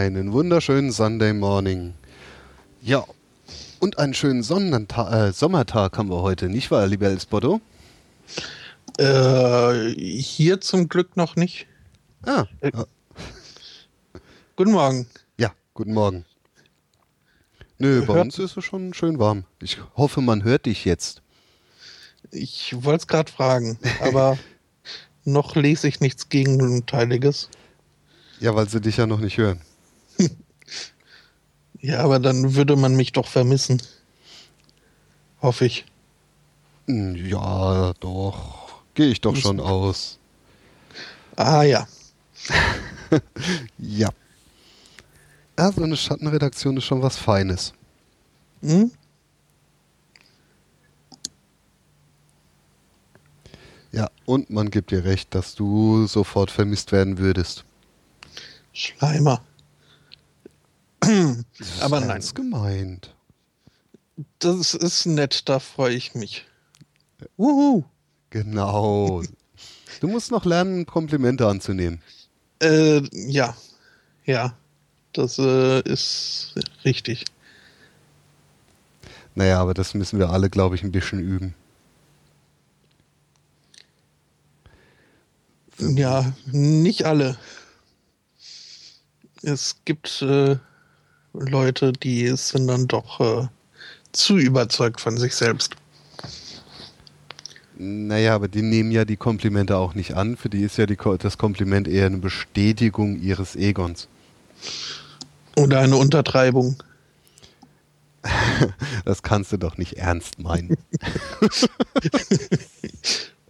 Einen wunderschönen Sunday Morning. Ja, und einen schönen Sonnenta äh, Sommertag haben wir heute, nicht wahr, lieber Elsbotto? Äh, hier zum Glück noch nicht. Ah. Äh, guten Morgen. Ja, guten Morgen. Nö, bei hört uns ist es schon schön warm. Ich hoffe, man hört dich jetzt. Ich wollte es gerade fragen, aber noch lese ich nichts Gegenteiliges. Ja, weil sie dich ja noch nicht hören. Ja, aber dann würde man mich doch vermissen. Hoffe ich. Hm, ja, doch. Gehe ich doch schon aus. Ah ja. ja. Ja, so eine Schattenredaktion ist schon was Feines. Hm? Ja, und man gibt dir recht, dass du sofort vermisst werden würdest. Schleimer. Aber nein. gemeint. Das ist nett, da freue ich mich. Wuhu. Genau. Du musst noch lernen, Komplimente anzunehmen. Äh, ja. Ja. Das äh, ist richtig. Naja, aber das müssen wir alle, glaube ich, ein bisschen üben. Ja, nicht alle. Es gibt äh, Leute, die sind dann doch äh, zu überzeugt von sich selbst. Naja, aber die nehmen ja die Komplimente auch nicht an. Für die ist ja die, das Kompliment eher eine Bestätigung ihres Egons. Oder eine Untertreibung. das kannst du doch nicht ernst meinen.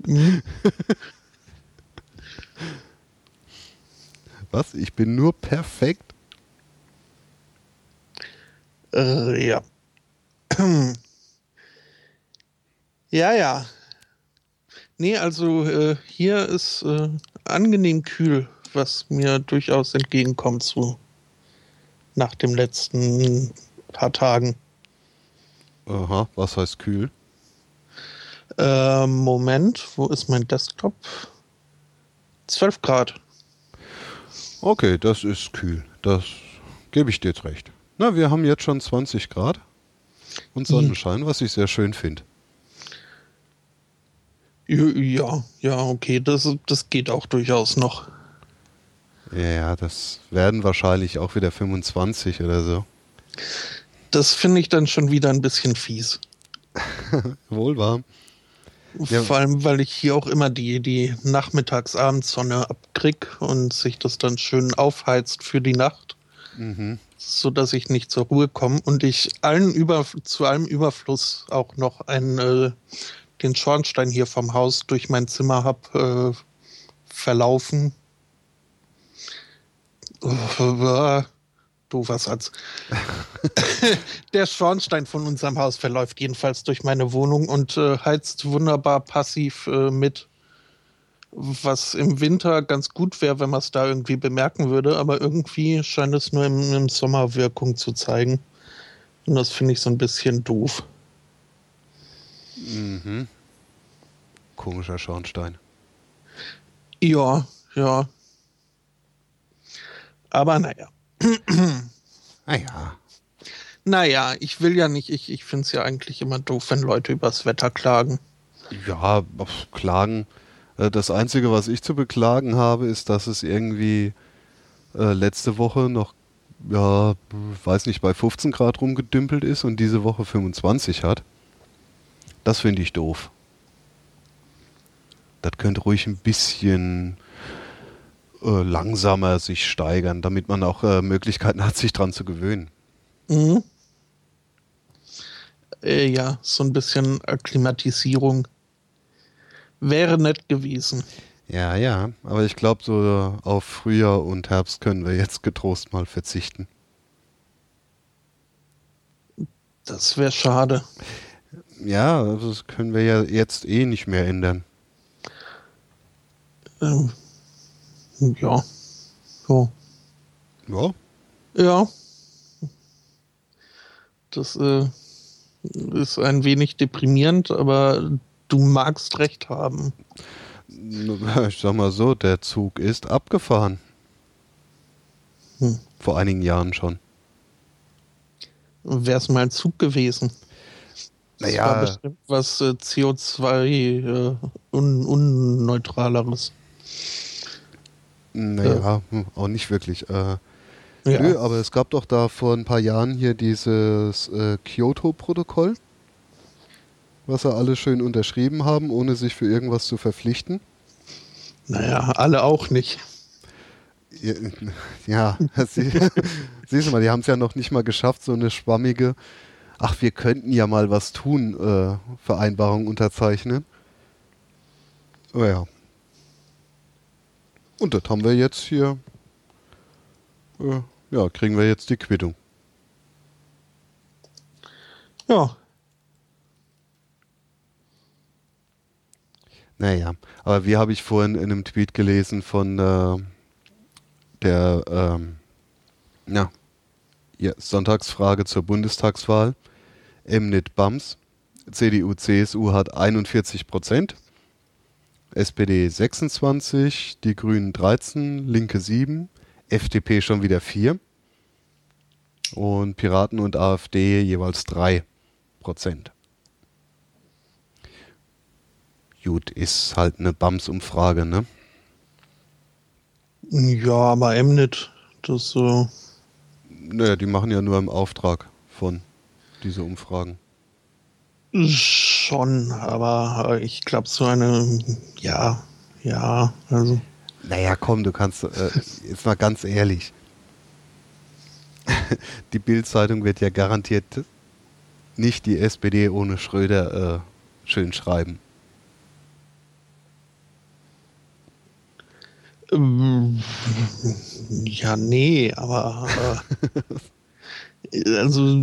Was? Ich bin nur perfekt? Äh, ja. ja, ja. Nee, also äh, hier ist äh, angenehm kühl, was mir durchaus entgegenkommt zu nach dem letzten paar Tagen. Aha, was heißt kühl? Äh, Moment, wo ist mein Desktop? 12 Grad. Okay, das ist kühl. Das gebe ich dir jetzt recht. Na, wir haben jetzt schon 20 Grad und Sonnenschein, was ich sehr schön finde. Ja, ja, okay, das, das geht auch durchaus noch. Ja, das werden wahrscheinlich auch wieder 25 oder so. Das finde ich dann schon wieder ein bisschen fies. Wohl warm. Ja. Vor allem, weil ich hier auch immer die, die Nachmittags-Abendsonne abkrieg und sich das dann schön aufheizt für die Nacht. Mhm so dass ich nicht zur Ruhe komme und ich allen über, zu allem Überfluss auch noch einen, äh, den Schornstein hier vom Haus durch mein Zimmer habe äh, verlaufen. Uh, doofer Satz. Der Schornstein von unserem Haus verläuft jedenfalls durch meine Wohnung und äh, heizt wunderbar passiv äh, mit was im Winter ganz gut wäre, wenn man es da irgendwie bemerken würde, aber irgendwie scheint es nur im, im Sommer Wirkung zu zeigen. Und das finde ich so ein bisschen doof. Mhm. Komischer Schornstein. Ja, ja. Aber naja. Naja. Naja, ich will ja nicht, ich, ich finde es ja eigentlich immer doof, wenn Leute übers Wetter klagen. Ja, klagen. Äh, Das Einzige, was ich zu beklagen habe, ist, dass es irgendwie äh, letzte Woche noch, ja, weiß nicht, bei 15 Grad rumgedümpelt ist und diese Woche 25 hat. Das finde ich doof. Das könnte ruhig ein bisschen äh, langsamer sich steigern, damit man auch äh, Möglichkeiten hat, sich dran zu gewöhnen. Mhm. Äh, ja, so ein bisschen Akklimatisierung wäre nett gewesen. Ja, ja, aber ich glaube, so auf Frühjahr und Herbst können wir jetzt getrost mal verzichten. Das wäre schade. Ja, also das können wir ja jetzt eh nicht mehr ändern. Ähm, ja. So. Ja, Ja. Das äh, ist ein wenig deprimierend, aber du magst recht haben. ich sag mal so, der Zug ist abgefahren. Hm. Vor einigen Jahren schon. Wäre es mal ein Zug gewesen. Das Naja. war bestimmt was äh, CO2 äh, un unneutraleres. Naja, hm, auch nicht wirklich. Äh, Ja. Nö, aber es gab doch da vor ein paar Jahren hier dieses äh, Kyoto-Protokoll, was sie alle schön unterschrieben haben, ohne sich für irgendwas zu verpflichten. Naja, alle auch nicht. Ja, sie, siehst du mal, die haben es ja noch nicht mal geschafft, so eine schwammige, ach, wir könnten ja mal was tun, äh, Vereinbarung unterzeichnen. Aber ja. Und das haben wir jetzt hier, äh, ja, kriegen wir jetzt die Quittung. Ja, Naja, aber wie habe ich vorhin in einem Tweet gelesen von äh, der ähm, ja, ja, Sonntagsfrage zur Bundestagswahl. Emnit Bams, CDU, CSU hat 41 Prozent, SPD 26, die Grünen 13, Linke 7, FDP schon wieder 4 und Piraten und AfD jeweils 3 Prozent. Gut, ist halt eine Bams-Umfrage, ne? ja, aber Emnet, das äh, Naja, die machen ja nur im Auftrag von diese Umfragen. schon, aber äh, ich glaube so eine, ja, ja, also Naja, komm, du kannst, äh, jetzt mal ganz ehrlich. Die Bild-Zeitung wird ja garantiert nicht die SPD ohne Schröder äh, schön schreiben. Ja, nee, aber äh, also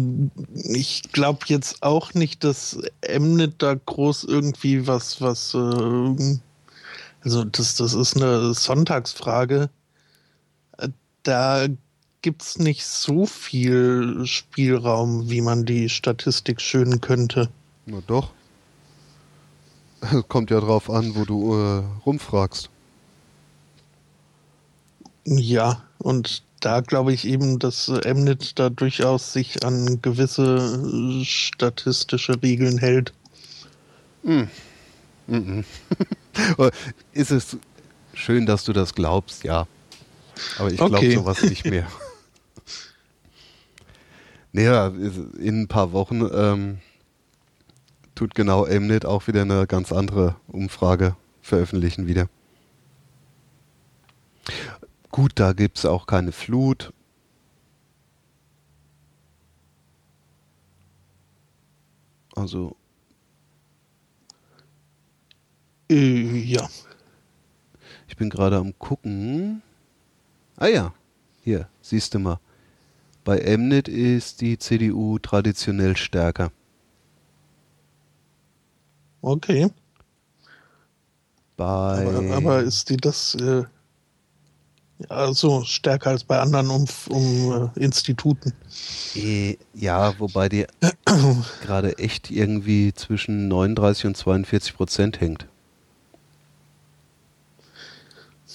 ich glaube jetzt auch nicht, dass Emnet da groß irgendwie was, was, äh, also das, das ist eine Sonntagsfrage. Äh, Da gibt's nicht so viel Spielraum, wie man die Statistik schönen könnte. Na doch. Kommt ja drauf an, wo du äh, rumfragst. Ja, und da glaube ich eben, dass äh, Mnet da durchaus sich an gewisse äh, statistische Regeln hält. Mhm. Aber Ist es schön, dass du das glaubst, ja. Aber ich glaube Okay. sowas nicht mehr. naja, in ein paar Wochen ähm, tut genau Mnet auch wieder eine ganz andere Umfrage veröffentlichen wieder. Gut, da gibt es auch keine Flut. Also, Äh, ja. Ich bin gerade am gucken. Ah ja, hier, siehst du mal. Bei Mnet ist die CDU traditionell stärker. Okay. Bei Aber, aber ist die das äh, ja, so stärker als bei anderen um, um äh, Instituten? eh, ja, wobei die gerade echt irgendwie zwischen 39 und 42 Prozent hängt.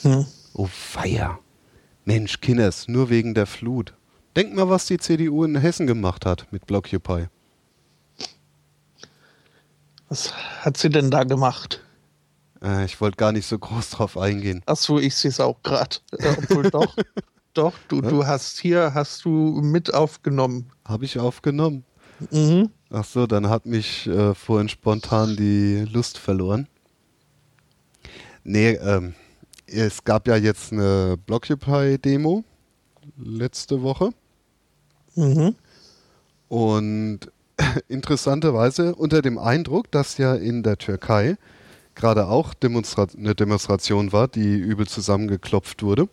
Hm. Oh feier. Mensch, Kinders, nur wegen der Flut. Denk mal, was die CDU in Hessen gemacht hat mit Blockupy. Was hat sie denn da gemacht? Äh, ich wollte gar nicht so groß drauf eingehen. Achso, ich sehe es auch gerade. Äh, obwohl doch. doch, du, du hast hier, hast du mit aufgenommen. Habe ich aufgenommen? Mhm. Ach so, dann hat mich äh, vorhin spontan die Lust verloren. Nee, ähm, es gab ja jetzt eine Blockupy-Demo letzte Woche. Mhm. Und interessanterweise unter dem Eindruck, dass ja in der Türkei gerade auch Demonstra eine Demonstration war, die übel zusammengeklopft wurde,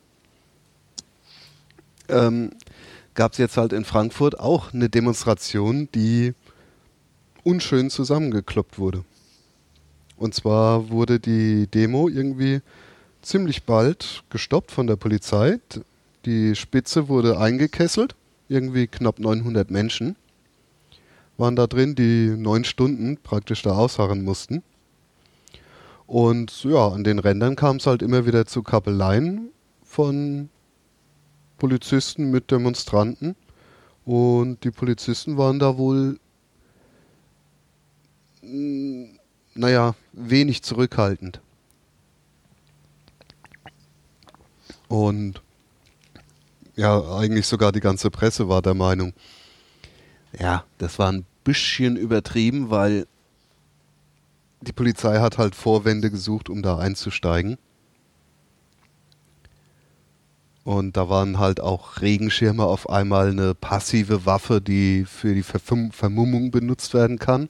ähm, gab es jetzt halt in Frankfurt auch eine Demonstration, die unschön zusammengekloppt wurde. Und zwar wurde die Demo irgendwie ziemlich bald gestoppt von der Polizei. Die Spitze wurde eingekesselt, irgendwie knapp 900 Menschen waren da drin, die neun Stunden praktisch da ausharren mussten. Und ja, an den Rändern kam es halt immer wieder zu Kappeleien von Polizisten mit Demonstranten. Und die Polizisten waren da wohl, naja, wenig zurückhaltend. Und ja, eigentlich sogar die ganze Presse war der Meinung, ja, das war ein bisschen übertrieben, weil die Polizei hat halt Vorwände gesucht, um da einzusteigen. Und da waren halt auch Regenschirme auf einmal eine passive Waffe, die für die Verfum Vermummung benutzt werden kann.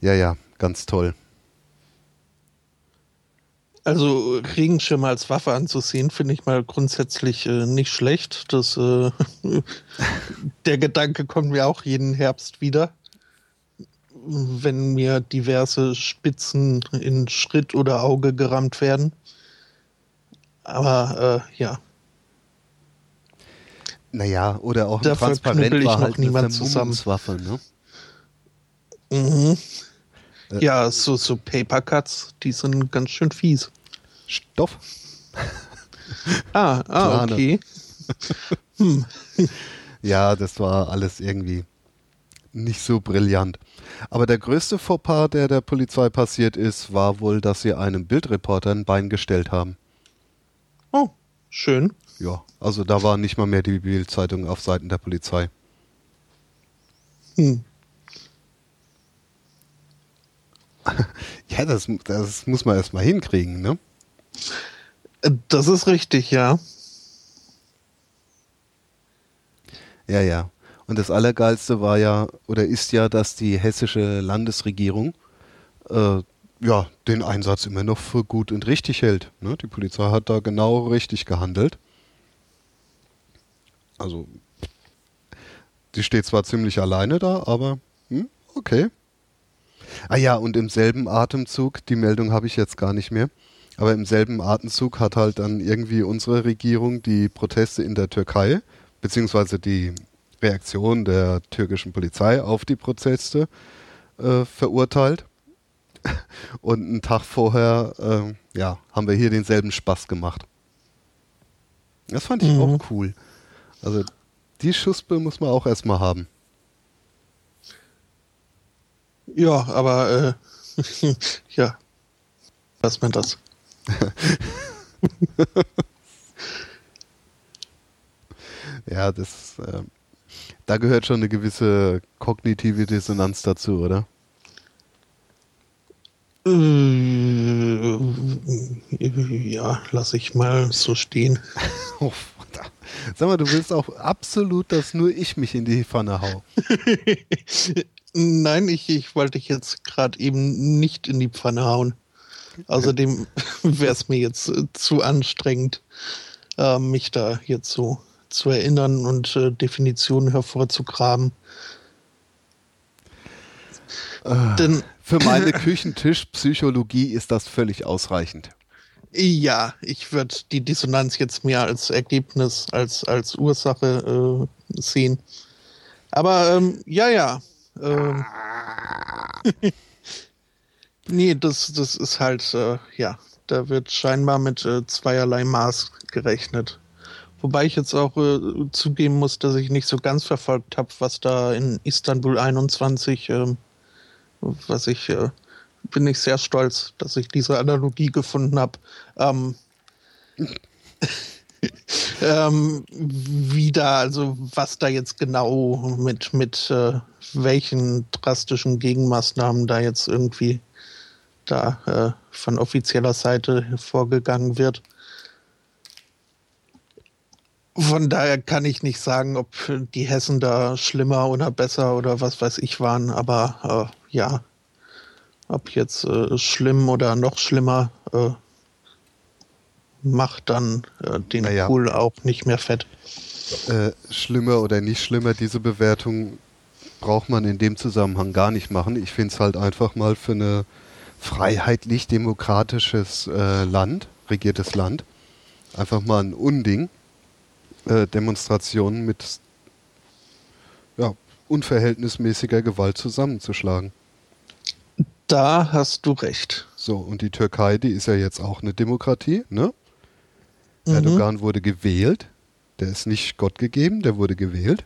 Ja, ja, ganz toll. Also Regenschirme als Waffe anzusehen, finde ich mal grundsätzlich äh, nicht schlecht. Das, äh, der Gedanke kommt mir auch jeden Herbst wieder wenn mir diverse Spitzen in Schritt oder Auge gerammt werden. Aber äh, ja. Naja, oder auch ein Transparent war halt eine Vermummungswaffe, ne? Mhm. Äh, ja, so, so Papercuts, die sind ganz schön fies. Stoff. ah, ah okay. hm. Ja, das war alles irgendwie nicht so brillant. Aber der größte Fauxpas, der der Polizei passiert ist, war wohl, dass sie einem Bildreporter ein Bein gestellt haben. Oh, schön. Ja, also da war nicht mal mehr die Bildzeitung auf Seiten der Polizei. Hm. ja, das, das muss man erstmal hinkriegen, ne? Das ist richtig, ja. Ja, ja. Und das Allergeilste war ja oder ist ja, dass die hessische Landesregierung äh, ja, den Einsatz immer noch für gut und richtig hält. Ne? Die Polizei hat da genau richtig gehandelt. Also, die steht zwar ziemlich alleine da, aber hm, okay. Ah ja, und im selben Atemzug, die Meldung habe ich jetzt gar nicht mehr, aber im selben Atemzug hat halt dann irgendwie unsere Regierung die Proteste in der Türkei, beziehungsweise die Reaktion der türkischen Polizei auf die Proteste äh, verurteilt. Und einen Tag vorher äh, ja, haben wir hier denselben Spaß gemacht. Das fand ich mhm. auch cool. Also die Schuspe muss man auch erstmal haben. Ja, aber äh, ja, was man das? ja, das äh, da gehört schon eine gewisse kognitive Dissonanz dazu, oder? Äh, ja, lass ich mal so stehen. oh, Sag mal, du willst auch absolut, dass nur ich mich in die Pfanne hau. Nein, ich, ich wollte dich jetzt gerade eben nicht in die Pfanne hauen. Außerdem wäre es mir jetzt äh, zu anstrengend, äh, mich da jetzt so zu erinnern und äh, Definitionen hervorzugraben. Äh, Denn, für meine Küchentischpsychologie ist das völlig ausreichend. Ja, ich würde die Dissonanz jetzt mehr als Ergebnis, als, als Ursache äh, sehen. Aber ähm, ja, ja. Ähm, nee, das, das ist halt, äh, ja, da wird scheinbar mit äh, zweierlei Maß gerechnet Wobei ich jetzt auch äh, zugeben muss, dass ich nicht so ganz verfolgt habe, was da in Istanbul 21, äh, was ich, äh, bin ich sehr stolz, dass ich diese Analogie gefunden habe. Ähm, ähm, wie da, also was da jetzt genau mit, mit äh, welchen drastischen Gegenmaßnahmen da jetzt irgendwie da äh, von offizieller Seite vorgegangen wird. Von daher kann ich nicht sagen, ob die Hessen da schlimmer oder besser oder was weiß ich waren, aber äh, ja, ob jetzt äh, schlimm oder noch schlimmer, äh, macht dann äh, den Naja. Pool auch nicht mehr fett. Äh, schlimmer oder nicht schlimmer, diese Bewertung braucht man in dem Zusammenhang gar nicht machen. Ich finde es halt einfach mal für eine freiheitlich-demokratisches äh, Land, regiertes Land, einfach mal ein Unding, äh, Demonstrationen mit ja, unverhältnismäßiger Gewalt zusammenzuschlagen. Da hast du recht. So, und die Türkei, die ist ja jetzt auch eine Demokratie, ne? Mhm. Erdogan wurde gewählt. Der ist nicht Gott gegeben, der wurde gewählt.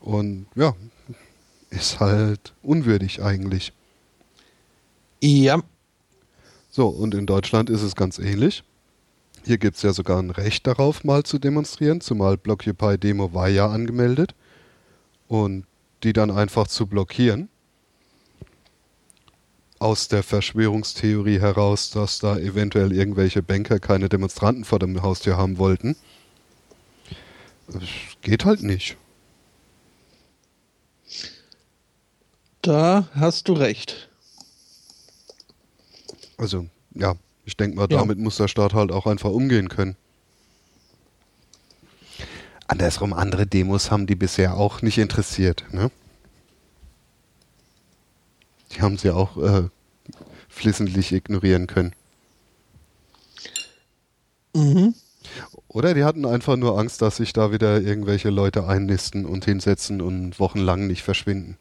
Und ja, ist halt unwürdig eigentlich. Ja, So, und in Deutschland ist es ganz ähnlich. Hier gibt es ja sogar ein Recht darauf, mal zu demonstrieren, zumal Blockupy Demo war ja angemeldet. Und die dann einfach zu blockieren. Aus der Verschwörungstheorie heraus, dass da eventuell irgendwelche Banker keine Demonstranten vor dem Haustür haben wollten. Das geht halt nicht. da hast du recht. Also, ja, ich denke mal, Ja. damit muss der Staat halt auch einfach umgehen können. Andersrum, andere Demos haben die bisher auch nicht interessiert. Ne? Die haben sie auch äh, flissentlich ignorieren können. Mhm. Oder die hatten einfach nur Angst, dass sich da wieder irgendwelche Leute einnisten und hinsetzen und wochenlang nicht verschwinden.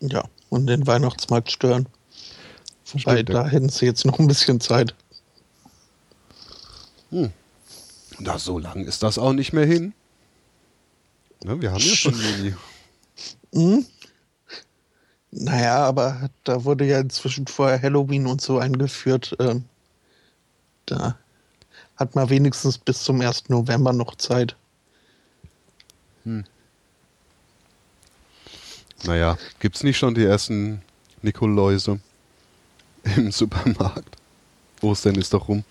Ja, und den Weihnachtsmarkt stören. Wobei, da hätten sie jetzt noch ein bisschen Zeit. Na, so lang ist das auch nicht mehr hin. Ne, wir haben ja schon Juni. Mhm. Naja, aber da wurde ja inzwischen vorher Halloween und so eingeführt. Ähm, da hat man wenigstens bis zum 1. November noch Zeit. Naja, gibt's nicht schon die ersten Nikoläuse im Supermarkt? Ostern ist doch rum.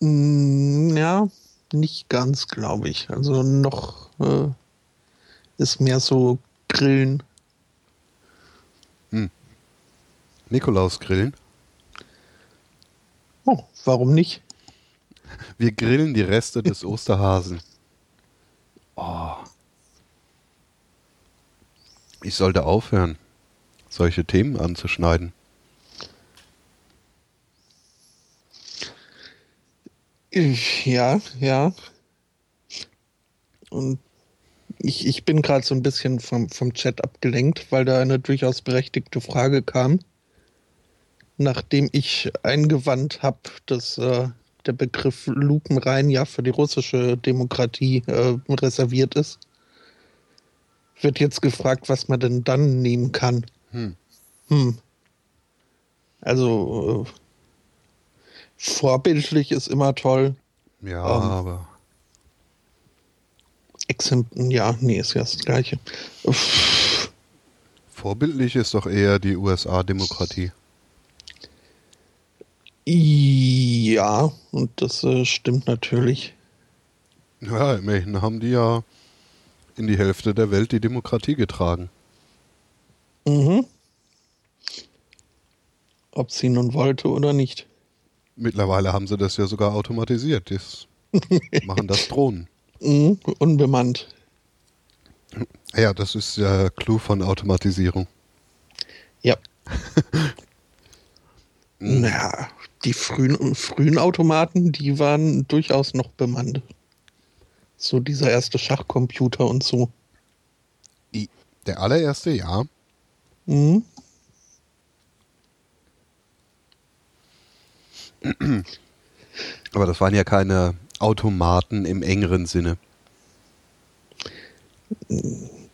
Mm, Ja, nicht ganz, glaube ich. Also noch äh, ist mehr so Grillen. Nikolausgrillen. Oh, warum nicht? Wir grillen die Reste des Osterhasen. Oh. Ich sollte aufhören, solche Themen anzuschneiden. Ja, ja. Und ich, ich bin gerade so ein bisschen vom, vom Chat abgelenkt, weil da eine durchaus berechtigte Frage kam. Nachdem ich eingewandt habe, dass äh, der Begriff Lupenrein ja für die russische Demokratie äh, reserviert ist, wird jetzt gefragt, was man denn dann nehmen kann. Hm. Hm. Also äh, vorbildlich ist immer toll. Ja, Ähm. aber Exempel, ja, nee, ist ja das Gleiche. Uff, vorbildlich ist doch eher die USA-Demokratie. Ja, und das äh, stimmt natürlich. Ja, immerhin haben die ja in die Hälfte der Welt die Demokratie getragen. Mhm. Ob sie nun wollte oder nicht. Mittlerweile haben sie das ja sogar automatisiert. Das machen das Drohnen. Mhm. Unbemannt. Ja, das ist der Clou von Automatisierung. Ja. Mhm. Naja, die frühen, frühen Automaten, die waren durchaus noch bemannt. So dieser erste Schachcomputer und so. Der allererste, ja. Mhm. Aber das waren ja keine Automaten im engeren Sinne.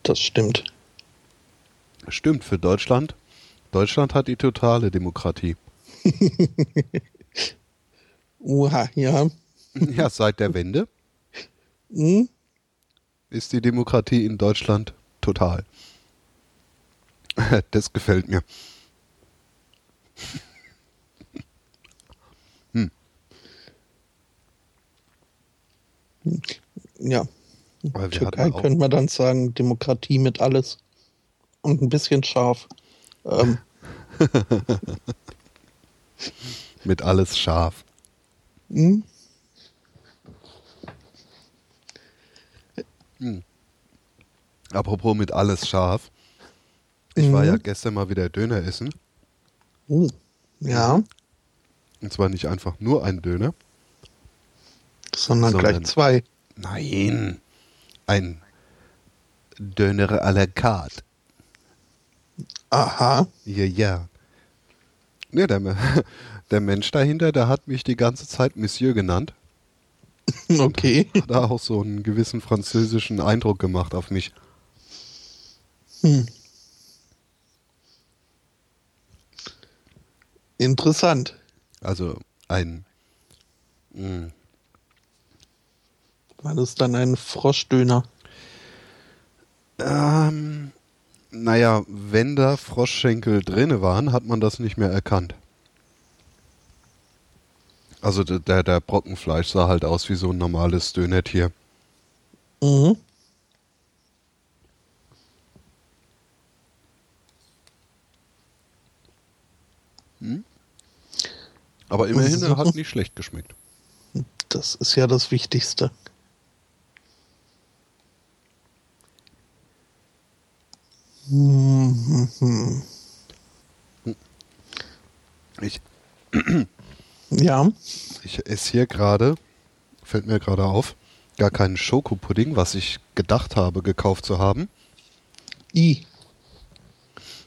Das stimmt. Stimmt, für Deutschland. Deutschland hat die totale Demokratie. Oha, ja. Ja, seit der Wende Hm? ist die Demokratie in Deutschland total. Das gefällt mir. Ja. Wir Türkei könnte man dann sagen, Demokratie mit alles. Und ein bisschen scharf. Ähm, Mit alles scharf. hm? Apropos mit alles scharf. Ich war Mhm. ja gestern mal wieder Döner essen. Oh. Ja, Und zwar nicht einfach nur ein Döner. Sondern, Sondern- gleich zwei. Nein. Ein Döner à la carte. Aha. Ja, ja. Ne, der, der Mensch dahinter, der hat mich die ganze Zeit Monsieur genannt. Okay. Hat da auch so einen gewissen französischen Eindruck gemacht auf mich. Hm. Interessant. Also ein. hm, Mh, War das dann ein Froschdöner? ähm, naja, wenn da Froschschenkel drinne waren, hat man das nicht mehr erkannt. Also der, der, Brockenfleisch sah halt aus wie so ein normales Dönertier. Mhm. Aber immerhin, er hat nicht schlecht geschmeckt. Das ist ja das Wichtigste. Ich, Ja. ich esse hier gerade, fällt mir gerade auf, gar keinen Schokopudding, was ich gedacht habe, gekauft zu haben. I.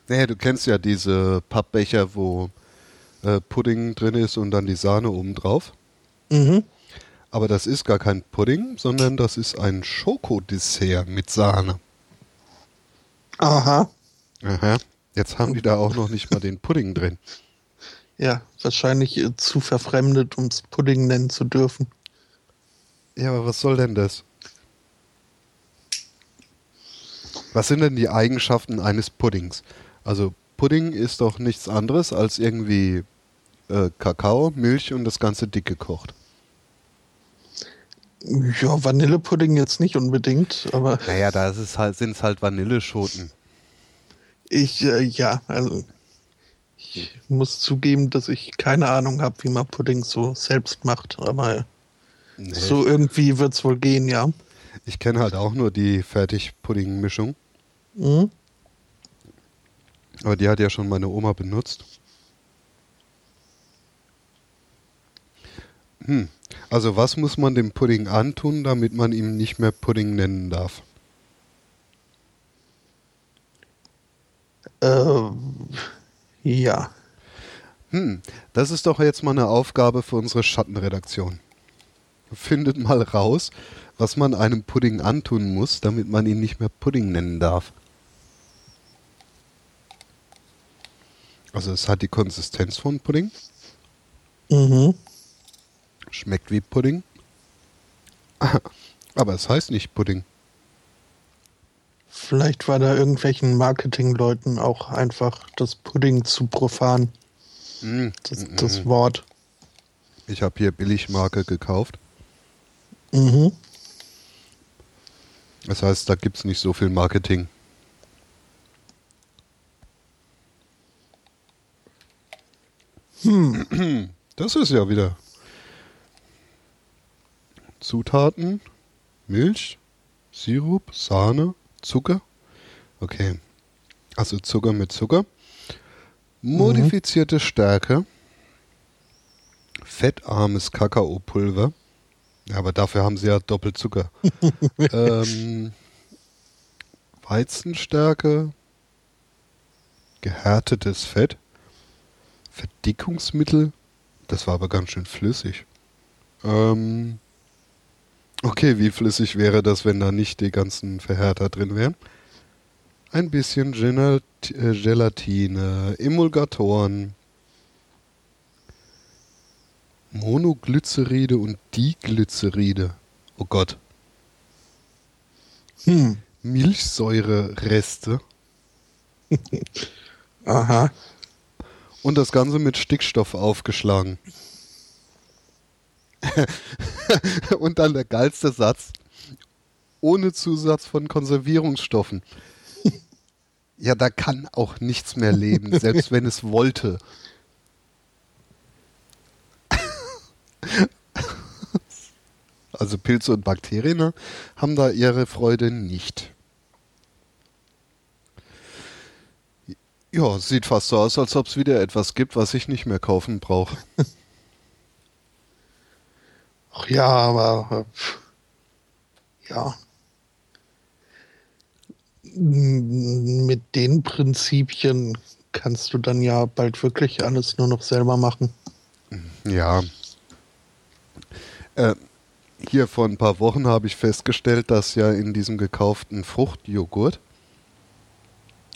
Naja, du kennst ja diese Pappbecher, wo äh, Pudding drin ist und dann die Sahne oben drauf. Mhm. Aber das ist gar kein Pudding, sondern das ist ein Schokodessert mit Sahne. Aha. Aha. Jetzt haben die da auch noch nicht mal den Pudding drin. Ja, wahrscheinlich äh, zu verfremdet, um es Pudding nennen zu dürfen. Ja, aber was soll denn das? Was sind denn die Eigenschaften eines Puddings? Also Pudding ist doch nichts anderes als irgendwie äh, Kakao, Milch und das Ganze dick gekocht. Ja, Vanillepudding jetzt nicht unbedingt, aber Naja, da ist es halt, sind es halt Vanilleschoten. ich, äh, ja, also ich muss zugeben, dass ich keine Ahnung habe, wie man Pudding so selbst macht, aber Nee. so irgendwie wird es wohl gehen, ja. Ich kenne halt auch nur die Fertigpudding-Mischung. Mhm. Aber die hat ja schon meine Oma benutzt. Hm. Also was muss man dem Pudding antun, damit man ihn nicht mehr Pudding nennen darf? Äh, ja. Hm, das ist doch jetzt mal eine Aufgabe für unsere Schattenredaktion. Findet mal raus, was man einem Pudding antun muss, damit man ihn nicht mehr Pudding nennen darf. Also es hat die Konsistenz von Pudding, Mhm. Schmeckt wie Pudding, aber es heißt nicht Pudding. Vielleicht war da irgendwelchen Marketingleuten auch einfach das Pudding zu profan, Hm, das, das Wort. Ich habe hier Billigmarke gekauft. Mhm. Das heißt, da gibt es nicht so viel Marketing. Hm. Das ist ja wieder. Zutaten: Milch, Sirup, Sahne, Zucker. Okay. Also Zucker mit Zucker. Modifizierte Stärke. Fettarmes Kakaopulver. Ja, aber dafür haben sie ja Doppelzucker. ähm, Weizenstärke, gehärtetes Fett, Verdickungsmittel, das war aber ganz schön flüssig. Ähm, okay, wie flüssig wäre das, wenn da nicht die ganzen Verhärter drin wären? Ein bisschen Gelat äh, Gelatine, Emulgatoren, Monoglyceride und Diglyceride. Oh Gott. Hm. Milchsäurereste. Aha. Und das Ganze mit Stickstoff aufgeschlagen. und dann der geilste Satz. Ohne Zusatz von Konservierungsstoffen. Ja, da kann auch nichts mehr leben, selbst wenn es wollte. Also Pilze und Bakterien ne, haben da ihre Freude nicht. Ja, sieht fast so aus, als ob es wieder etwas gibt, was ich nicht mehr kaufen brauche. Ach ja, aber äh, ja. Mit den Prinzipien kannst du dann ja bald wirklich alles nur noch selber machen. Ja. Äh, hier vor ein paar Wochen habe ich festgestellt, dass ja in diesem gekauften Fruchtjoghurt,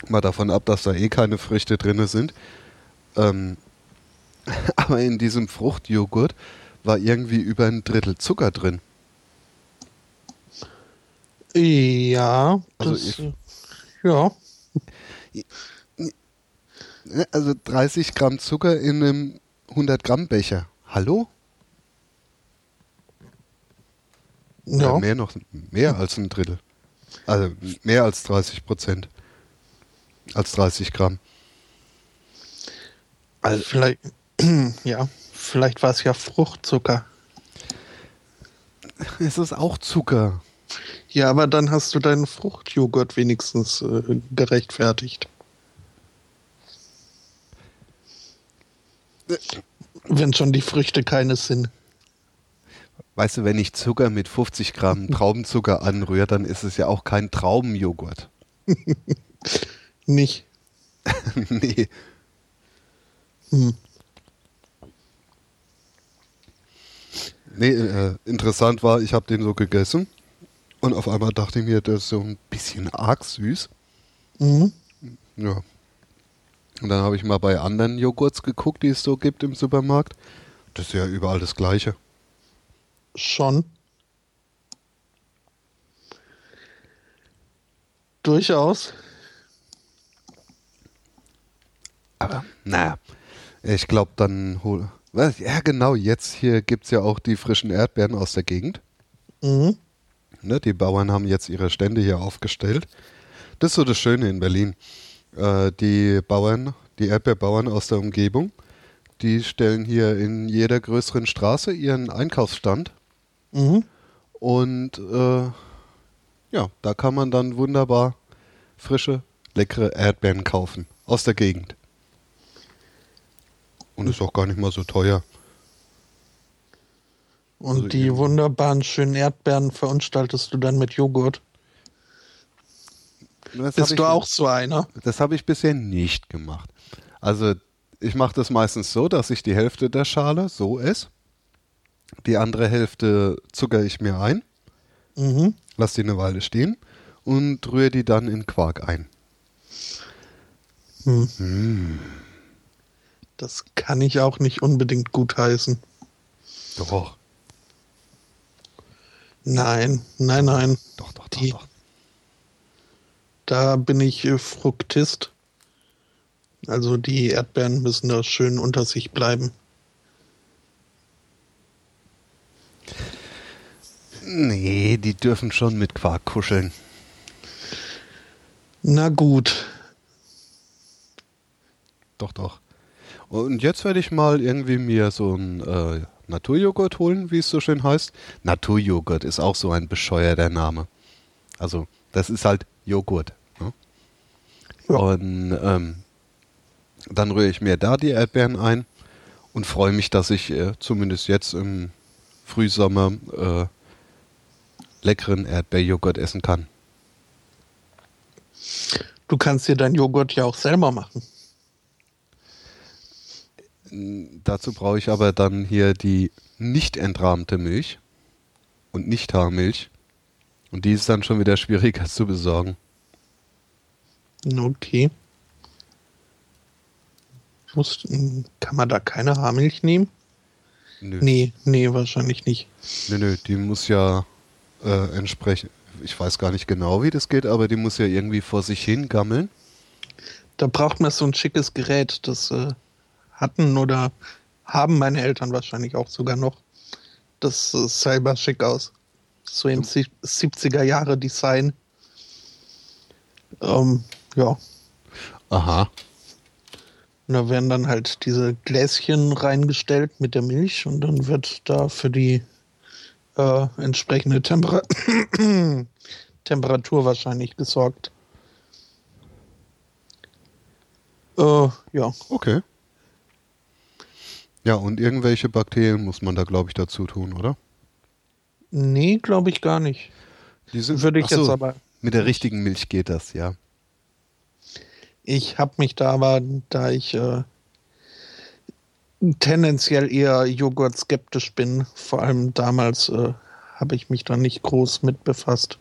mal davon ab, dass da eh keine Früchte drin sind, ähm, aber in diesem Fruchtjoghurt war irgendwie über ein Drittel Zucker drin. Ja, Also das, ich- ja. Ne, Also 30 Gramm Zucker in einem 100 Gramm Becher. Hallo? Ja, Ja, mehr noch, mehr als ein Drittel. Also mehr als 30 Prozent. Als 30 Gramm. also vielleicht, ja, vielleicht war es ja Fruchtzucker. Es ist auch Zucker. Ja, aber dann hast du deinen Fruchtjoghurt wenigstens äh, gerechtfertigt. Wenn schon die Früchte keines sind. Weißt du, wenn ich Zucker mit 50 Gramm Traubenzucker anrühre, dann ist es ja auch kein Traubenjoghurt. Nicht. nee. Hm. Nee, äh, interessant war, ich habe den so gegessen und auf einmal dachte ich mir, das ist so ein bisschen arg süß. Mhm. Ja. Und dann habe ich mal bei anderen Joghurts geguckt, die es so gibt im Supermarkt. Das ist ja überall das Gleiche. Schon. Durchaus. Aber, naja, ich glaube, dann hol. Was? Ja, genau, jetzt hier gibt es ja auch die frischen Erdbeeren aus der Gegend. Mhm. Ne, die Bauern haben jetzt ihre Stände hier aufgestellt. Das ist so das Schöne in Berlin. Äh, die Bauern, die Erdbeerbauern aus der Umgebung, die stellen hier in jeder größeren Straße ihren Einkaufsstand. Mhm. Und äh, ja, da kann man dann wunderbar frische, leckere Erdbeeren kaufen aus der Gegend. Und ist auch gar nicht mal so teuer. Und Also die wunderbaren schönen Erdbeeren verunstaltest du dann mit Joghurt. Das Bist ich- du auch so einer? Das habe ich bisher nicht gemacht. Also ich mache das meistens so, dass ich die Hälfte der Schale so esse. Die andere Hälfte zucker ich mir ein, Mhm. lasse die eine Weile stehen und rühre die dann in Quark ein. Hm. Das kann ich auch nicht unbedingt gutheißen. Doch, Nein, nein, nein. doch, doch, doch, Die- doch. Da bin ich äh, Fruktist. Also die Erdbeeren müssen da schön unter sich bleiben. Nee, die dürfen schon mit Quark kuscheln. Na gut. Doch, doch. Und jetzt werde ich mal irgendwie mir so ein äh, Naturjoghurt holen, wie es so schön heißt. Naturjoghurt ist auch so ein bescheuerter Name. Also, das ist halt Joghurt. Ne? Ja. Und ähm, dann rühre ich mir da die Erdbeeren ein und freue mich, dass ich äh, zumindest jetzt im Frühsommer äh, leckeren Erdbeerjoghurt essen kann. Du kannst dir dein Joghurt ja auch selber machen. Dazu brauche ich aber dann hier die nicht entrahmte Milch und nicht Haarmilch. Und die ist dann schon wieder schwieriger zu besorgen. Okay. Muss, kann man da keine Haarmilch nehmen? Nö. Nee, nee, wahrscheinlich nicht. Nö, nö, die muss ja äh, entsprechend, ich weiß gar nicht genau, wie das geht, aber die muss ja irgendwie vor sich hin gammeln. Da braucht man so ein schickes Gerät, das äh, hatten oder haben meine Eltern wahrscheinlich auch sogar noch. Das sah selber schick aus. So im 70er Jahre Design. Ähm, ja. Aha. Und da werden dann halt diese Gläschen reingestellt mit der Milch und dann wird da für die äh, entsprechende Temper Temperatur wahrscheinlich gesorgt. Äh, ja. Okay. Ja, und irgendwelche Bakterien muss man da, glaube ich, dazu tun, oder? Nee, glaube ich gar nicht. Die sind, Würde ich so, jetzt aber. Mit der richtigen Milch geht das, ja. Ich habe mich da aber, da ich äh, tendenziell eher Joghurt skeptisch bin, vor allem damals äh, habe ich mich da nicht groß mit befasst.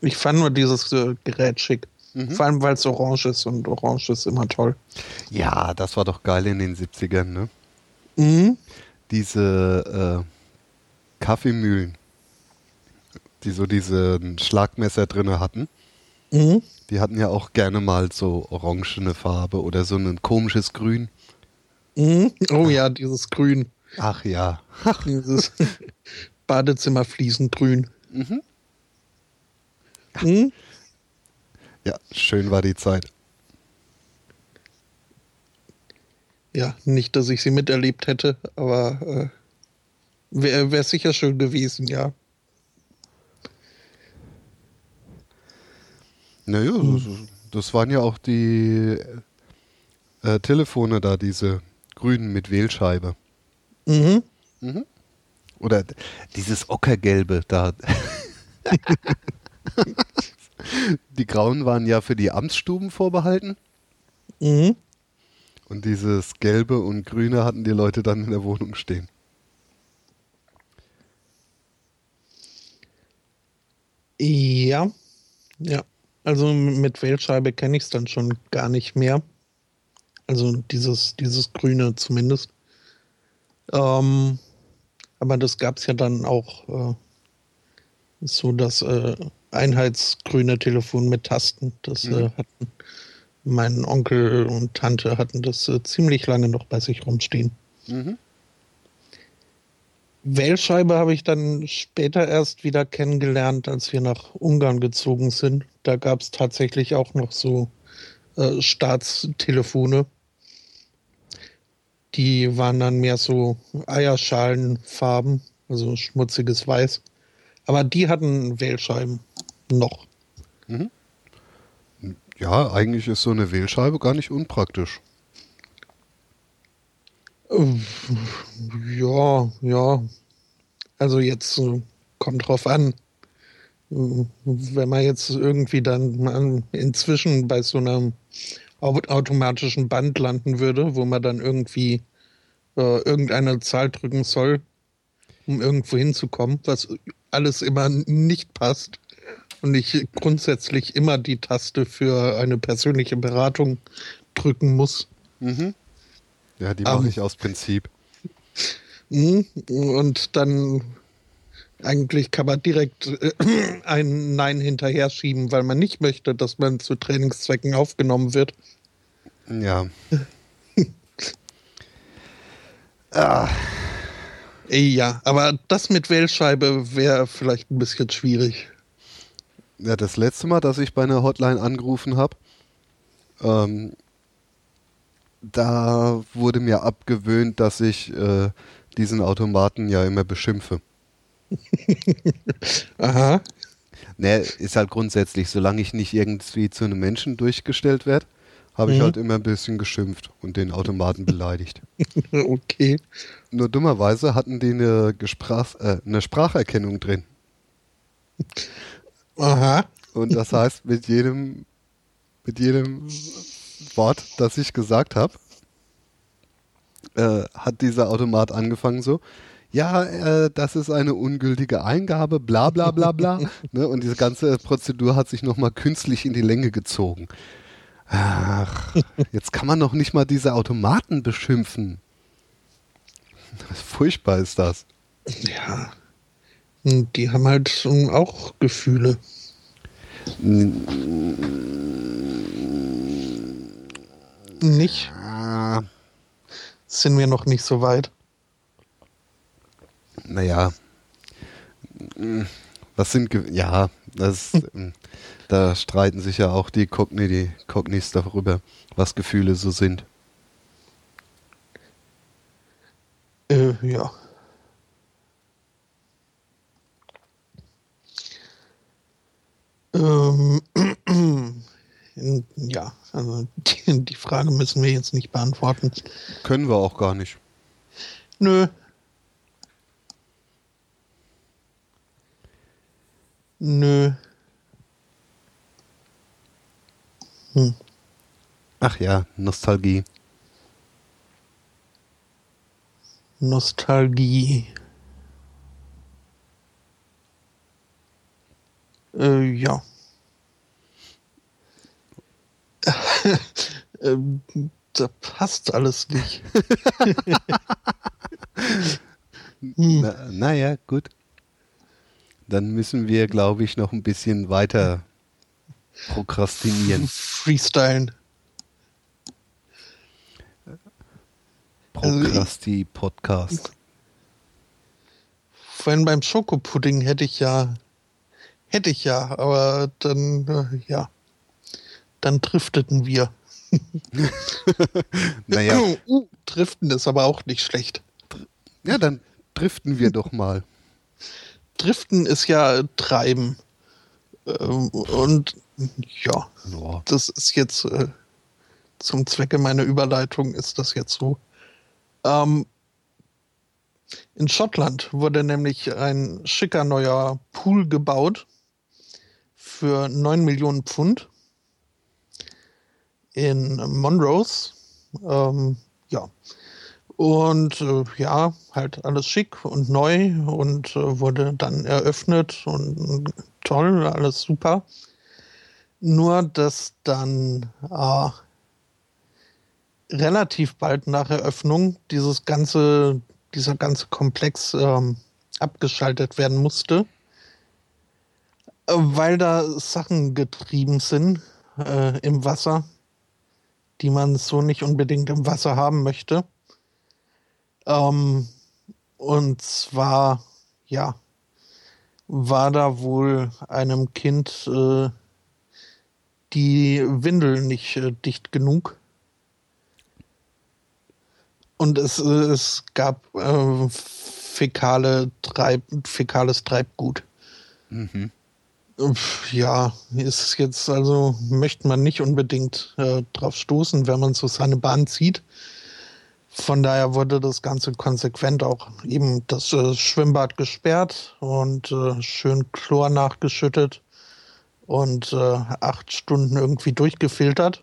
Ich fand nur dieses äh, Gerät schick. Mhm. Vor allem, weil es orange ist und orange ist immer toll. Ja, das war doch geil in den 70ern, ne? Mhm. Diese äh, Kaffeemühlen, die so diese Schlagmesser drin hatten. Mhm. Die hatten ja auch gerne mal so orangene Farbe oder so ein komisches Grün. Mhm. Oh ja, dieses Grün. Ach ja. Ach. Dieses Badezimmerfliesengrün. Mhm. Mhm. Ja, schön war die Zeit. Ja, nicht, dass ich sie miterlebt hätte, aber äh, wäre wär sicher schön gewesen, ja. Naja, hm. das waren ja auch die äh, Telefone da, diese grünen mit Wählscheibe. Mhm. mhm. Oder dieses Ockergelbe da. die grauen waren ja für die Amtsstuben vorbehalten. Mhm. Und dieses gelbe und grüne hatten die Leute dann in der Wohnung stehen. Ja, ja. Also mit Wählscheibe kenne ich es dann schon gar nicht mehr. Also dieses, dieses Grüne zumindest. Ähm, aber das gab es ja dann auch äh, so das äh, einheitsgrüne Telefon mit Tasten. Das äh, mhm. äh, hatten mein Onkel und Tante hatten das äh, ziemlich lange noch bei sich rumstehen. Mhm. Wählscheibe habe ich dann später erst wieder kennengelernt, als wir nach Ungarn gezogen sind. Da gab es tatsächlich auch noch so äh, Staatstelefone. Die waren dann mehr so Eierschalenfarben, also schmutziges Weiß. Aber die hatten Wählscheiben noch. Mhm. Ja, eigentlich ist so eine Wählscheibe gar nicht unpraktisch. Ja, ja. Also jetzt äh, kommt drauf an. Wenn man jetzt irgendwie dann inzwischen bei so einem automatischen Band landen würde, wo man dann irgendwie äh, irgendeine Zahl drücken soll, um irgendwo hinzukommen, was alles immer nicht passt und ich grundsätzlich immer die Taste für eine persönliche Beratung drücken muss. Mhm. Ja, die mache um, ähm. ich aus Prinzip. Mhm. Und dann eigentlich kann man direkt äh, ein Nein hinterher schieben, weil man nicht möchte, dass man zu Trainingszwecken aufgenommen wird. Ja. ah. Ja, aber das mit Wählscheibe wäre vielleicht ein bisschen schwierig. Ja, das letzte Mal, dass ich bei einer Hotline angerufen habe, ähm, da wurde mir abgewöhnt, dass ich äh, diesen Automaten ja immer beschimpfe. Aha. Ne, ist halt grundsätzlich, solange ich nicht irgendwie zu einem Menschen durchgestellt werde, habe ich mhm. halt immer ein bisschen geschimpft und den Automaten beleidigt. okay. Nur dummerweise hatten die eine, Gesprach, äh, eine Spracherkennung drin. Aha. Und das heißt, mit jedem, mit jedem Wort, das ich gesagt habe, äh, hat dieser Automat angefangen so, ja, äh, das ist eine ungültige Eingabe, bla bla bla bla. ne? Und diese ganze Prozedur hat sich nochmal künstlich in die Länge gezogen. Ach, jetzt kann man noch nicht mal diese Automaten beschimpfen. Furchtbar ist das. Ja. Die haben halt auch Gefühle. Nicht? Sind wir noch nicht so weit. Naja. Was sind. Ge ja, das. da streiten sich ja auch die, Cogni, die Cognis darüber, was Gefühle so sind. Äh, ja. Ähm, ja, also die, die, Frage müssen wir jetzt nicht beantworten. Können wir auch gar nicht. Nö. Nö. Hm. Ach ja, Nostalgie. Nostalgie. Äh, ja. ähm, da passt alles nicht. hm. Naja, gut. Dann müssen wir, glaube ich, noch ein bisschen weiter prokrastinieren. Freestylen. Prokrasti-Podcast. Vorhin beim Schokopudding hätte ich ja Hätte ich ja, aber dann, äh, ja, dann drifteten wir. naja. Uh, driften ist aber auch nicht schlecht. Ja, dann driften wir doch mal. Driften ist ja Treiben. Ähm, und ja, ja, das ist jetzt äh, zum Zwecke meiner Überleitung ist das jetzt so. Ähm, in Schottland wurde nämlich ein schicker neuer Pool gebaut für 9 Millionen Pfund in Monrose. Ähm, ja. Und äh, ja, halt alles schick und neu und äh, wurde dann eröffnet und toll, alles super. Nur, dass dann äh, relativ bald nach Eröffnung dieses ganze, dieser ganze Komplex ähm, abgeschaltet werden musste weil da Sachen getrieben sind äh, im Wasser, die man so nicht unbedingt im Wasser haben möchte. Ähm, und zwar, ja, war da wohl einem Kind äh, die Windel nicht äh, dicht genug. Und es, äh, es gab äh, fäkale Treib, fäkales Treibgut. Mhm. Ja, ist jetzt also, möchte man nicht unbedingt äh, drauf stoßen, wenn man so seine Bahn zieht. Von daher wurde das Ganze konsequent auch eben das äh, Schwimmbad gesperrt und äh, schön Chlor nachgeschüttet und äh, acht Stunden irgendwie durchgefiltert,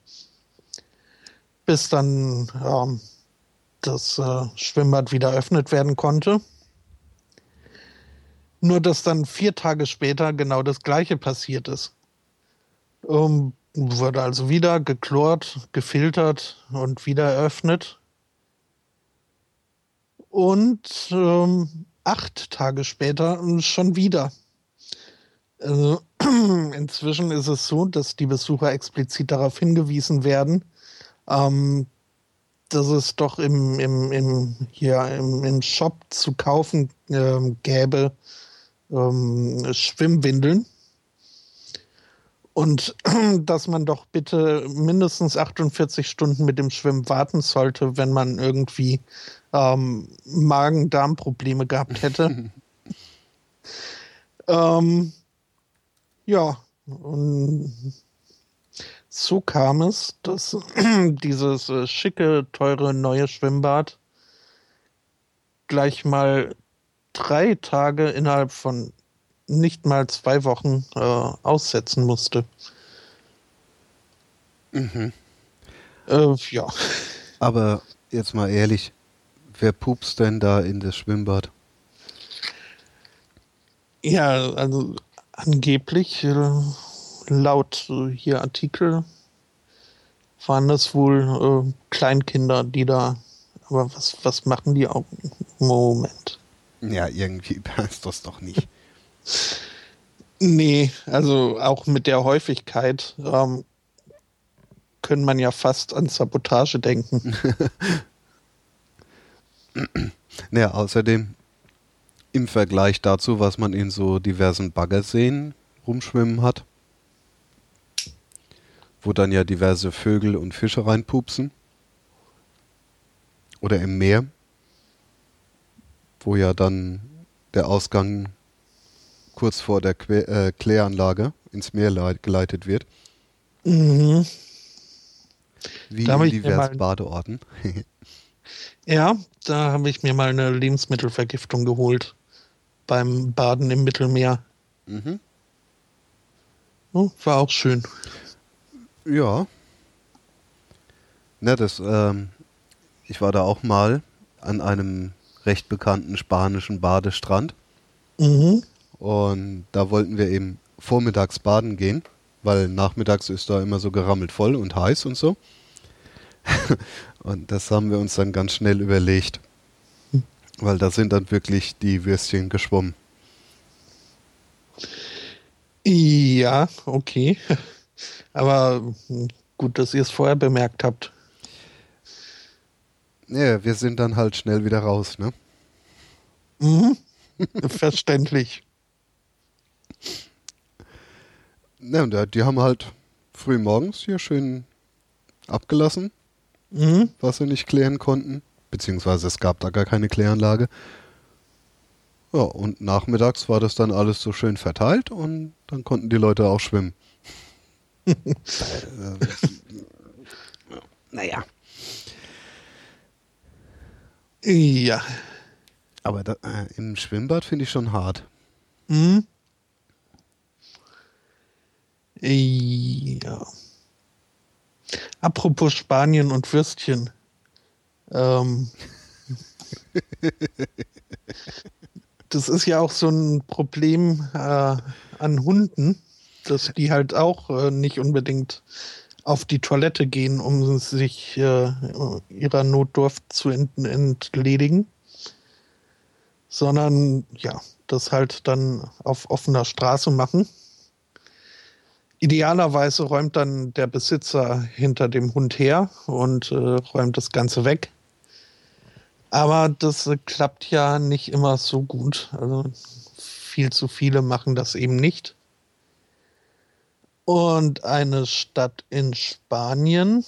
bis dann ähm, das äh, Schwimmbad wieder eröffnet werden konnte. Nur, dass dann vier Tage später genau das Gleiche passiert ist. Um, wurde also wieder geklort, gefiltert und wieder eröffnet. Und ähm, acht Tage später schon wieder. Also, inzwischen ist es so, dass die Besucher explizit darauf hingewiesen werden, ähm, dass es doch im, im, im, hier im, im Shop zu kaufen äh, gäbe ähm, Schwimmwindeln. Und dass man doch bitte mindestens 48 Stunden mit dem Schwimmen warten sollte, wenn man irgendwie ähm, Magen-Darm-Probleme gehabt hätte. ähm, ja, und so kam es, dass dieses äh, schicke, teure neue Schwimmbad gleich mal drei Tage innerhalb von nicht mal zwei Wochen äh, aussetzen musste. Mhm. Äh, ja. Aber jetzt mal ehrlich, wer pupst denn da in das Schwimmbad? Ja, also angeblich, äh, laut äh, hier Artikel, waren das wohl äh, Kleinkinder, die da. Aber was, was machen die auch? Moment. Ja, irgendwie passt das doch nicht. Nee, also auch mit der Häufigkeit ähm, können man ja fast an Sabotage denken. naja, außerdem im Vergleich dazu, was man in so diversen Baggerseen rumschwimmen hat, wo dann ja diverse Vögel und Fische reinpupsen. Oder im Meer, wo ja dann der Ausgang kurz vor der que äh, Kläranlage ins Meer geleitet wird. Mhm. Wie da in diversen Badeorten. ja, da habe ich mir mal eine Lebensmittelvergiftung geholt beim Baden im Mittelmeer. Mhm. Oh, war auch schön. Ja. Na, das, ähm, ich war da auch mal an einem recht bekannten spanischen Badestrand. Mhm. Und da wollten wir eben vormittags baden gehen, weil nachmittags ist da immer so gerammelt voll und heiß und so. und das haben wir uns dann ganz schnell überlegt, weil da sind dann wirklich die Würstchen geschwommen. Ja, okay. Aber gut, dass ihr es vorher bemerkt habt. Ja, wir sind dann halt schnell wieder raus, ne? Mhm. Verständlich. Ja, und die haben halt früh morgens hier schön abgelassen, mhm. was sie nicht klären konnten. Beziehungsweise es gab da gar keine Kläranlage. Ja, und nachmittags war das dann alles so schön verteilt und dann konnten die Leute auch schwimmen. naja. Ja. Aber da, äh, im Schwimmbad finde ich schon hart. Mhm. Ja. Apropos Spanien und Würstchen. Ähm, das ist ja auch so ein Problem äh, an Hunden, dass die halt auch äh, nicht unbedingt auf die Toilette gehen, um sich äh, ihrer Notdurft zu ent entledigen, sondern ja, das halt dann auf offener Straße machen. Idealerweise räumt dann der Besitzer hinter dem Hund her und äh, räumt das Ganze weg. Aber das äh, klappt ja nicht immer so gut. Also viel zu viele machen das eben nicht. Und eine Stadt in Spanien,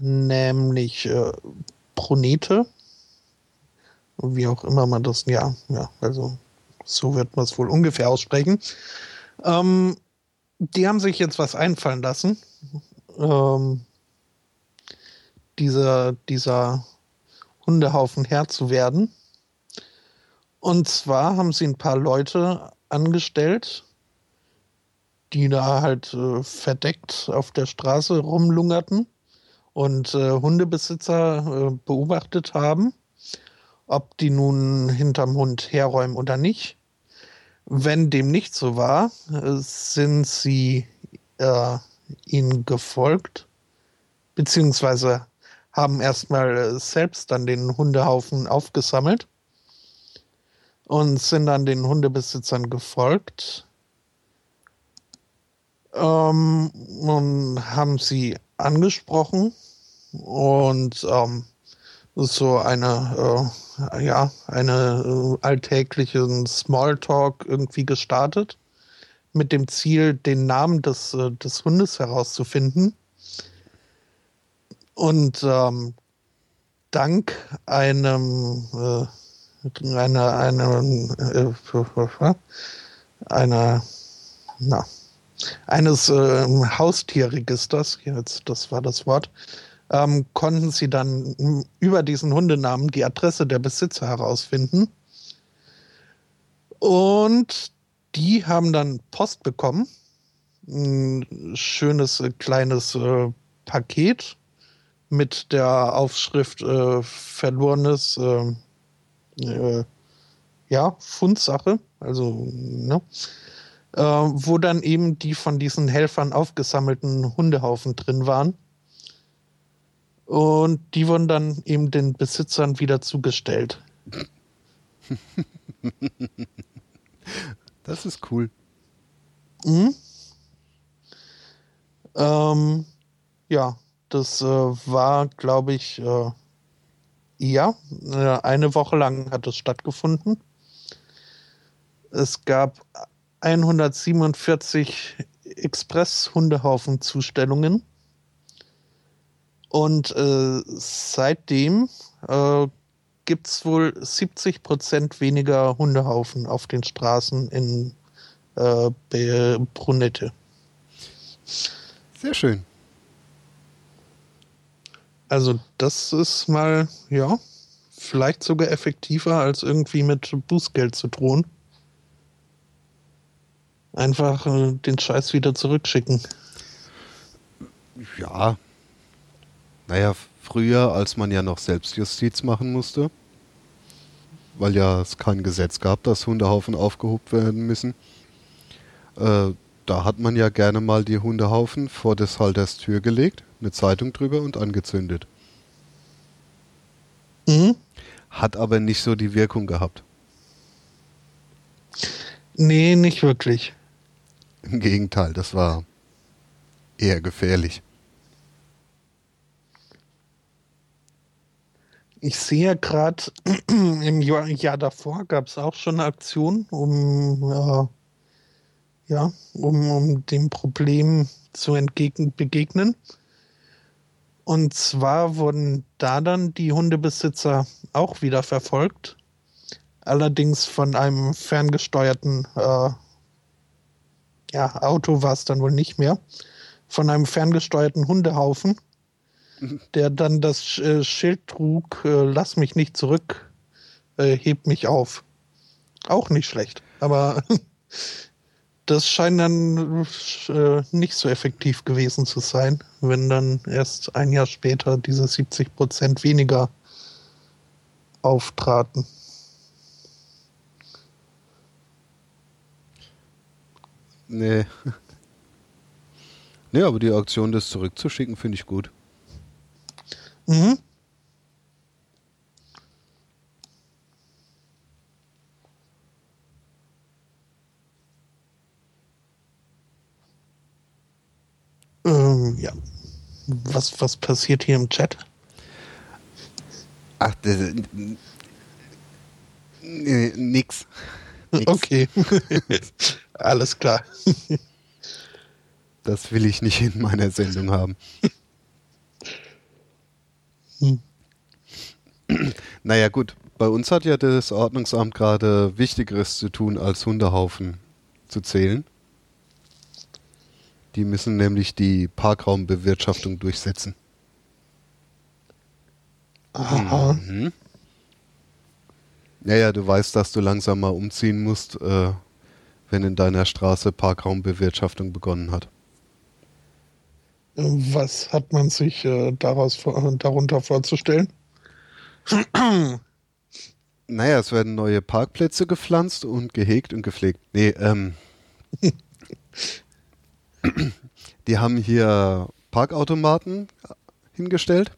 nämlich äh, Brunete, wie auch immer man das, ja, ja, also so wird man es wohl ungefähr aussprechen. Ähm, die haben sich jetzt was einfallen lassen. Ähm, dieser, dieser Hundehaufen Herr zu werden. Und zwar haben sie ein paar Leute angestellt, die da halt äh, verdeckt auf der Straße rumlungerten und äh, Hundebesitzer äh, beobachtet haben, ob die nun hinterm Hund herräumen oder nicht. Wenn dem nicht so war, sind sie äh, ihnen gefolgt, beziehungsweise haben erstmal äh, selbst dann den Hundehaufen aufgesammelt und sind dann den Hundebesitzern gefolgt ähm, und haben sie angesprochen und ähm, so eine, äh, ja, eine äh, alltäglichen Smalltalk irgendwie gestartet mit dem Ziel, den Namen des, äh, des Hundes herauszufinden. Und ähm, dank einem äh, einer, einer, äh, einer, na, eines äh, Haustierregisters, jetzt, das war das Wort, ähm, konnten sie dann über diesen Hundenamen die Adresse der Besitzer herausfinden. Und die haben dann Post bekommen. Ein schönes äh, kleines äh, Paket mit der Aufschrift äh, verlorenes äh, äh, ja, Fundsache. also, ne? Äh, wo dann eben die von diesen Helfern aufgesammelten Hundehaufen drin waren. Und die wurden dann eben den Besitzern wieder zugestellt. das ist cool. Mhm. Ähm, ja, das äh, war, glaube ich, äh, ja, äh, eine Woche lang hat es stattgefunden. Es gab 147 Express-Hundehaufen-Zustellungen. Und äh, seitdem äh, gibt es wohl 70 Prozent weniger Hundehaufen auf den Straßen in äh, Brunette. Sehr schön. Also das ist mal, ja, vielleicht sogar effektiver, als irgendwie mit Bußgeld zu drohen. Einfach äh, den Scheiß wieder zurückschicken. Ja. Naja, früher, als man ja noch Selbstjustiz machen musste, weil ja es kein Gesetz gab, dass Hundehaufen aufgehoben werden müssen, äh, da hat man ja gerne mal die Hundehaufen vor des Halters Tür gelegt, eine Zeitung drüber und angezündet. Mhm. Hat aber nicht so die Wirkung gehabt. Nee, nicht wirklich. Im Gegenteil, das war eher gefährlich. Ich sehe gerade, im Jahr, Jahr, davor gab es auch schon eine Aktion, um, äh, ja, um, um dem Problem zu entgegen, begegnen. Und zwar wurden da dann die Hundebesitzer auch wieder verfolgt. Allerdings von einem ferngesteuerten äh, ja, Auto war es dann wohl nicht mehr, von einem ferngesteuerten Hundehaufen, der dann das äh, Schild trug, äh, lass mich nicht zurück, äh, heb mich auf. Auch nicht schlecht, aber das scheint dann äh, nicht so effektiv gewesen zu sein, wenn dann erst ein Jahr später diese 70 Prozent weniger auftraten. Nee. Nee, aber die Aktion, das zurückzuschicken, finde ich gut. Mhm. Ähm, ja. Was, was passiert hier im Chat? Ach, das, nix. Nix. Okay. Alles klar. das will ich nicht in meiner Sendung haben. Hm. Naja, gut. Bei uns hat ja das Ordnungsamt gerade Wichtigeres zu tun, als Hundehaufen zu zählen. Die müssen nämlich die Parkraumbewirtschaftung durchsetzen. Aha. Mhm. Naja, du weißt, dass du langsam mal umziehen musst, äh, wenn in deiner Straße Parkraumbewirtschaftung begonnen hat. Was hat man sich äh, daraus, darunter vorzustellen? Naja, es werden neue Parkplätze gepflanzt und gehegt und gepflegt. Nee, ähm. die haben hier Parkautomaten hingestellt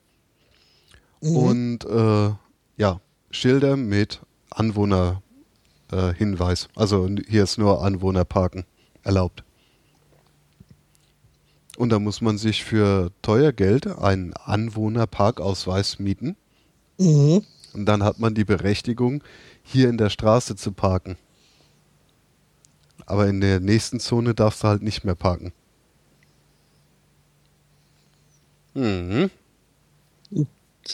mhm. und äh, ja, Schilder mit Anwohnerhinweis. Äh, also hier ist nur Anwohnerparken erlaubt. Und da muss man sich für teuer Geld einen Anwohnerparkausweis mieten. Mhm. Und dann hat man die Berechtigung, hier in der Straße zu parken. Aber in der nächsten Zone darfst du halt nicht mehr parken. Mhm.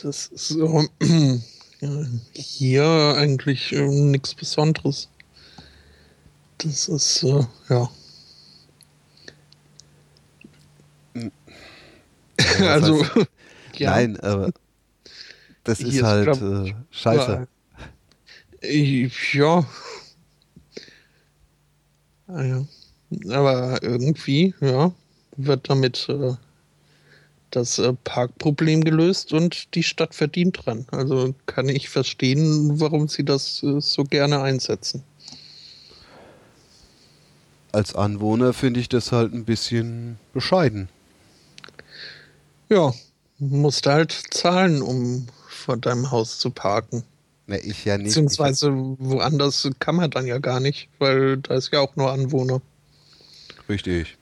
Das ist so hier eigentlich äh, nichts Besonderes. Das ist, äh, ja. also, ja. Nein, aber das ist halt glaub, äh, scheiße. ja. Ja. Aber irgendwie, ja, wird damit äh, das äh, Parkproblem gelöst und die Stadt verdient dran. Also kann ich verstehen, warum sie das äh, so gerne einsetzen. als Anwohner finde ich das halt ein bisschen bescheiden. Ja, musst halt zahlen, um vor deinem Haus zu parken. Ne, ich ja nicht. Beziehungsweise woanders kann man dann ja gar nicht, weil da ist ja auch nur Anwohner. Richtig.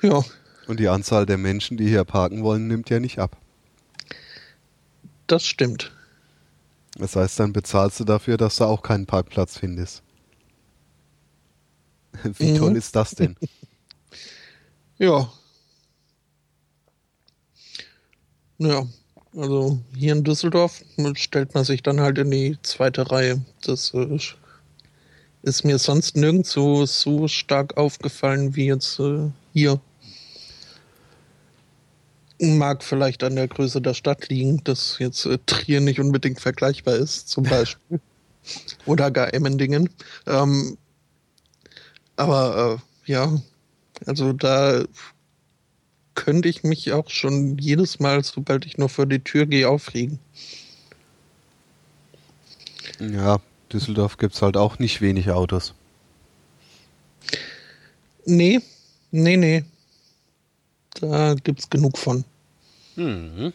Ja. Und die Anzahl der Menschen, die hier parken wollen, nimmt ja nicht ab. Das stimmt. Das heißt, dann bezahlst du dafür, dass du auch keinen Parkplatz findest. Wie mhm. toll ist das denn? ja. Ja, also hier in Düsseldorf stellt man sich dann halt in die zweite Reihe. Das äh, ist mir sonst nirgendwo so stark aufgefallen wie jetzt äh, hier. Mag vielleicht an der Größe der Stadt liegen, dass jetzt äh, Trier nicht unbedingt vergleichbar ist, zum Beispiel. Oder gar Emmendingen. Ähm, aber äh, ja, also da könnte ich mich auch schon jedes Mal, sobald ich nur vor die Tür gehe, aufregen. Ja, Düsseldorf gibt es halt auch nicht wenig Autos. Nee, nee, nee. Da gibt es genug von. Mhm.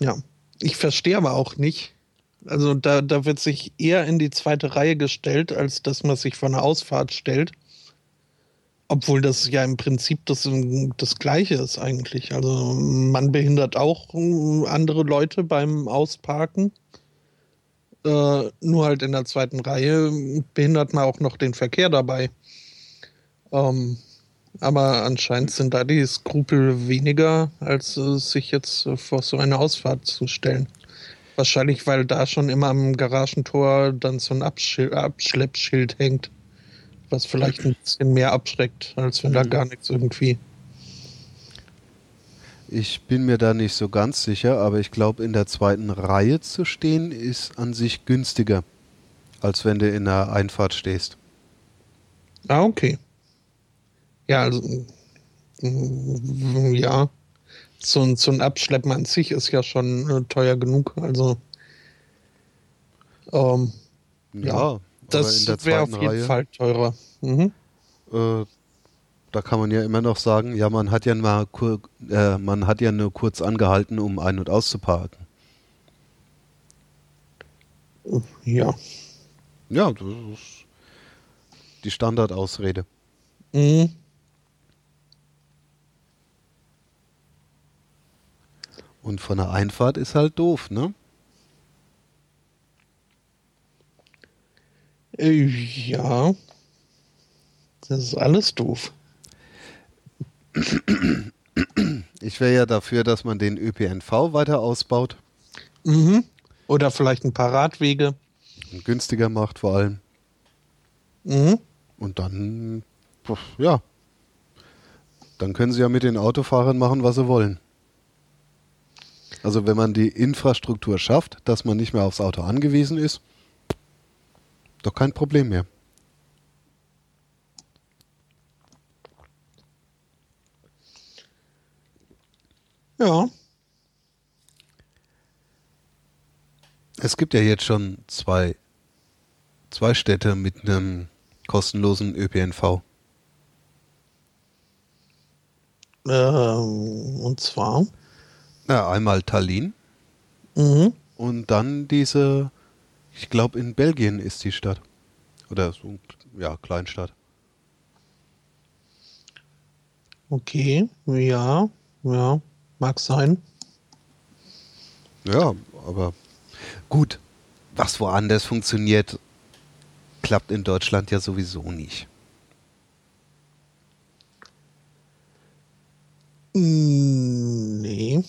Ja, ich verstehe aber auch nicht. Also da, da wird sich eher in die zweite Reihe gestellt, als dass man sich vor eine Ausfahrt stellt. Obwohl das ja im Prinzip das, das Gleiche ist eigentlich. Also man behindert auch andere Leute beim Ausparken. Äh, nur halt in der zweiten Reihe behindert man auch noch den Verkehr dabei. Ähm, aber anscheinend sind da die Skrupel weniger, als äh, sich jetzt vor so eine Ausfahrt zu stellen. Wahrscheinlich, weil da schon immer am Garagentor dann so ein Abschil Abschleppschild hängt was vielleicht ein bisschen mehr abschreckt, als wenn da mhm. gar nichts irgendwie. Ich bin mir da nicht so ganz sicher, aber ich glaube, in der zweiten Reihe zu stehen ist an sich günstiger, als wenn du in der Einfahrt stehst. Ah, okay. Ja, also mm, ja, so ein, so ein Abschleppen an sich ist ja schon äh, teuer genug. Also ähm, ja, ja, das wäre auf jeden Reihe, Fall teurer. Mhm. Äh, da kann man ja immer noch sagen, ja, man hat ja mal äh, man hat ja nur kurz angehalten, um ein- und auszuparken. Ja. Ja, das ist die Standardausrede. Mhm. Und von der Einfahrt ist halt doof, ne? Ja. Das ist alles doof. Ich wäre ja dafür, dass man den ÖPNV weiter ausbaut. Mhm. Oder vielleicht ein paar Radwege. Und günstiger macht vor allem. Mhm. Und dann, ja, dann können sie ja mit den Autofahrern machen, was sie wollen. Also wenn man die Infrastruktur schafft, dass man nicht mehr aufs Auto angewiesen ist, doch kein Problem mehr. Ja. Es gibt ja jetzt schon zwei, zwei Städte mit einem kostenlosen ÖPNV. Ähm, und zwar? Ja, einmal Tallinn. Mhm. Und dann diese ich glaube, in Belgien ist die Stadt. Oder so, ja, Kleinstadt. Okay, ja, ja, mag sein. Ja, aber gut, was woanders funktioniert, klappt in Deutschland ja sowieso nicht. Nee.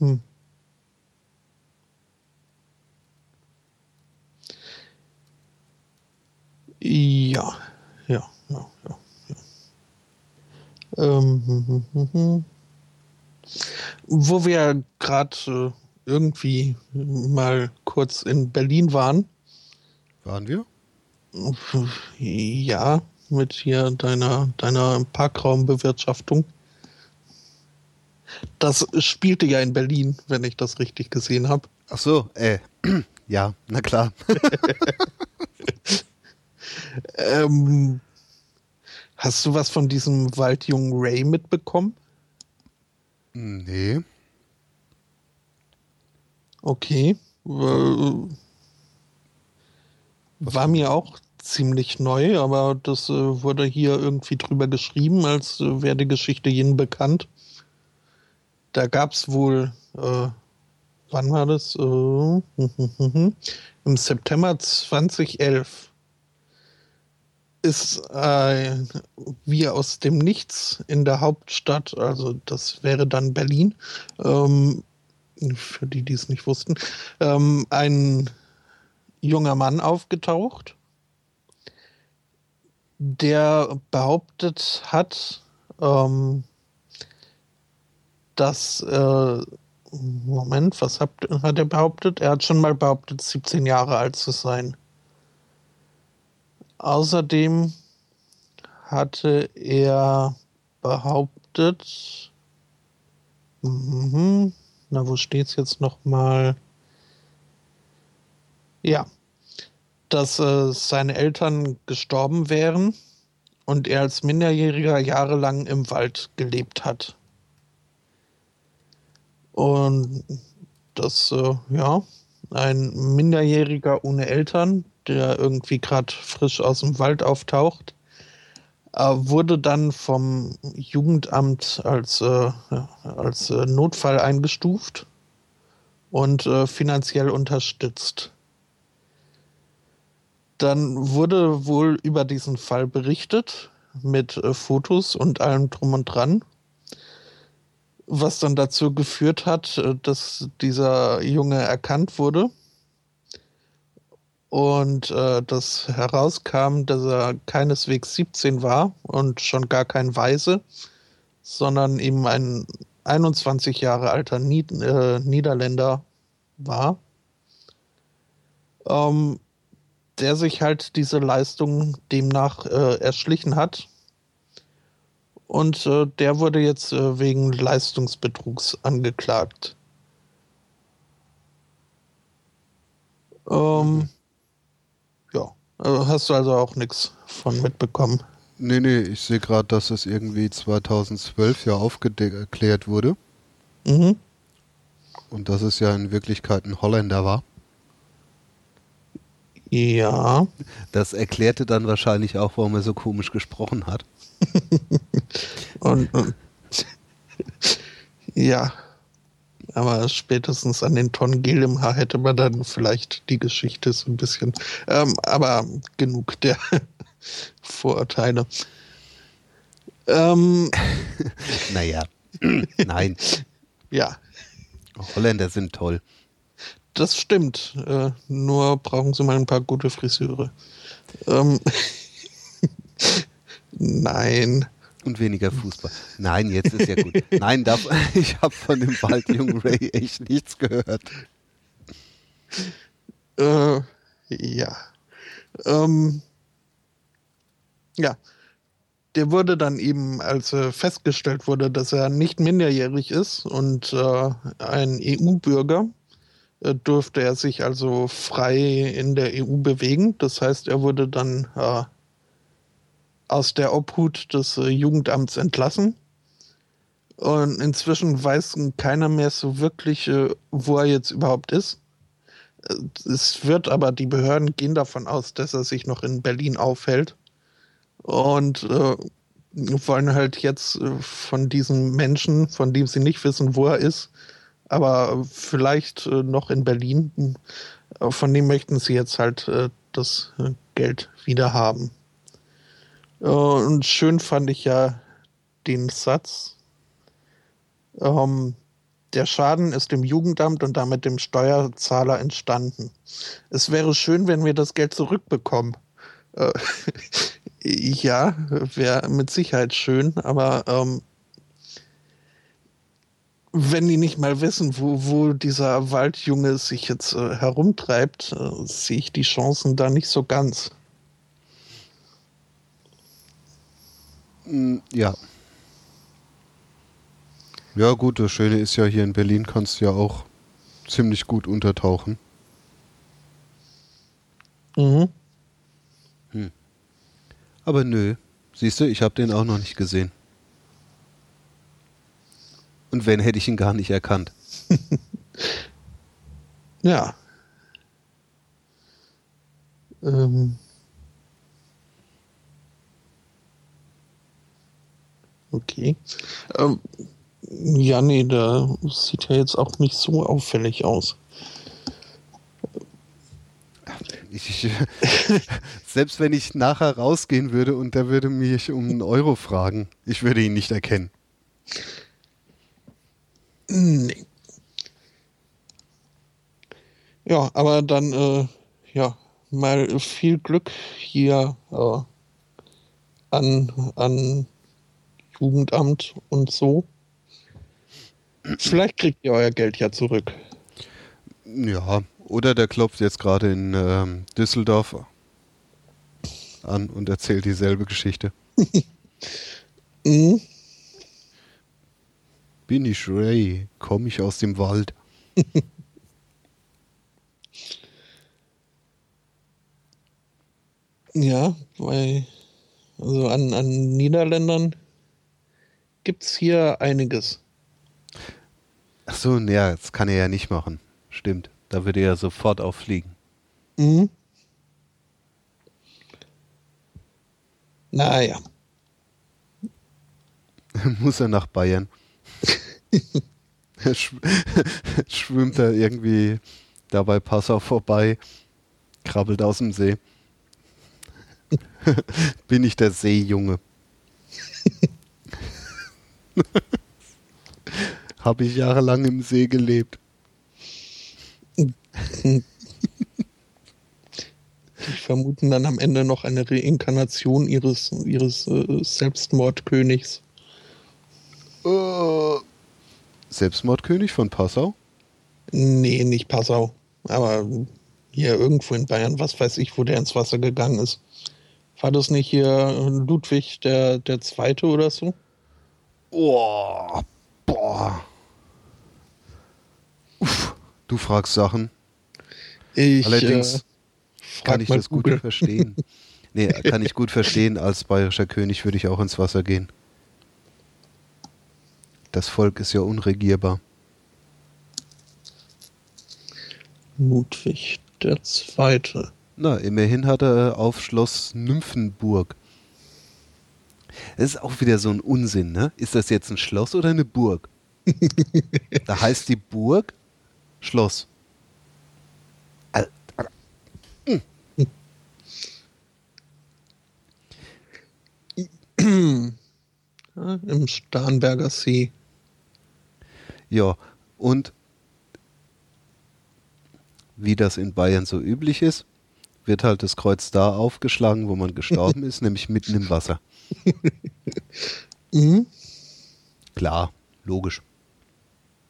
Hm. Ja, ja, ja, ja. ja. Ähm, hm, hm, hm, Wo wir gerade äh, irgendwie mal kurz in Berlin waren. Waren wir? Ja, mit hier deiner, deiner Parkraumbewirtschaftung. Das spielte ja in Berlin, wenn ich das richtig gesehen habe. Ach so, äh, ja, na klar. ähm, hast du was von diesem Waldjungen Ray mitbekommen? Nee. Okay. Äh, war mir auch ziemlich neu, aber das äh, wurde hier irgendwie drüber geschrieben, als äh, wäre die Geschichte Ihnen bekannt. Da gab es wohl, äh, wann war das? Äh, Im September 2011 ist äh, wie aus dem Nichts in der Hauptstadt, also das wäre dann Berlin, ähm, für die, die es nicht wussten, ähm, ein junger Mann aufgetaucht, der behauptet hat, ähm, dass, äh, Moment, was hat, hat er behauptet? Er hat schon mal behauptet, 17 Jahre alt zu sein. Außerdem hatte er behauptet, mhm, na, wo steht es jetzt nochmal? Ja, dass äh, seine Eltern gestorben wären und er als Minderjähriger jahrelang im Wald gelebt hat. Und das, äh, ja, ein Minderjähriger ohne Eltern, der irgendwie gerade frisch aus dem Wald auftaucht, äh, wurde dann vom Jugendamt als, äh, als äh, Notfall eingestuft und äh, finanziell unterstützt. Dann wurde wohl über diesen Fall berichtet mit äh, Fotos und allem drum und dran, was dann dazu geführt hat, äh, dass dieser Junge erkannt wurde und äh, das herauskam, dass er keineswegs 17 war und schon gar kein Weise, sondern eben ein 21 Jahre alter Nied äh, Niederländer war, ähm, der sich halt diese Leistung demnach äh, erschlichen hat. Und äh, der wurde jetzt äh, wegen Leistungsbetrugs angeklagt. Ähm, also hast du also auch nichts von mitbekommen? Nee, nee, ich sehe gerade, dass es irgendwie 2012 ja aufgeklärt wurde. Mhm. Und dass es ja in Wirklichkeit ein Holländer war. Ja. Das erklärte dann wahrscheinlich auch, warum er so komisch gesprochen hat. und, und ja, aber spätestens an den Tonnen Gel im Haar hätte man dann vielleicht die Geschichte so ein bisschen. Ähm, aber genug der Vorurteile. Ähm, naja, nein. Ja. Holländer sind toll. Das stimmt. Äh, nur brauchen sie mal ein paar gute Friseure. Ähm, nein. Und weniger Fußball. Nein, jetzt ist ja gut. Nein, darf, ich habe von dem Waldjungen Ray echt nichts gehört. Äh, ja. Ähm, ja. Der wurde dann eben, als äh, festgestellt wurde, dass er nicht minderjährig ist und äh, ein EU-Bürger, äh, durfte er sich also frei in der EU bewegen. Das heißt, er wurde dann äh, aus der Obhut des äh, Jugendamts entlassen. Und inzwischen weiß keiner mehr so wirklich, äh, wo er jetzt überhaupt ist. Äh, es wird aber, die Behörden gehen davon aus, dass er sich noch in Berlin aufhält. Und äh, wollen halt jetzt von diesen Menschen, von dem sie nicht wissen, wo er ist, aber vielleicht äh, noch in Berlin, von dem möchten sie jetzt halt das Geld wieder haben. Und schön fand ich ja den Satz, ähm, der Schaden ist dem Jugendamt und damit dem Steuerzahler entstanden. Es wäre schön, wenn wir das Geld zurückbekommen. Äh, ja, wäre mit Sicherheit schön, aber ähm, wenn die nicht mal wissen, wo, wo dieser Waldjunge sich jetzt äh, herumtreibt, äh, sehe ich die Chancen da nicht so ganz. Mm, ja. Ja, gut, das Schöne ist ja, hier in Berlin kannst du ja auch ziemlich gut untertauchen. Mhm. Aber nö, siehst du, ich habe den auch noch nicht gesehen. Und wenn, hätte ich ihn gar nicht erkannt. Ja. Ähm. Okay. Ähm, ja, nee, da sieht ja jetzt auch nicht so auffällig aus. Ich, selbst wenn ich nachher rausgehen würde und der würde mich um einen Euro fragen, ich würde ihn nicht erkennen. Nee. Ja, aber dann, äh, ja, mal viel Glück hier äh, an, an Jugendamt und so. Vielleicht kriegt ihr euer Geld ja zurück. Ja, oder der klopft jetzt gerade in ähm, Düsseldorf an und erzählt dieselbe Geschichte. Mhm. Bin ich Ray, komme ich aus dem Wald. Ja, weil also an, an Niederländern gibt es hier einiges. Ach so, ja, das kann er ja nicht machen. Stimmt, da würde er sofort auffliegen. Mhm. Naja, Muss er nach Bayern. Er schw schwimmt da irgendwie dabei Passau vorbei, krabbelt aus dem See. Bin ich der Seejunge. Habe ich jahrelang im See gelebt. die vermuten dann am Ende noch eine Reinkarnation ihres, ihres äh, Selbstmordkönigs. Äh, Selbstmordkönig von Passau? Nee, nicht Passau. Aber hier irgendwo in Bayern, was weiß ich, wo der ins Wasser gegangen ist. War das nicht hier Ludwig der, der Zweite oder so? Oh, boah. Uff, du fragst Sachen. Ich Allerdings äh, kann ich das gut Google. verstehen. Nee, kann ich gut verstehen. Als bayerischer König würde ich auch ins Wasser gehen. Das Volk ist ja unregierbar. Ludwig der Zweite. Na, immerhin hat er auf Schloss Nymphenburg. Das ist auch wieder so ein Unsinn, ne? Ist das jetzt ein Schloss oder eine Burg? da heißt die Burg Schloss. Äh, Ja, Im Starnberger See. Ja, und wie das in Bayern so üblich ist, wird halt das Kreuz da aufgeschlagen, wo man gestorben ist, nämlich mitten im Wasser. Mhm. Klar, logisch.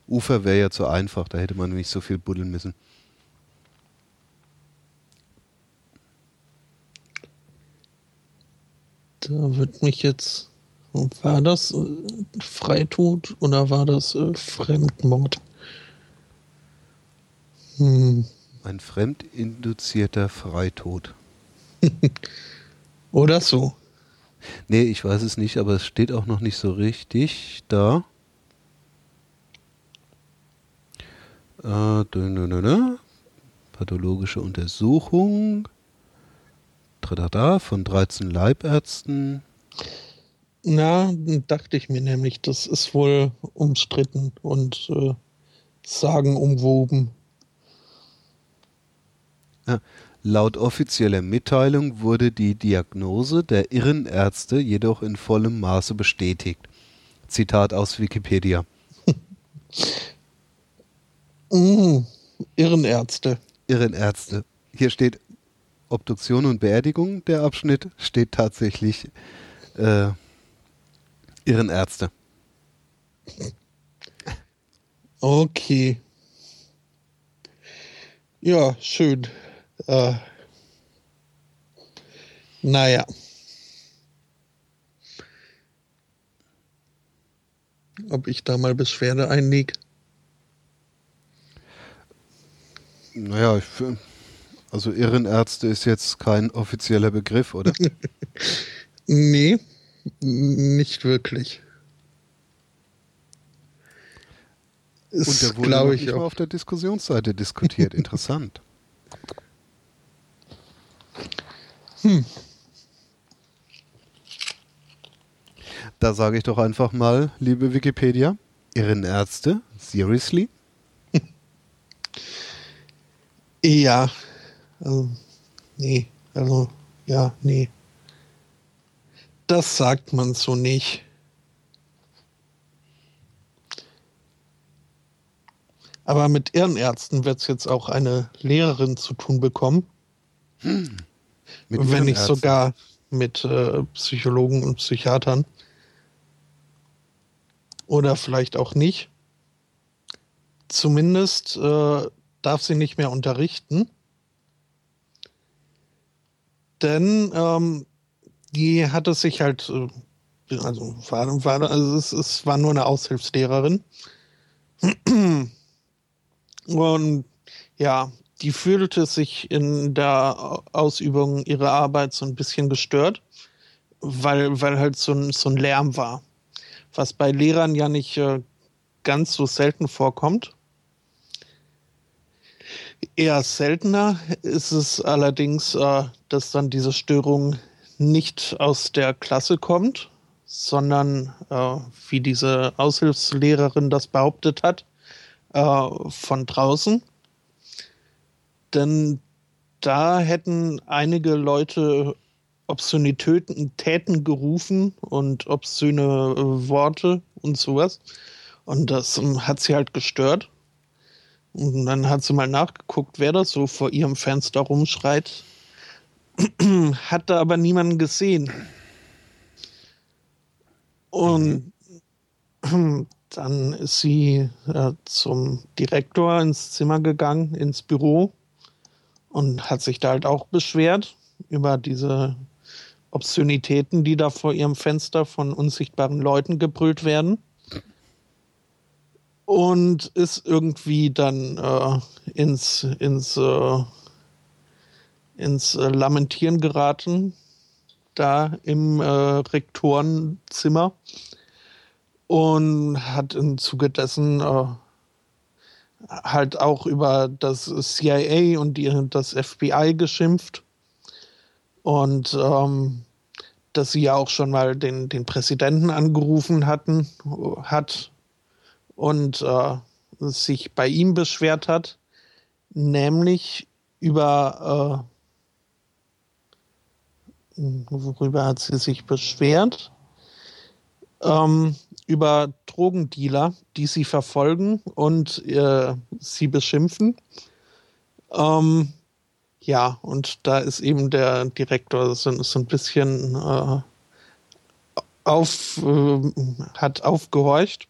Ufer wäre ja zu einfach, da hätte man nicht so viel buddeln müssen. Da wird mich jetzt. War das äh, Freitod oder war das äh, Fremdmord? Hm. Ein fremdinduzierter Freitod. Oder so. Nee, ich weiß es nicht, aber es steht auch noch nicht so richtig da. Äh. Pathologische Untersuchung. Tradada von 13 Leibärzten. Na, dachte ich mir nämlich, das ist wohl umstritten und äh, sagenumwoben. Laut offizieller Mitteilung wurde die Diagnose der Irrenärzte jedoch in vollem Maße bestätigt. Zitat aus Wikipedia. Mm, Irrenärzte. Irrenärzte. Hier steht Obduktion und Beerdigung. Der Abschnitt steht tatsächlich äh, Irrenärzte. Okay. Ja, schön. Äh, naja. ob ich da mal Beschwerde einlege. Naja, ich, also Irrenärzte ist jetzt kein offizieller Begriff, oder? nee, nicht wirklich. Ist, Und der wurde noch ich, nicht mal auf der Diskussionsseite diskutiert. Interessant. Hm. Da sage ich doch einfach mal, liebe Wikipedia, Irrenärzte, seriously? Ja, also, nee, also, ja, nee. Das sagt man so nicht. Aber mit Ehrenärzten wird es jetzt auch eine Lehrerin zu tun bekommen. Hm. Wenn nicht sogar mit äh, Psychologen und Psychiatern. Oder vielleicht auch nicht. Zumindest äh, darf sie nicht mehr unterrichten. Denn ähm, die hatte sich halt, äh, also, war, war, also es, es war nur eine Aushilfslehrerin. Und ja, die fühlte sich in der Ausübung ihrer Arbeit so ein bisschen gestört, weil, weil halt so ein, so ein Lärm war. Was bei Lehrern ja nicht äh, ganz so selten vorkommt. Eher seltener ist es allerdings, äh, dass dann diese Störung nicht aus der Klasse kommt, sondern äh, wie diese Aushilfslehrerin das behauptet hat, äh, von draußen. Denn da hätten einige Leute Obszönitäten Täten gerufen und obszöne äh, Worte und sowas. Und das um, hat sie halt gestört. Und dann hat sie mal nachgeguckt, wer das so vor ihrem Fenster rumschreit. hat da aber niemanden gesehen. Und dann ist sie äh, zum Direktor ins Zimmer gegangen, ins Büro und hat sich da halt auch beschwert über diese Obszönitäten, die da vor ihrem Fenster von unsichtbaren Leuten gebrüllt werden. Und ist irgendwie dann äh, ins, ins, äh, ins äh, Lamentieren geraten, da im äh, Rektorenzimmer. Und hat im Zuge dessen äh, halt auch über das CIA und die, das FBI geschimpft und ähm, dass sie ja auch schon mal den, den Präsidenten angerufen hatten, hat und äh, sich bei ihm beschwert hat, nämlich über äh, worüber hat sie sich beschwert? Ähm, über Drogendealer, die sie verfolgen und äh, sie beschimpfen. Ähm, ja, und da ist eben der Direktor so, so ein bisschen äh, auf, äh, hat aufgehorcht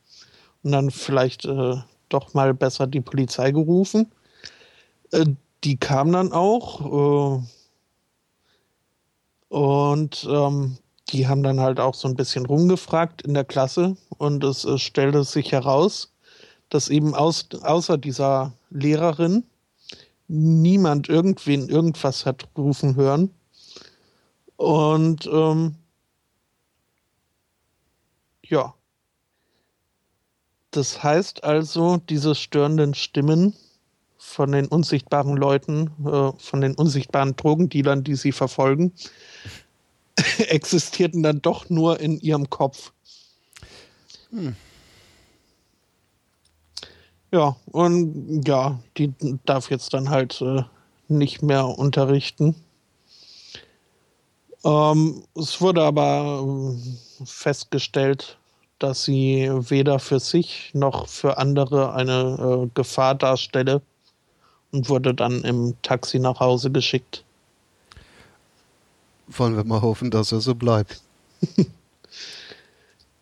und dann vielleicht äh, doch mal besser die Polizei gerufen. Äh, die kam dann auch äh, und ähm, die haben dann halt auch so ein bisschen rumgefragt in der Klasse und es äh, stellte sich heraus, dass eben aus, außer dieser Lehrerin niemand irgendwen irgendwas hat rufen hören. Und ähm, ja. Das heißt also, diese störenden Stimmen von den unsichtbaren Leuten, äh, von den unsichtbaren Drogendealern, die sie verfolgen, existierten dann doch nur in ihrem Kopf. Hm. Ja, und ja, die darf jetzt dann halt äh, nicht mehr unterrichten. Ähm, es wurde aber äh, festgestellt, dass sie weder für sich noch für andere eine äh, Gefahr darstelle und wurde dann im Taxi nach Hause geschickt. Wollen wir mal hoffen, dass er so bleibt.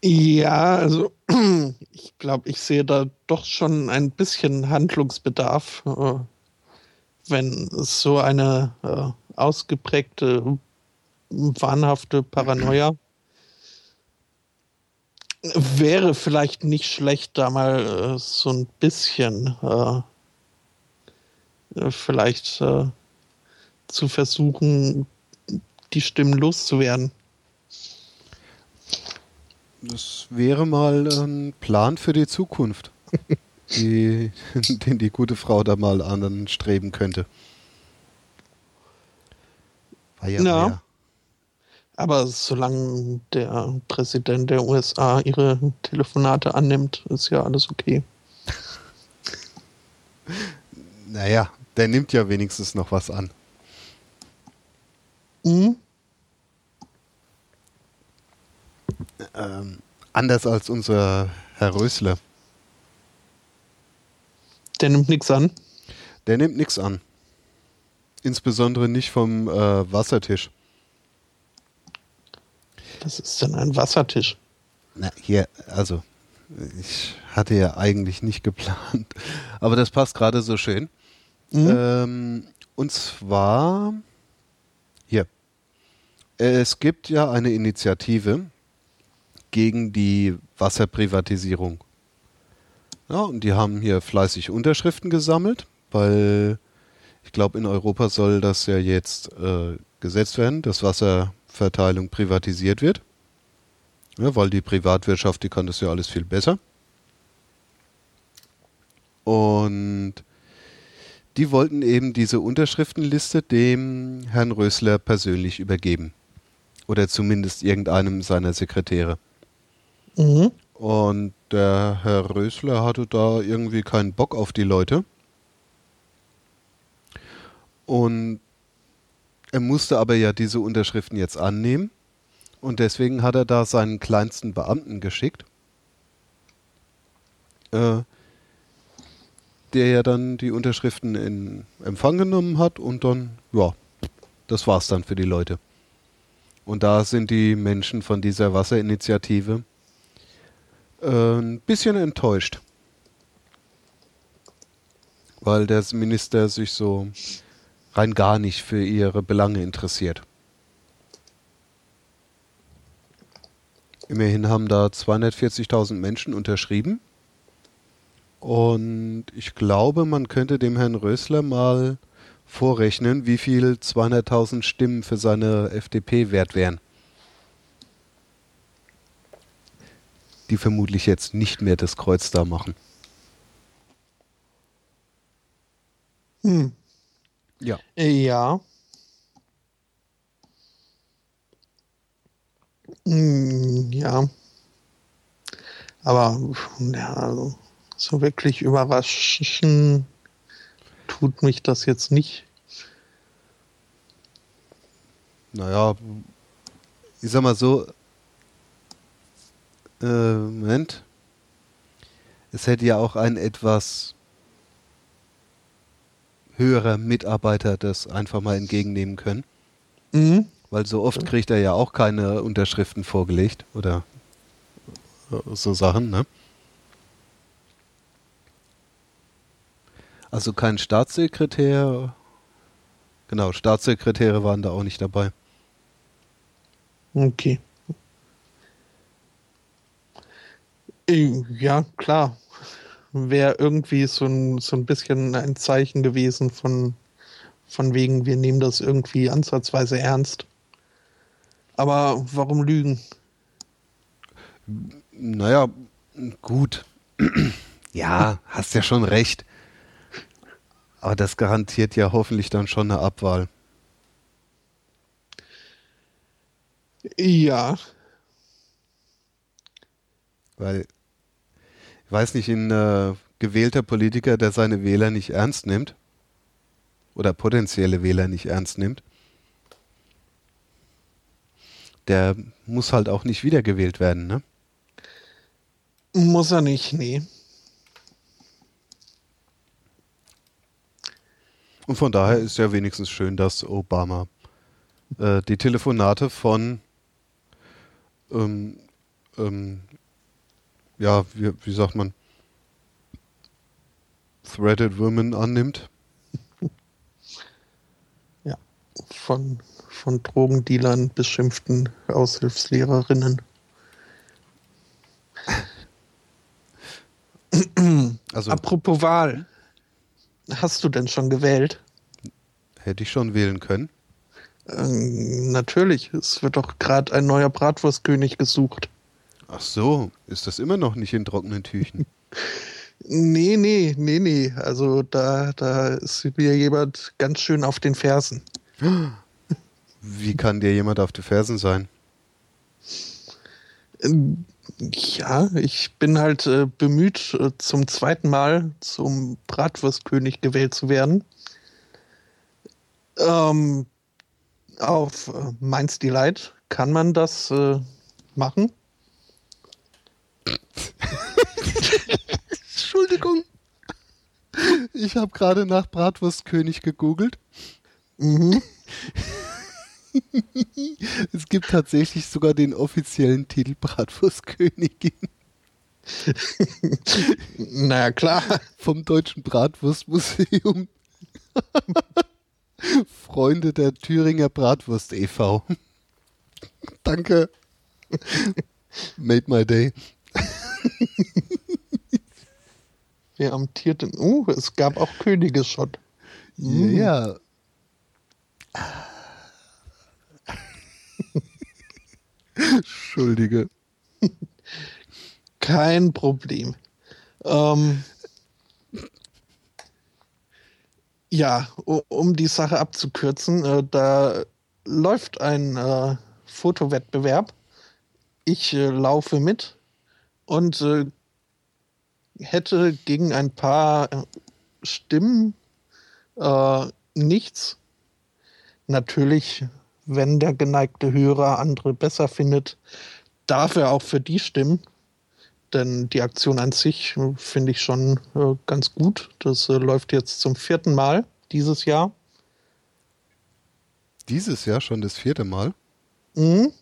Ja, also ich glaube, ich sehe da doch schon ein bisschen Handlungsbedarf, äh, wenn so eine äh, ausgeprägte, wahnhafte Paranoia Wäre vielleicht nicht schlecht, da mal äh, so ein bisschen vielleicht zu versuchen, die Stimmen loszuwerden. Das wäre mal ein Plan für die Zukunft, die, den die gute Frau da mal anstreben könnte. War ja, ja. Mehr. Aber solange der Präsident der USA ihre Telefonate annimmt, ist ja alles okay. naja, der nimmt ja wenigstens noch was an. Mhm. Ähm, anders als unser Herr Rösler. Der nimmt nichts an. Der nimmt nichts an. Insbesondere nicht vom äh, Wassertisch. Was ist denn ein Wassertisch? Na, hier, also, ich hatte ja eigentlich nicht geplant, aber das passt gerade so schön. Mhm. Ähm, und zwar, es gibt ja eine Initiative gegen die Wasserprivatisierung. Ja, und die haben hier fleißig Unterschriften gesammelt, weil ich glaube, in Europa soll das ja jetzt äh, gesetzt werden, dass Wasserverteilung privatisiert wird. Ja, weil die Privatwirtschaft, die kann das ja alles viel besser. Und die wollten eben diese Unterschriftenliste dem Herrn Rösler persönlich übergeben. Oder zumindest irgendeinem seiner Sekretäre. Mhm. Und der Herr Rösler hatte da irgendwie keinen Bock auf die Leute. Und er musste aber ja diese Unterschriften jetzt annehmen. Und deswegen hat er da seinen kleinsten Beamten geschickt, äh, der ja dann die Unterschriften in Empfang genommen hat und dann, ja, das war's dann für die Leute. Und da sind die Menschen von dieser Wasserinitiative äh, ein bisschen enttäuscht. Weil der Minister sich so rein gar nicht für ihre Belange interessiert. Immerhin haben da 240.000 Menschen unterschrieben. Und ich glaube, man könnte dem Herrn Rösler mal vorrechnen, wie viel 200.000 Stimmen für seine FDP wert wären. Die vermutlich jetzt nicht mehr das Kreuz da machen. Hm. Ja. Ja. Hm, ja. Aber ja, also, so wirklich überraschen tut mich das jetzt nicht. Naja, ich sag mal so, äh, Moment. Es hätte ja auch ein etwas höherer Mitarbeiter das einfach mal entgegennehmen können. Mhm. Weil so oft kriegt er ja auch keine Unterschriften vorgelegt oder so Sachen, ne? Also kein Staatssekretär. Genau, Staatssekretäre waren da auch nicht dabei. Okay. Ja, klar wäre irgendwie so ein, so ein bisschen ein Zeichen gewesen von, von wegen, wir nehmen das irgendwie ansatzweise ernst. Aber warum lügen? Naja, gut. ja, hast ja schon recht. Aber das garantiert ja hoffentlich dann schon eine Abwahl. Ja. Weil ich weiß nicht, ein äh, gewählter Politiker, der seine Wähler nicht ernst nimmt oder potenzielle Wähler nicht ernst nimmt, der muss halt auch nicht wiedergewählt werden, ne? Muss er nicht, nee. Und von daher ist ja wenigstens schön, dass Obama äh, die Telefonate von ähm, ähm, ja, wie, wie sagt man, Threaded Women annimmt. Ja, von, von Drogendealern beschimpften Aushilfslehrerinnen. Also, Apropos Wahl. Hast du denn schon gewählt? Hätte ich schon wählen können. Ähm, natürlich. Es wird doch gerade ein neuer Bratwurstkönig gesucht. Ach so, ist das immer noch nicht in trockenen Tüchen? nee, nee, nee, nee. Also da, da ist mir jemand ganz schön auf den Fersen. Wie kann dir jemand auf den Fersen sein? Ja, ich bin halt äh, bemüht, äh, zum zweiten Mal zum Bratwurstkönig gewählt zu werden. Ähm, auf äh, Mainz Delight kann man das äh, machen. Entschuldigung. Ich habe gerade nach Bratwurstkönig gegoogelt. Mhm. es gibt tatsächlich sogar den offiziellen Titel Bratwurstkönigin. naja, klar. Vom Deutschen Bratwurstmuseum. Freunde der Thüringer Bratwurst e.V. Danke. Made my day. Wer amtiert denn? Uh, es gab auch Könige schon. Ja. Entschuldige. Kein Problem. Ähm, ja, um die Sache abzukürzen, äh, da läuft ein äh, Fotowettbewerb. Ich äh, laufe mit und äh, hätte gegen ein paar äh, Stimmen äh, nichts. Natürlich wenn der geneigte Hörer andere besser findet, darf er auch für die stimmen. Denn die Aktion an sich äh, finde ich schon äh, ganz gut. Das äh, läuft jetzt zum vierten Mal dieses Jahr. Dieses Jahr schon das vierte Mal? Mhm.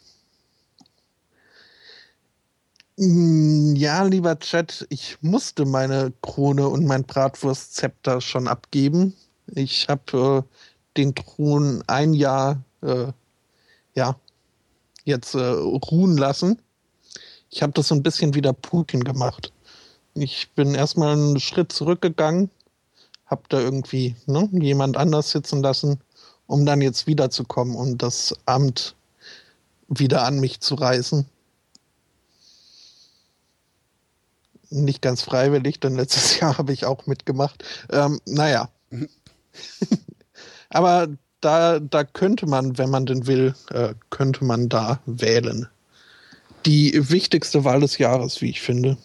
Mm, ja, lieber Chat, ich musste meine Krone und mein Bratwurstzepter schon abgeben. Ich habe äh, den Thron ein Jahr äh, ja, jetzt äh, ruhen lassen. Ich habe das so ein bisschen wie der Putin gemacht. Ich bin erstmal einen Schritt zurückgegangen, habe da irgendwie ne, jemand anders sitzen lassen, um dann jetzt wiederzukommen und das Amt wieder an mich zu reißen. Nicht ganz freiwillig, denn letztes Jahr habe ich auch mitgemacht. Ähm, naja. Aber da, da könnte man, wenn man denn will, äh, könnte man da wählen. Die wichtigste Wahl des Jahres, wie ich finde.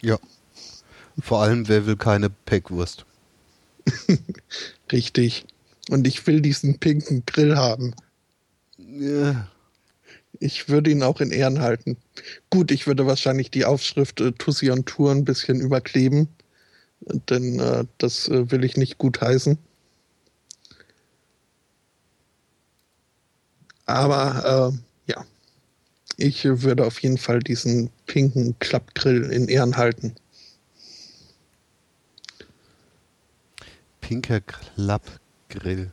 Ja. Vor allem, wer will keine Peckwurst? Richtig. Und ich will diesen pinken Grill haben. Ja. Ich würde ihn auch in Ehren halten. Gut, ich würde wahrscheinlich die Aufschrift äh, Tussi on Tour ein bisschen überkleben, denn äh, das äh, will ich nicht gut Aber äh, ja, ich würde auf jeden Fall diesen pinken Klappgrill in Ehren halten. Pinker Klappgrill.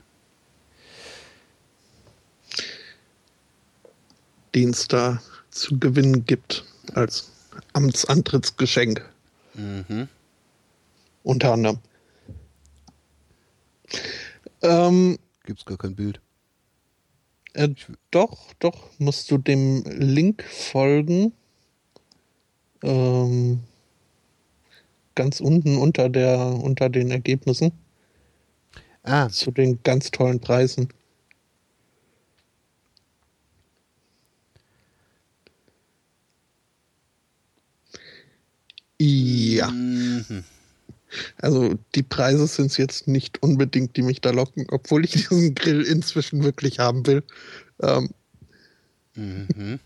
Den es da zu gewinnen gibt als Amtsantrittsgeschenk. Mhm. Unter anderem. Ähm, Gibt es gar kein Bild. Äh, doch, doch, musst du dem Link folgen. Ähm, ganz unten unter der unter den Ergebnissen. Ah. Zu den ganz tollen Preisen. Ja. Mhm. Also die Preise sind es jetzt nicht unbedingt, die mich da locken, obwohl ich diesen Grill inzwischen wirklich haben will. Ähm. Mhm.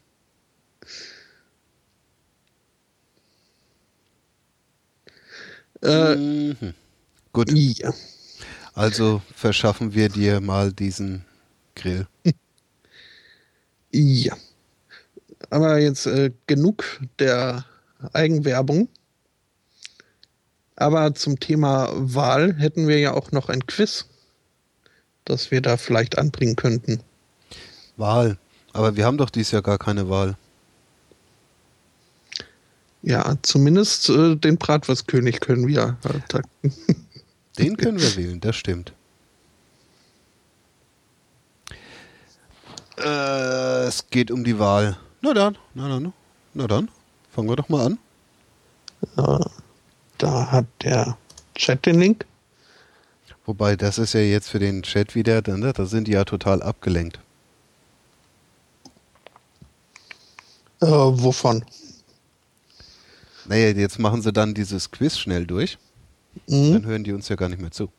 Äh, mhm. Gut. Ja. Also verschaffen wir dir mal diesen Grill. Ja. Aber jetzt äh, genug der Eigenwerbung. Aber zum Thema Wahl hätten wir ja auch noch ein Quiz, das wir da vielleicht anbringen könnten. Wahl. Aber wir haben doch dieses Jahr gar keine Wahl. Ja, zumindest äh, den Bratwurstkönig können wir. Äh, den können wir wählen, das stimmt. Äh, es geht um die Wahl. Na dann, na dann, na dann, fangen wir doch mal an. Äh, da hat der Chat den Link. Wobei, das ist ja jetzt für den Chat wieder, ne, da sind die ja total abgelenkt. Äh, wovon? Naja, jetzt machen sie dann dieses Quiz schnell durch. Mhm. Dann hören die uns ja gar nicht mehr zu.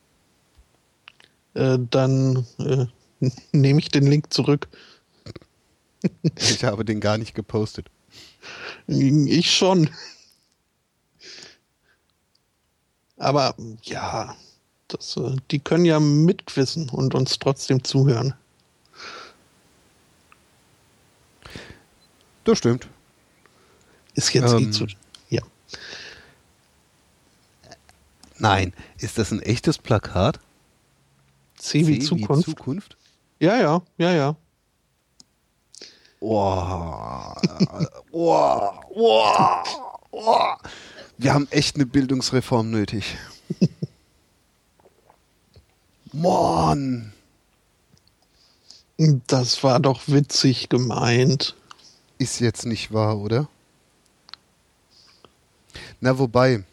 Äh, dann äh, nehme ich den Link zurück. ich habe den gar nicht gepostet. Ich schon. Aber ja, das, äh, die können ja mitquissen und uns trotzdem zuhören. Das stimmt. Ist jetzt eh ähm, eh zu. Ja. Nein, ist das ein echtes Plakat? C wie C Zukunft. Wie Zukunft? Ja, ja, ja, ja. Oh, oh, oh, oh. Wir haben echt eine Bildungsreform nötig. Mann! Das war doch witzig gemeint. Ist jetzt nicht wahr, oder? Na, wobei,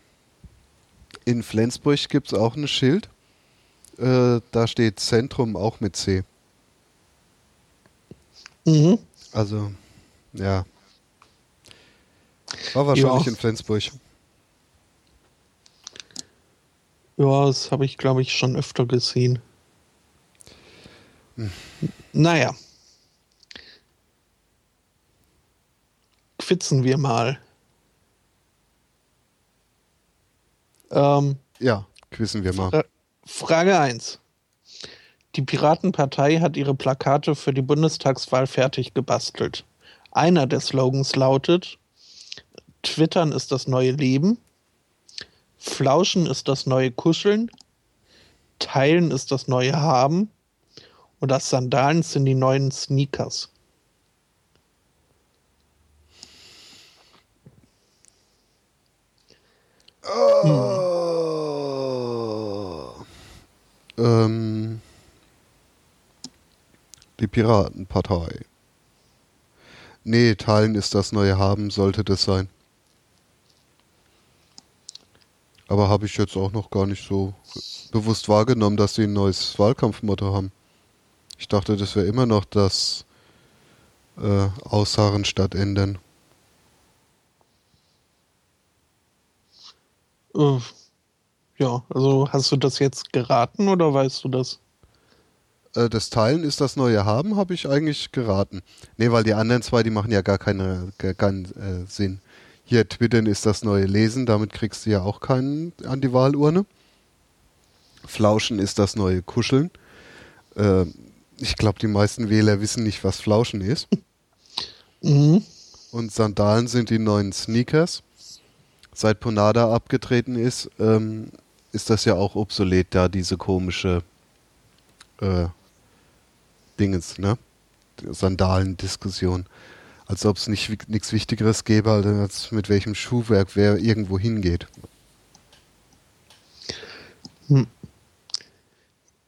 in Flensburg gibt es auch ein Schild. Äh, da steht Zentrum auch mit C. Mhm. Also, ja. War wahrscheinlich ja. in Flensburg. Ja, das habe ich, glaube ich, schon öfter gesehen. Hm. Naja. Quitzen wir mal. Ähm, ja, quissen wir mal. Fra Frage 1. Die Piratenpartei hat ihre Plakate für die Bundestagswahl fertig gebastelt. Einer der Slogans lautet: Twittern ist das neue Leben. Flauschen ist das neue Kuscheln. Teilen ist das neue Haben. Und das Sandalen sind die neuen Sneakers. Oh. Hm. Ähm, die Piratenpartei. Nee, teilen ist das neue Haben, sollte das sein. Aber habe ich jetzt auch noch gar nicht so bewusst wahrgenommen, dass sie ein neues Wahlkampfmotto haben. Ich dachte, das wäre immer noch das äh, Ausharren statt Ändern. Äh, ja, also hast du das jetzt geraten oder weißt du das? Äh, das Teilen ist das neue Haben, habe ich eigentlich geraten. Nee, weil die anderen zwei, die machen ja gar, keine, gar keinen äh, Sinn. Hier, Twittern ist das neue Lesen, damit kriegst du ja auch keinen an die Wahlurne. Flauschen ist das neue Kuscheln. Äh, ich glaube, die meisten Wähler wissen nicht, was Flauschen ist. Mhm. Und Sandalen sind die neuen Sneakers. Seit Ponada abgetreten ist, ähm, ist das ja auch obsolet, da diese komische äh, Dingens, ne? Sandalen-Diskussion. Als ob es nicht nichts Wichtigeres gäbe, als mit welchem Schuhwerk wer irgendwo hingeht. Hm.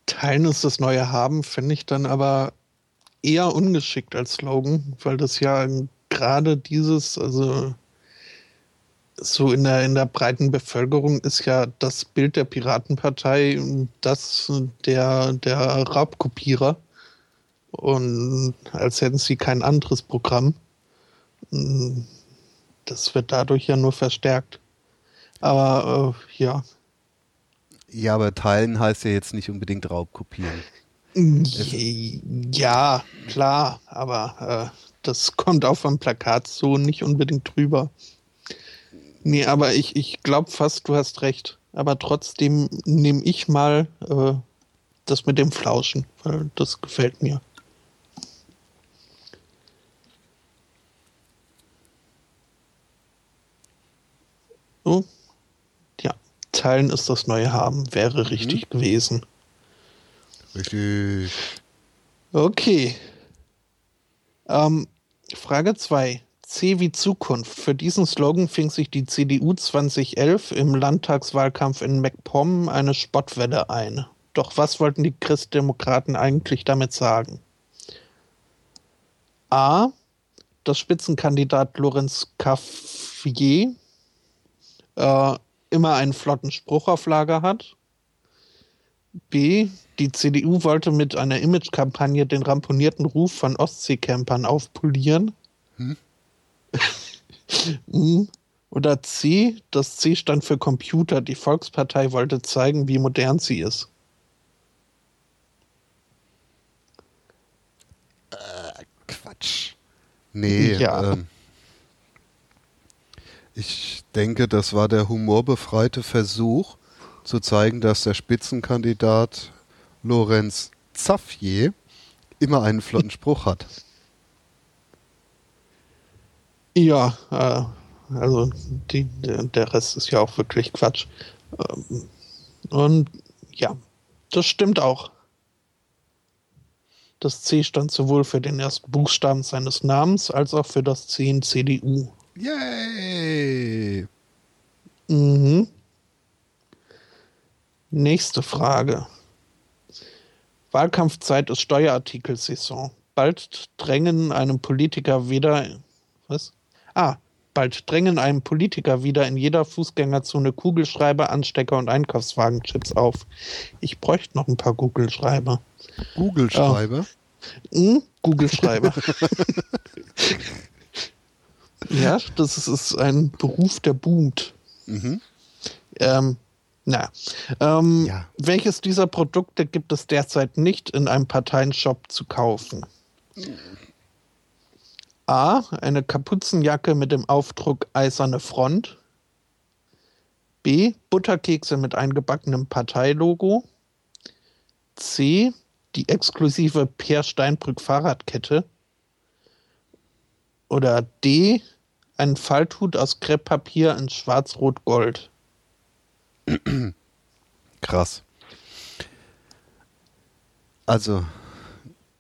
Teilen ist das neue Haben, finde ich dann aber eher ungeschickt als Slogan, weil das ja gerade dieses, also so in der, in der breiten Bevölkerung ist ja das Bild der Piratenpartei das der, der Raubkopierer. Und als hätten sie kein anderes Programm. Das wird dadurch ja nur verstärkt. Aber äh, ja. Ja, aber teilen heißt ja jetzt nicht unbedingt Raubkopieren. Ja, klar, aber äh, das kommt auf dem Plakat so nicht unbedingt drüber. Nee, aber ich, ich glaube fast, du hast recht. Aber trotzdem nehme ich mal äh, das mit dem Flauschen, weil das gefällt mir. So. Ja, teilen ist das neue Haben, wäre richtig mhm. gewesen. Richtig. Okay. Ähm, Frage 2. C wie Zukunft. Für diesen Slogan fing sich die CDU 2011 im Landtagswahlkampf in MacPom eine Spottwelle ein. Doch was wollten die Christdemokraten eigentlich damit sagen? A. Dass Spitzenkandidat Lorenz Caffier äh, immer einen flotten Spruch auf Lager hat. B. Die CDU wollte mit einer Imagekampagne den ramponierten Ruf von Ostseecampern aufpolieren. Hm? hm? Oder C. Das C stand für Computer. Die Volkspartei wollte zeigen, wie modern sie ist. Äh, Quatsch. Nee, ja. ähm, ich denke, das war der humorbefreite Versuch, zu zeigen, dass der Spitzenkandidat Lorenz Zaffier immer einen flotten Spruch hat. Ja, äh, also die, der Rest ist ja auch wirklich Quatsch. Ähm, und ja, das stimmt auch. Das C stand sowohl für den ersten Buchstaben seines Namens als auch für das C in CDU. Yay! Mhm. Nächste Frage. Wahlkampfzeit ist Steuerartikelsaison. Bald drängen einem Politiker wieder. Was? Ah, bald drängen einem Politiker wieder in jeder Fußgängerzone Kugelschreiber, Anstecker und Einkaufswagenchips auf. Ich bräuchte noch ein paar Kugelschreiber. Kugelschreiber? Äh, hm? Kugelschreiber. ja, das ist, ist, ein Beruf, der boomt. Mhm. Ähm, na, ähm, ja. welches dieser Produkte gibt es derzeit nicht in einem Parteienshop zu kaufen? A. Eine Kapuzenjacke mit dem Aufdruck Eiserne Front. B. Butterkekse mit eingebackenem Parteilogo. C. Die exklusive Per Steinbrück Fahrradkette. Oder D. Ein Falthut aus Krepppapier in Schwarz-Rot-Gold. Krass. Also,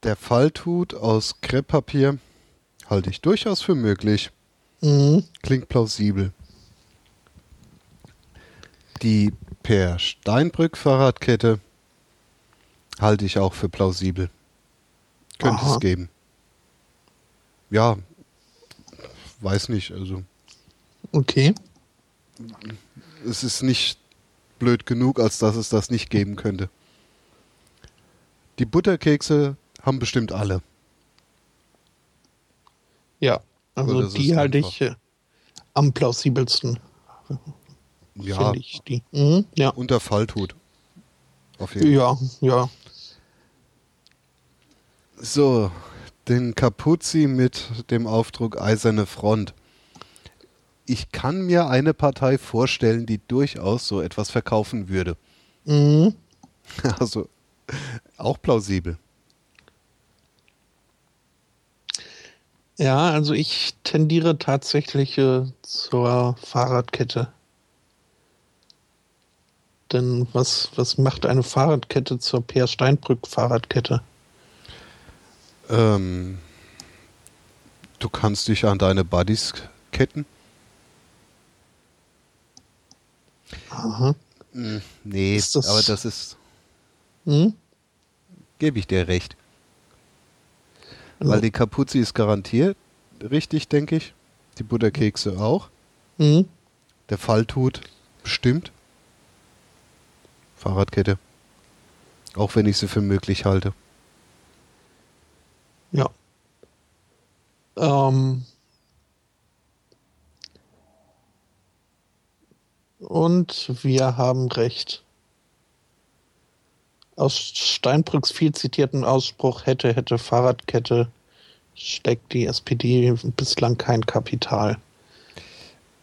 der Falthut aus Krepppapier halte ich durchaus für möglich. Mhm. Klingt plausibel. Die Per Steinbrück Fahrradkette halte ich auch für plausibel. Könnte Aha. es geben. Ja, weiß nicht, also. Okay. Es ist nicht blöd genug, als dass es das nicht geben könnte. Die Butterkekse haben bestimmt alle. Ja, also die halte ich äh, am plausibelsten. Ja, ich die. Mhm, ja. Unter Falltut. Auf jeden ja, Fall. ja. So, den Capuzzi mit dem Aufdruck Eiserne Front ich kann mir eine Partei vorstellen, die durchaus so etwas verkaufen würde. Mhm. Also auch plausibel. Ja, also ich tendiere tatsächlich äh, zur Fahrradkette. Denn was, was macht eine Fahrradkette zur Peer Steinbrück Fahrradkette? Ähm, du kannst dich an deine Buddies ketten. Aha. Hm, nee, das aber das ist. Hm? Gebe ich dir recht. Also. Weil die Kapuze ist garantiert richtig, denke ich. Die Butterkekse auch. Mhm. Der Falltut bestimmt. Fahrradkette. Auch wenn ich sie für möglich halte. Ja. Ähm, Und wir haben recht. Aus Steinbrücks viel zitierten Ausspruch hätte, hätte Fahrradkette steckt die SPD bislang kein Kapital.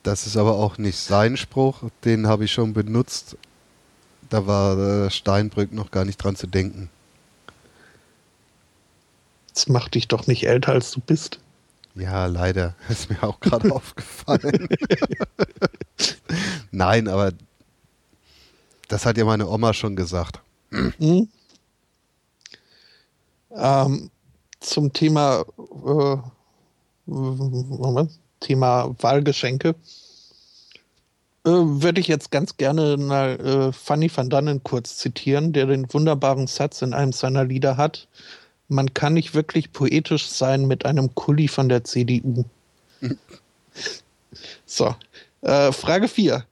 Das ist aber auch nicht sein Spruch, den habe ich schon benutzt. Da war Steinbrück noch gar nicht dran zu denken. Das macht dich doch nicht älter, als du bist. Ja, leider. Ist mir auch gerade aufgefallen. Nein, aber das hat ja meine Oma schon gesagt. Mhm. Ähm, zum Thema äh, Thema Wahlgeschenke, äh, würde ich jetzt ganz gerne mal äh, Fanny van Dannen kurz zitieren, der den wunderbaren Satz in einem seiner Lieder hat. Man kann nicht wirklich poetisch sein mit einem Kulli von der CDU. so, äh, Frage 4.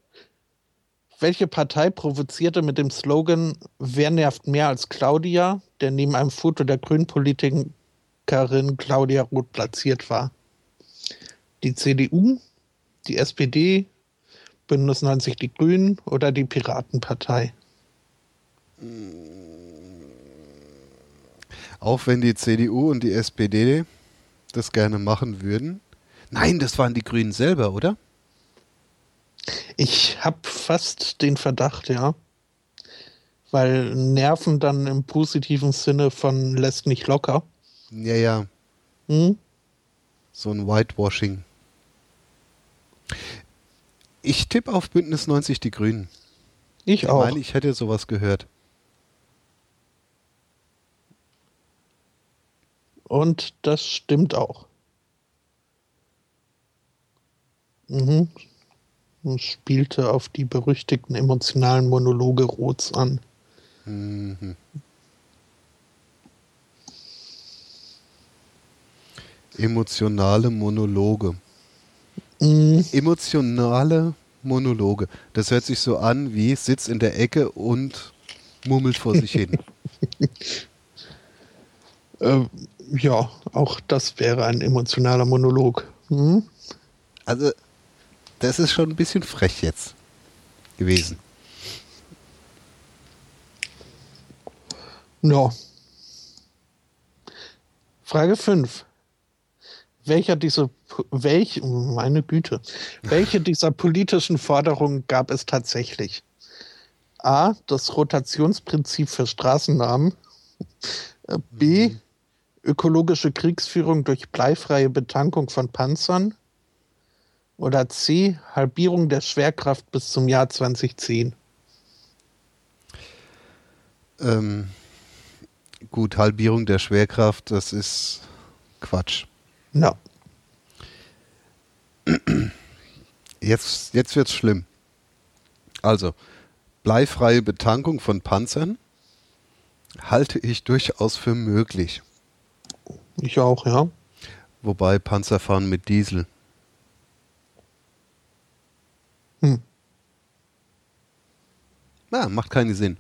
Welche Partei provozierte mit dem Slogan Wer nervt mehr als Claudia, der neben einem Foto der Grünpolitikerin Claudia Roth platziert war? Die CDU, die SPD, Bündnis 90 Die Grünen oder die Piratenpartei? Auch wenn die CDU und die SPD das gerne machen würden. Nein, das waren die Grünen selber, oder? Ich habe fast den Verdacht, ja. Weil Nerven dann im positiven Sinne von lässt nicht locker. Ja, ja. Hm? So ein Whitewashing. Ich tippe auf Bündnis 90 Die Grünen. Ich, ich auch. Ich meine, ich hätte sowas gehört. Und das stimmt auch. Mhm. Und spielte auf die berüchtigten emotionalen Monologe Roths an. Mhm. Emotionale Monologe. Mhm. Emotionale Monologe. Das hört sich so an wie sitzt in der Ecke und murmelt vor sich hin. äh, ja, auch das wäre ein emotionaler Monolog. Mhm. Also, das ist schon ein bisschen frech jetzt gewesen. Ja. Frage 5 welcher dieser, welch, meine Güte, welche dieser politischen Forderungen gab es tatsächlich? A, das Rotationsprinzip für Straßennamen. B, mhm. Ökologische Kriegsführung durch bleifreie Betankung von Panzern. Oder C, Halbierung der Schwerkraft bis zum Jahr 2010. Ähm, gut, Halbierung der Schwerkraft, das ist Quatsch. Ja. Jetzt, jetzt wird es schlimm. Also, bleifreie Betankung von Panzern halte ich durchaus für möglich. Ich auch, ja. Wobei Panzer fahren mit Diesel. Hm. Na, macht keinen Sinn.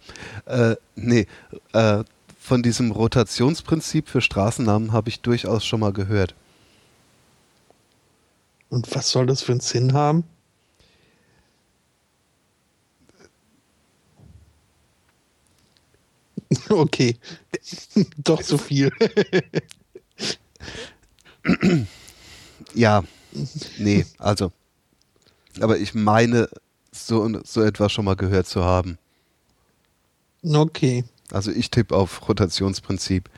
Äh, nee, äh, von diesem Rotationsprinzip für Straßennamen habe ich durchaus schon mal gehört. Und was soll das für einen Sinn haben? Okay, doch so viel. ja, nee, also, aber ich meine, so, so etwas schon mal gehört zu haben. Okay. Also ich tippe auf Rotationsprinzip,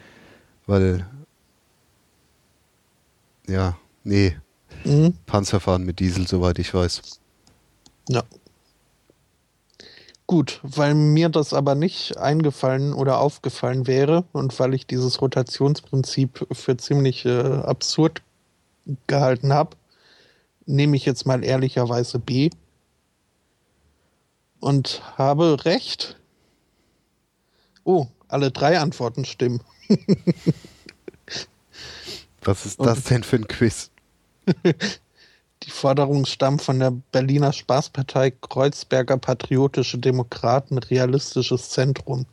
weil, ja, nee, Mhm. Panzerfahren mit Diesel, soweit ich weiß. Ja. Gut, weil mir das aber nicht eingefallen oder aufgefallen wäre und weil ich dieses Rotationsprinzip für ziemlich äh, absurd gehalten habe, nehme ich jetzt mal ehrlicherweise B und habe recht. Oh, alle drei Antworten stimmen. Was ist das denn für ein Quiz? Die Forderung stammt von der Berliner Spaßpartei Kreuzberger Patriotische Demokraten Realistisches Zentrum.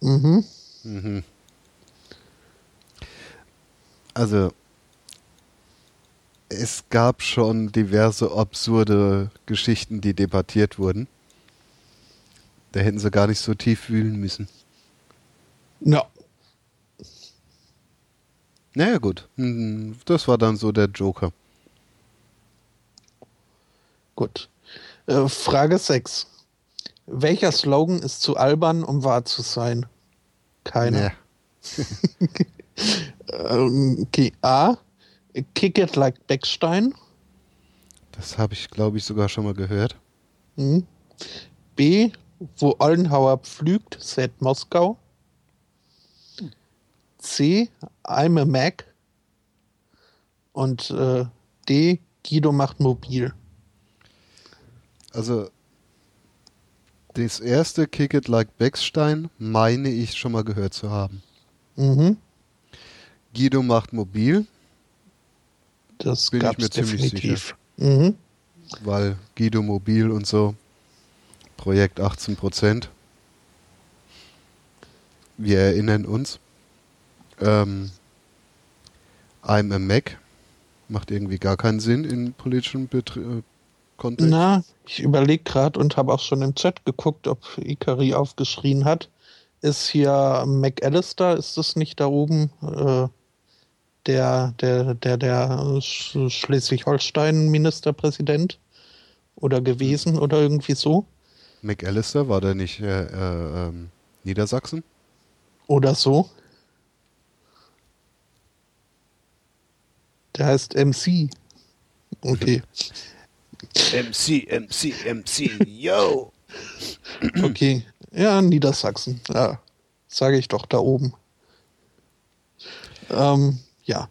Mhm. mhm. Also, es gab schon diverse absurde Geschichten, die debattiert wurden. Da hätten sie gar nicht so tief wühlen müssen. Ja. Naja, gut. Hm, das war dann so der Joker. Gut. Äh, Frage 6. Welcher Slogan ist zu albern, um wahr zu sein? Keiner. Nee. Ähm, okay. A. Kick it like Beckstein. Das habe ich, glaube ich, sogar schon mal gehört. Mhm. B. Wo Ollenhauer pflügt, said Moskau. C. I'm a Mac. Und äh, D, Guido macht mobil. Also das erste Kick It Like Beckstein meine ich schon mal gehört zu haben. Mhm. Guido macht mobil, Das Bin ich mir ziemlich definitiv. Mhm. weil Guido mobil und so. Projekt 18 Prozent. Wir erinnern uns. Ähm, I'm a Mac macht irgendwie gar keinen Sinn in politischem Betr äh, Kontext. Na, ich überlege gerade und habe auch schon im Chat geguckt, ob Ikari aufgeschrien hat. Ist hier McAllister, ist das nicht da oben äh, der, der, der, der Sch- Schleswig-Holstein-Ministerpräsident? Oder gewesen oder irgendwie so? McAllister war der nicht äh, äh, ähm, Niedersachsen? Oder so? Der heißt MC. Okay. MC, MC, MC, yo! Okay. Ja, Niedersachsen. Ja, sage ich doch da oben. Ähm, ja.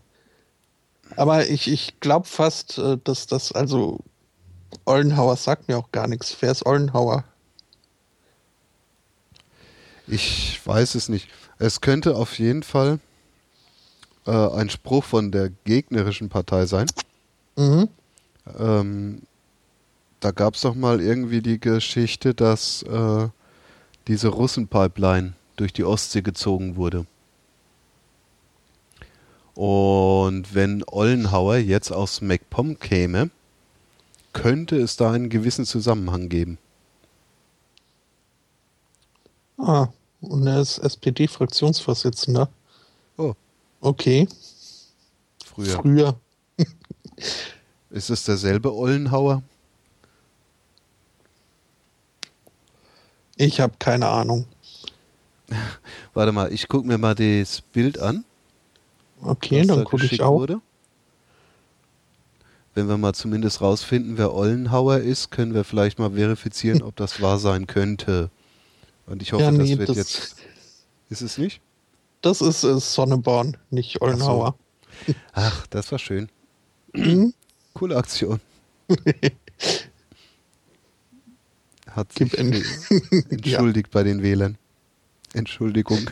Aber ich, ich glaube fast, äh, dass das, also Ollenhauer sagt mir auch gar nichts. Wer ist Ollenhauer? Ich weiß es nicht. Es könnte auf jeden Fall äh, ein Spruch von der gegnerischen Partei sein. Mhm. Ähm, da gab es doch mal irgendwie die Geschichte, dass äh, diese Russenpipeline durch die Ostsee gezogen wurde. Und wenn Ollenhauer jetzt aus MacPom käme, könnte es da einen gewissen Zusammenhang geben. Ah, und er ist SPD-Fraktionsvorsitzender. Oh, Okay, früher. früher. Ist es derselbe Ollenhauer? Ich habe keine Ahnung. Warte mal, ich gucke mir mal das Bild an. Okay, dann da gucke ich auch. Wurde. Wenn wir mal zumindest rausfinden, wer Ollenhauer ist, können wir vielleicht mal verifizieren, ob das wahr sein könnte. Und ich hoffe, Ja, nee, das wird das- jetzt. Ist es nicht? Das ist äh, Sonneborn, nicht Ollenhauer. Ach, das war schön. Mhm. Coole Aktion. Hat sich en- entschuldigt bei den Wählern. Entschuldigung.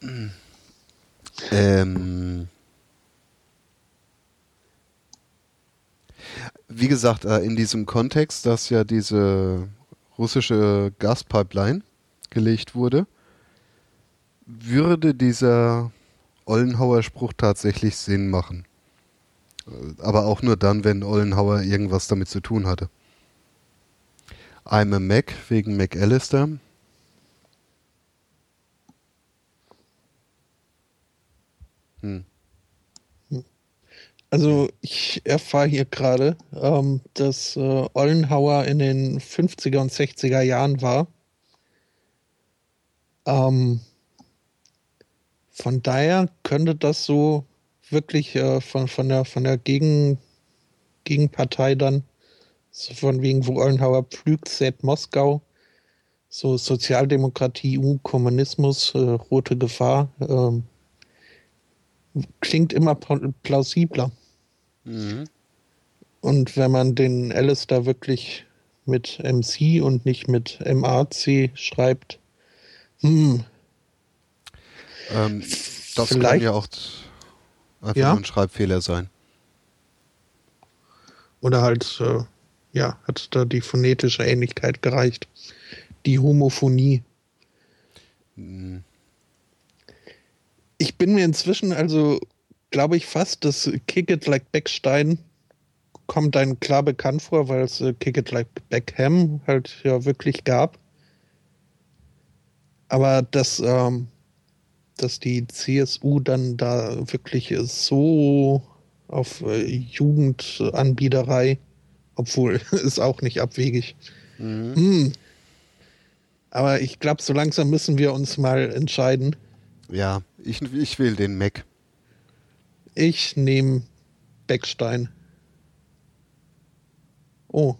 ähm, wie gesagt, äh, in diesem Kontext, dass ja diese russische Gaspipeline gelegt wurde, würde dieser Ollenhauer Spruch tatsächlich Sinn machen. Aber auch nur dann, wenn Ollenhauer irgendwas damit zu tun hatte. I'm a Mac wegen McAllister. Hm. Also ich erfahre hier gerade, ähm, dass äh, Ollenhauer in den 50er und 60er Jahren war. Ähm, von daher könnte das so wirklich äh, von, von der, von der Gegen, Gegenpartei dann, so von wegen, wo Ollenhauer pflügt, sät Moskau, so Sozialdemokratie, EU, Kommunismus, äh, rote Gefahr, ähm, klingt immer pla- plausibler. Mhm. Und wenn man den Alistair wirklich mit MC und nicht mit MAC schreibt, hm, Ähm, das kann Vielleicht- ja auch einfach Ja? nur ein Schreibfehler sein. oder halt, äh, ja, hat da die phonetische Ähnlichkeit gereicht. Die Homophonie. Mhm. Ich bin mir inzwischen also, glaube ich, fast, dass Kick It Like Beckstein kommt einem klar bekannt vor, weil es äh, Kick It Like Beckham halt ja wirklich gab. Aber dass, ähm, dass die CSU dann da wirklich so auf äh, Jugendanbiederei, obwohl ist auch nicht abwegig. Mhm. Hm. Aber ich glaube, so langsam müssen wir uns mal entscheiden. Ja, ich, ich will den Mac. Ich nehme Beckstein. Oh.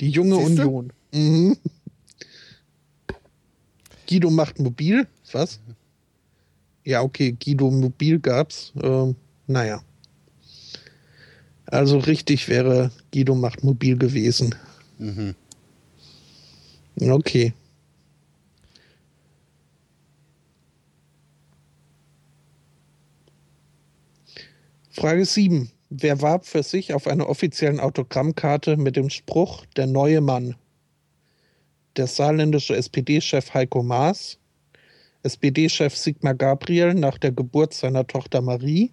Die junge Siehste? Union. Mhm. Guido macht mobil. Was? Ja, okay, Guido Mobil gab's. Ähm, naja. Also richtig wäre Guido macht mobil gewesen. Mhm. Okay. Frage 7. Wer warb für sich auf einer offiziellen Autogrammkarte mit dem Spruch Der neue Mann? Der saarländische SPD-Chef Heiko Maas, SPD-Chef Sigmar Gabriel nach der Geburt seiner Tochter Marie,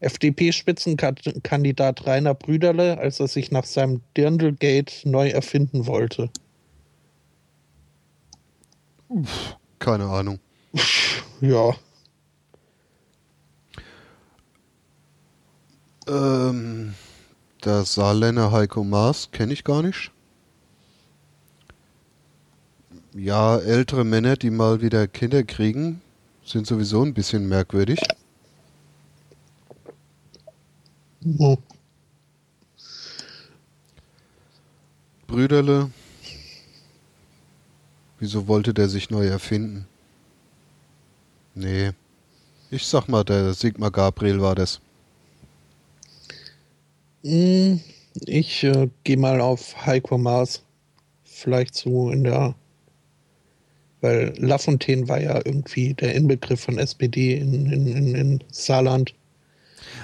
FDP-Spitzenkandidat Rainer Brüderle, als er sich nach seinem Dirndlgate neu erfinden wollte. Keine Ahnung. Ja. Ähm, der Saarländer Heiko Maas kenne ich gar nicht. Ja, ältere Männer, die mal wieder Kinder kriegen, sind sowieso ein bisschen merkwürdig. Oh. Brüderle. Wieso wollte der sich neu erfinden? Nee. Ich sag mal, der Sigmar Gabriel war das. Hm, Ich äh, gehe mal auf Heiko Maas. Vielleicht so in der. Weil Lafontaine war ja irgendwie der Inbegriff von SPD in, in, in, in Saarland.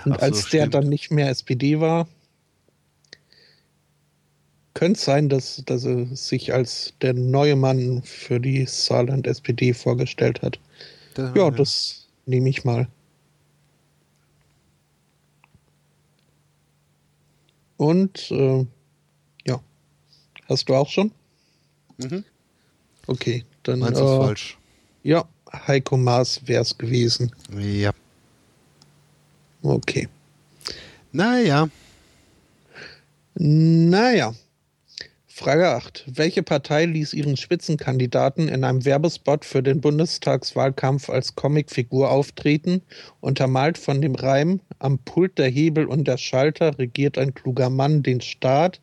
Und so, als der stimmt. dann nicht mehr SPD war, könnte es sein, dass, dass er sich als der neue Mann für die Saarland-SPD vorgestellt hat. Der- Ja, das nehme ich mal. Und äh, ja, hast du auch schon? Mhm. Okay, dann Meins ist äh, falsch. ja, Heiko Maas wäre es gewesen. Ja. Okay. Naja. Naja. Frage 8. Welche Partei ließ ihren Spitzenkandidaten in einem Werbespot für den Bundestagswahlkampf als Comicfigur auftreten, untermalt von dem Reim Am Pult der Hebel und der Schalter regiert ein kluger Mann den Staat,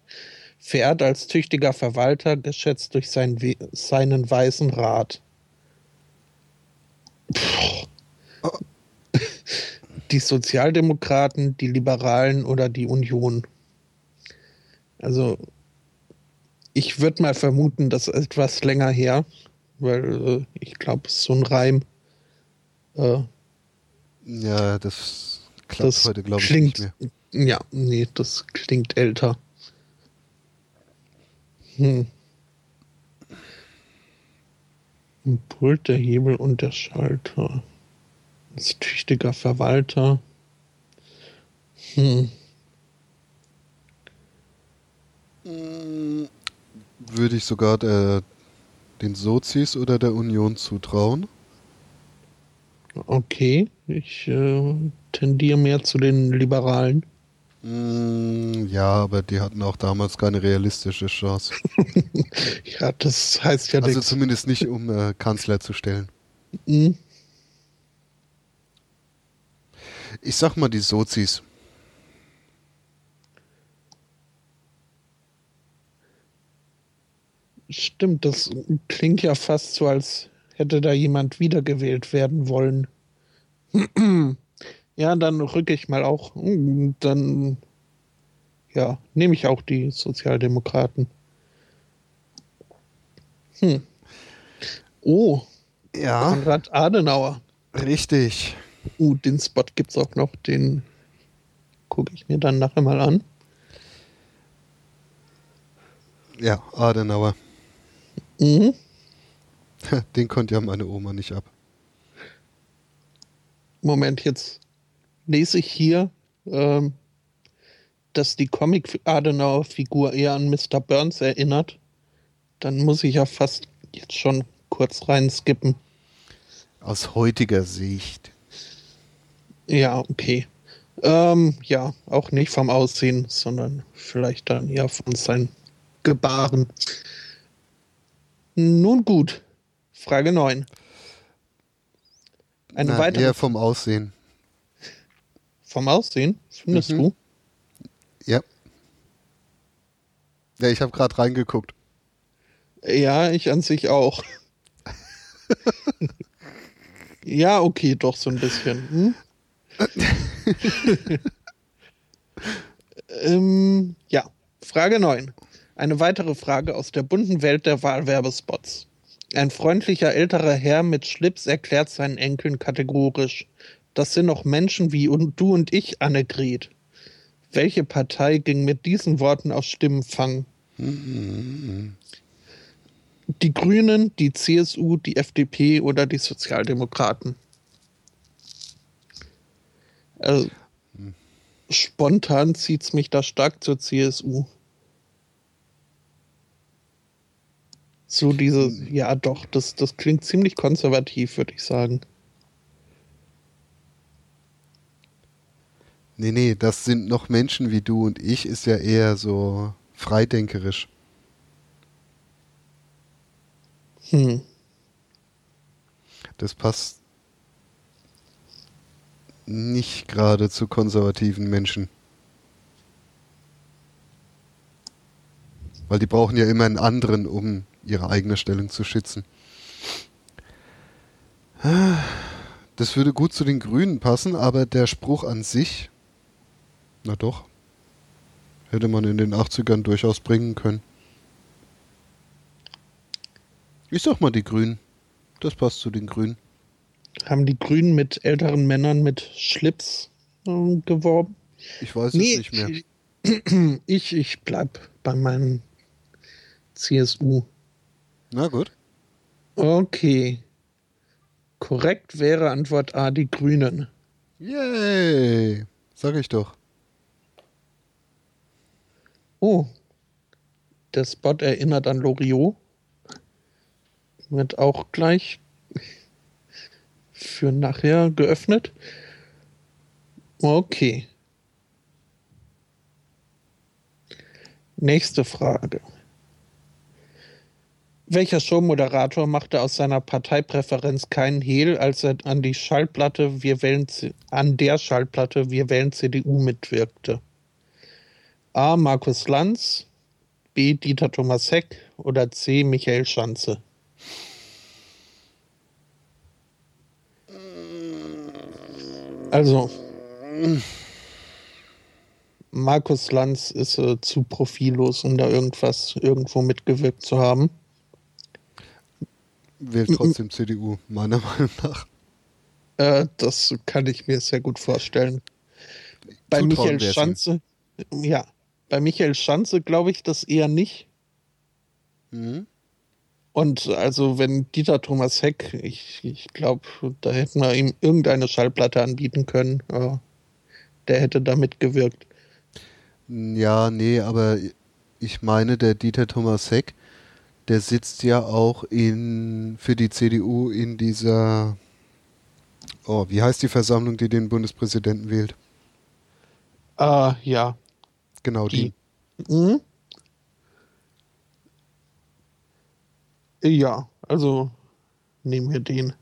verehrt als tüchtiger Verwalter, geschätzt durch sein We seinen weisen Rat? Die Sozialdemokraten, die Liberalen oder die Union? Also, ich würde mal vermuten, das ist etwas länger her, weil äh, ich glaube, so ein Reim, äh, Ja, das klappt das heute, glaube ich, klingt, nicht mehr. ja, nee, das klingt älter. Hm. Ein Pult, der Hebel und der Schalter. Als tüchtiger Verwalter. Hm. Würde ich sogar der, den Sozis oder der Union zutrauen. Okay, ich äh, tendiere mehr zu den Liberalen. Mm, ja, aber die hatten auch damals keine realistische Chance. Ja, das heißt ja Also nichts. zumindest nicht, um äh, Kanzler zu stellen. Hm, Ich sag mal die Sozis. Stimmt, das klingt ja fast so, als hätte da jemand wiedergewählt werden wollen. ja, dann rücke ich mal auch. hm, Dann, ja, nehme ich auch die Sozialdemokraten. Hm. Oh, Ja, Konrad Adenauer. richtig. Uh, den Spot gibt's auch noch, den gucke ich mir dann nachher mal an. Ja, Adenauer. Mhm. Den konnte ja meine Oma nicht ab. Moment, jetzt lese ich hier, ähm, dass die Comic-Adenauer-Figur eher an Mr. Burns erinnert. Dann muss ich ja fast jetzt schon kurz rein skippen. Aus heutiger Sicht. Ja, okay. Ähm, ja, auch nicht vom Aussehen, sondern vielleicht dann eher von seinen Gebaren. Nun gut. Frage 9. Eine Na, weitere Eher vom Aussehen. Vom Aussehen, findest Mhm. du? Ja. Ja, ich habe gerade reingeguckt. Ja, ich an sich auch. Ja, okay, doch so ein bisschen. Hm? ähm, ja, Frage 9. Eine weitere Frage aus der bunten Welt der Wahlwerbespots. Ein freundlicher älterer Herr mit Schlips erklärt seinen Enkeln kategorisch: Das sind noch Menschen wie du und ich, Annegret. Welche Partei ging mit diesen Worten auf Stimmenfang? Die Grünen, die CSU, die FDP oder die Sozialdemokraten? Also, spontan zieht es mich da stark zur CSU. So diese, ja doch, das, das klingt ziemlich konservativ, würde ich sagen. Nee, nee, das sind noch Menschen wie du und ich, ist ja eher so freidenkerisch. Hm. Das passt nicht gerade zu konservativen Menschen. Weil die brauchen ja immer einen anderen, um ihre eigene Stellung zu schützen. Das würde gut zu den Grünen passen, aber der Spruch an sich, na doch, hätte man in den 80ern durchaus bringen können. Ich sag mal die Grünen. Das passt zu den Grünen. Haben die Grünen mit älteren Männern mit Schlips äh, geworben? Ich weiß es nicht mehr. Ich, ich bleib bei meinem CSU. Na gut. Okay. Korrekt wäre Antwort A die Grünen. Yay! Sag ich doch. Oh. Der Spot erinnert an Loriot. Wird auch gleich für nachher geöffnet. Okay. Nächste Frage. Welcher Showmoderator machte aus seiner Parteipräferenz keinen Hehl, als er an die Schallplatte Wir wählen an der Schallplatte Wir wählen CDU mitwirkte? A. Markus Lanz, B. Dieter Thomas Heck oder C. Michael Schanze? Also, Markus Lanz ist äh, zu profillos, um da irgendwas irgendwo mitgewirkt zu haben. Wählt trotzdem CDU, meiner Meinung nach. Äh, das kann ich mir sehr gut vorstellen. Bei Zutrauen Michael Schanze, ja, bei Michael Schanze glaube ich das eher nicht. Mhm. Und also, wenn Dieter Thomas Heck, ich, ich glaube, da hätten wir ihm irgendeine Schallplatte anbieten können. Der hätte da mitgewirkt. Ja, nee, aber ich meine, der Dieter Thomas Heck, der sitzt ja auch in für die CDU in dieser Oh, wie heißt die Versammlung, die den Bundespräsidenten wählt? Äh, ja. Genau die. Die. Mhm. Ja, also nehmen wir den.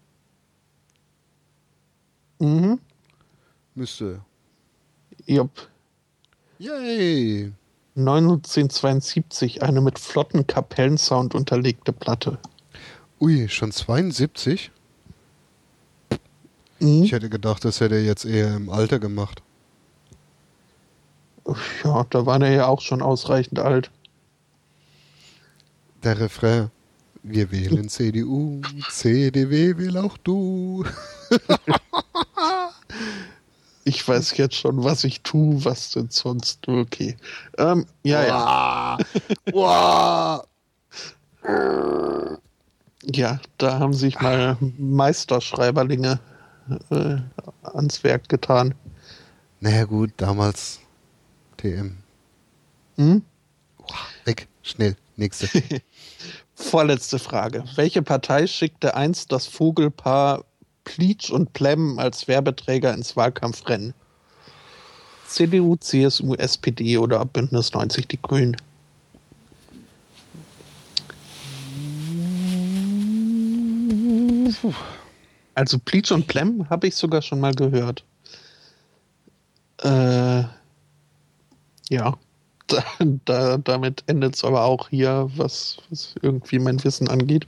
Mhm. Müsste. Jupp. Yay! 1972 eine mit flotten Kapellensound unterlegte Platte. Ui, schon 72? Mhm. Ich hätte gedacht, das hätte er jetzt eher im Alter gemacht. Ja, da war er ja auch schon ausreichend alt. Der Refrain. Wir wählen CDU, CDW will auch du. Ich weiß jetzt schon, was ich tue, was denn sonst. Okay. Ähm, ja, ja. Ja, da haben sich mal Meisterschreiberlinge äh, ans Werk getan. Naja gut, damals TM. Hm? Weg, schnell, nächste. Vorletzte Frage. Welche Partei schickte einst das Vogelpaar Pleach und Plem als Werbeträger ins Wahlkampfrennen? CDU, CSU, SPD oder Bündnis 90 Die Grünen? Also Pleach und Plem habe ich sogar schon mal gehört. Äh, ja, da, da, damit endet es aber auch hier, was, was irgendwie mein Wissen angeht.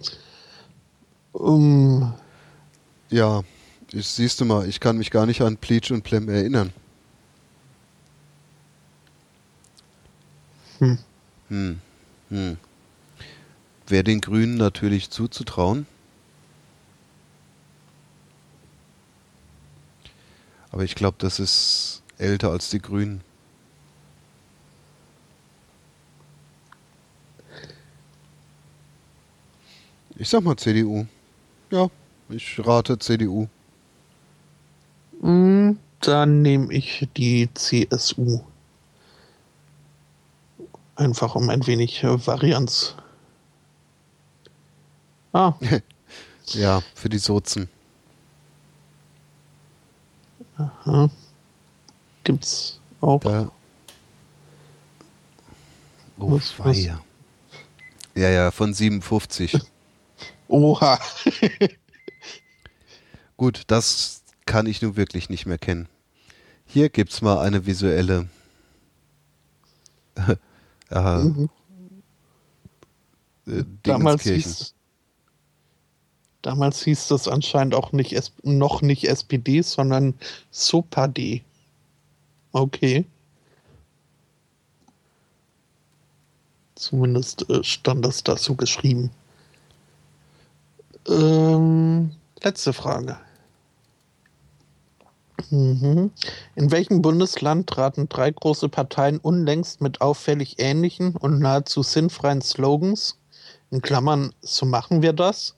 Um, Ja, Ich, siehst du mal, ich kann mich gar nicht an Pleach und Plem erinnern. Hm. Hm. Hm. Wäre den Grünen natürlich zuzutrauen. Aber ich glaube, das ist älter als die Grünen. Ich sag mal CDU. Ja, ich rate CDU. Hm, Dann nehme ich die CSU. Einfach um ein wenig äh, Varianz. Ah, Ja, für die Sozen. aha. gibt's auch. Da. Oh, Was- was? Ja, ja, von 57. Oha. Gut, das kann ich nun wirklich nicht mehr kennen. Hier gibt's mal eine visuelle. äh, Mhm. äh, Damals Dingenskirchen. hieß, damals hieß das anscheinend auch nicht noch nicht SPD, sondern SOPAD. Okay. Zumindest äh, stand das dazu geschrieben. Ähm, letzte Frage. Mhm. In welchem Bundesland traten drei große Parteien unlängst mit auffällig ähnlichen und nahezu sinnfreien Slogans, in Klammern, so machen wir das,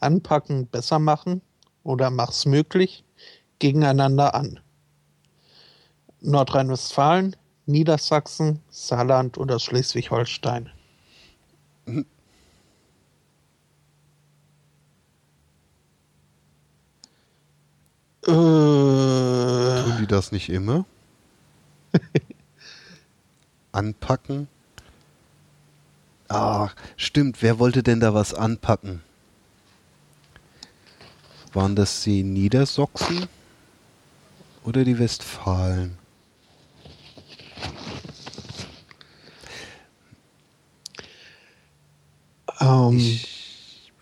anpacken, besser machen oder mach's möglich, gegeneinander an? Nordrhein-Westfalen, Niedersachsen, Saarland oder Schleswig-Holstein? Äh, Tun die das nicht immer? Anpacken? Ah, stimmt. Wer wollte denn da was anpacken? Waren das die Niedersachsen oder die Westfalen? ähm, Ich,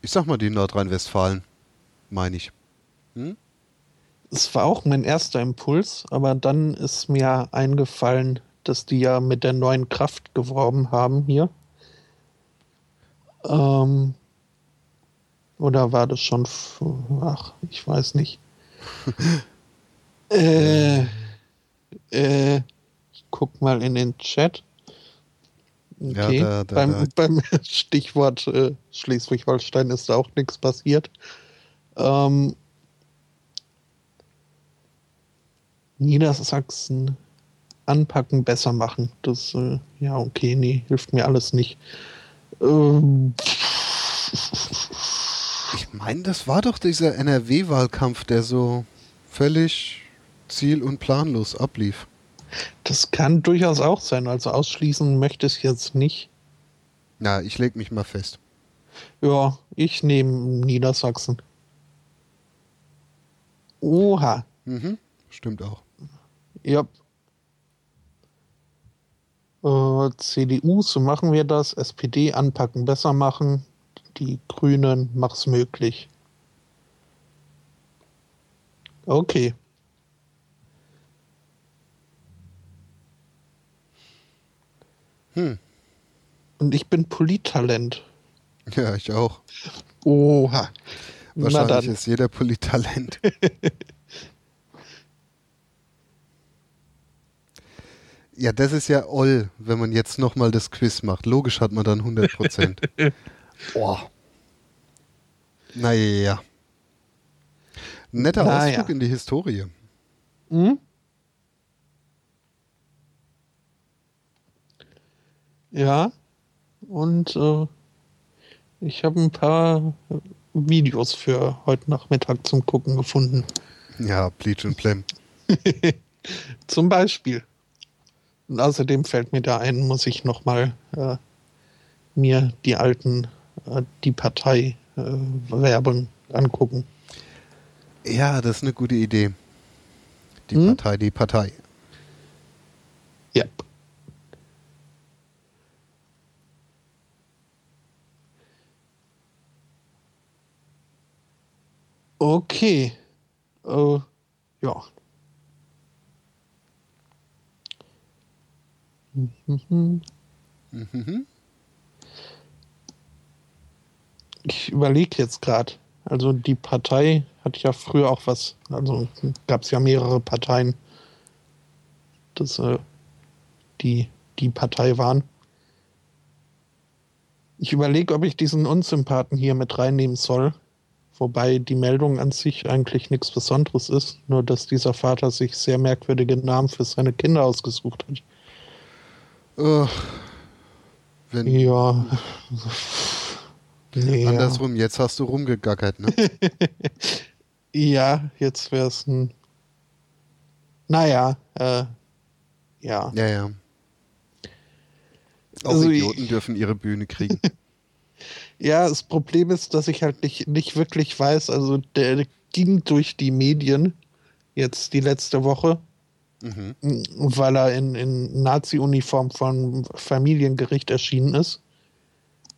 ich sag mal die Nordrhein-Westfalen, meine ich. Hm? Es war auch mein erster Impuls, aber dann ist mir eingefallen, dass die ja mit der neuen Kraft geworben haben hier. Ähm, oder war das schon, ach, ich weiß nicht. äh, äh, ich guck mal in den Chat. Ja, Okay, da- da- beim, da- beim Stichwort äh, Schleswig-Holstein ist da auch nichts passiert. Ähm, Niedersachsen anpacken, besser machen. Das, äh, ja, okay, nee, hilft mir alles nicht. Ähm, Ich meine, das war doch dieser NRW-Wahlkampf, der so völlig ziel- und planlos ablief. das kann durchaus auch sein. Also ausschließen möchte ich jetzt nicht. Na, ich leg mich mal fest. Ja, ich nehme Niedersachsen. Oha. Mhm, stimmt auch. Ja. Äh, CDU, so machen wir das. SPD anpacken, besser machen. Die Grünen, mach's möglich. Okay. Hm. Und ich bin Polittalent. Ja, ich auch. Oha. Wahrscheinlich ist jeder Polytalent. ja, das ist ja oll, wenn man jetzt nochmal das Quiz macht. Logisch hat man dann 100 Prozent. oh. Naja. Netter Naja. Ausflug in die Historie. Hm? Ja, und äh, ich habe ein paar Videos für heute Nachmittag zum Gucken gefunden. Ja, Bleach und Plem. Zum Beispiel. Und außerdem fällt mir da ein, muss ich nochmal äh, mir die alten, äh, die Partei äh, Werbung angucken. Ja, das ist eine gute Idee. Die Hm? Partei, die Partei. Ja. Okay. Äh, ja. Ich überlege jetzt gerade. Also die Partei hat ja früher auch was, also gab es ja mehrere Parteien, dass äh, die die Partei waren. Ich überlege, ob ich diesen Unsympathen hier mit reinnehmen soll. Wobei die Meldung an sich eigentlich nichts Besonderes ist, nur dass dieser Vater sich sehr merkwürdige Namen für seine Kinder ausgesucht hat. Uh, wenn ja. Nee, Andersrum, jetzt hast du rumgegackert, ne? ja, jetzt wäre es ein. Naja, äh, ja. Ja, ja. Auch also Idioten ich, dürfen ihre Bühne kriegen. ja, das Problem ist, dass ich halt nicht, nicht wirklich weiß, also der ging durch die Medien jetzt die letzte Woche, mhm. weil er in, in Nazi-Uniform von Familiengericht erschienen ist.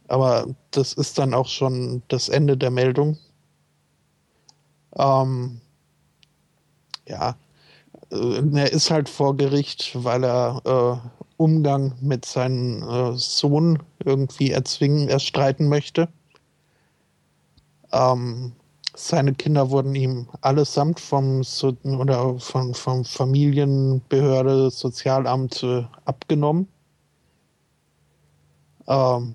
Aber das ist dann auch schon das Ende der Meldung. Ähm, ja, äh, er ist halt vor Gericht, weil er äh, Umgang mit seinem äh, Sohn irgendwie erzwingen, erstreiten möchte. Ähm, seine Kinder wurden ihm allesamt vom so oder von, vom Familienbehörde, Sozialamt äh, abgenommen. Ähm,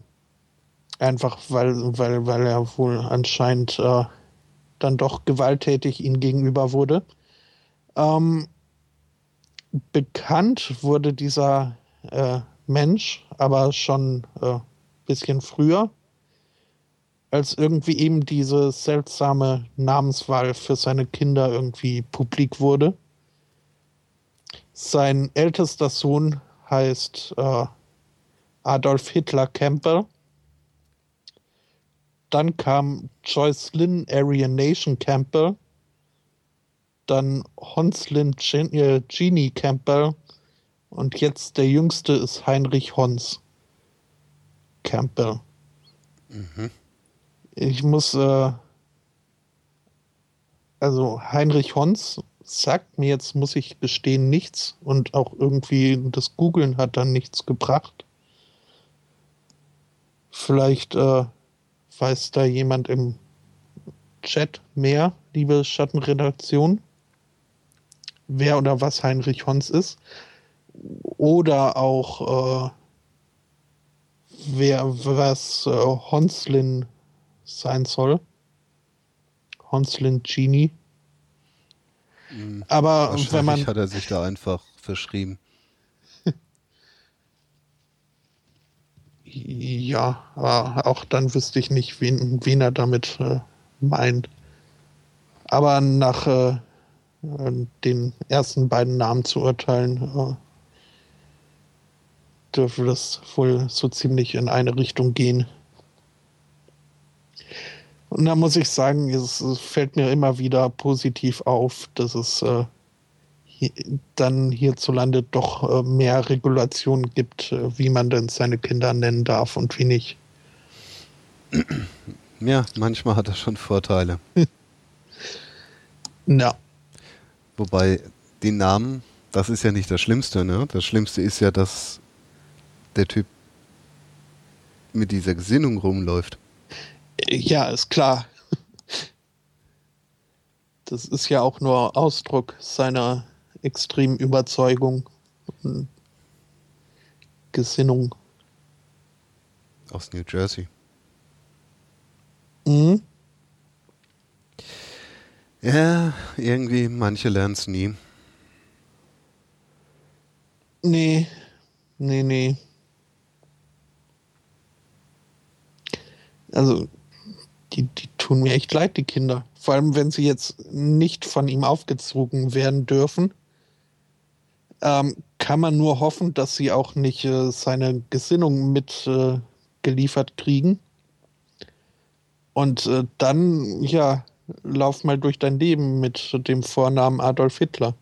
Einfach weil, weil, weil er wohl anscheinend äh, dann doch gewalttätig ihm gegenüber wurde. Ähm, bekannt wurde dieser äh, Mensch aber schon ein äh, bisschen früher, als irgendwie eben diese seltsame Namenswahl für seine Kinder irgendwie publik wurde. Sein ältester Sohn heißt äh, Adolf Hitler Campbell dann kam Joyce Lynn Aryan Nation Campbell. Dann Honslin äh, Genie Campbell. Und jetzt der jüngste ist Heinrich Hons Campbell. Mhm. Ich muss, äh, also Heinrich Hons sagt mir jetzt, muss ich gestehen, nichts. Und auch irgendwie das Googlen hat dann nichts gebracht. Vielleicht äh, Weiß da jemand im Chat mehr, liebe Schattenredaktion? Wer oder was Heinrich Hons ist? Oder auch äh, wer was äh, Honslin sein soll? Honslin Genie. Mhm. Aber wenn man hat er sich da einfach verschrieben. Ja, aber auch dann wüsste ich nicht, wen, wen er damit äh, meint. Aber nach äh, den ersten beiden Namen zu urteilen, äh, dürfte das wohl so ziemlich in eine Richtung gehen. Und da muss ich sagen, es, es fällt mir immer wieder positiv auf, dass es äh, dann hierzulande doch äh, mehr Regulation gibt, äh, wie man denn seine Kinder nennen darf und wie nicht. Ja, manchmal hat das schon Vorteile. ja. Wobei die Namen, das ist ja nicht das Schlimmste, ne? Das Schlimmste ist ja, dass der Typ mit dieser Gesinnung rumläuft. Ja, ist klar. Das ist ja auch nur Ausdruck seiner extremen Überzeugung und Gesinnung. Aus New Jersey. Mhm. Ja, irgendwie, manche lernen es nie. Nee, nee, nee. Also, die, die tun mir echt leid, die Kinder. Vor allem, wenn sie jetzt nicht von ihm aufgezogen werden dürfen ähm, kann man nur hoffen, dass sie auch nicht äh, seine Gesinnung mitgeliefert äh, kriegen. Und äh, dann, ja, lauf mal durch dein Leben mit dem Vornamen Adolf Hitler.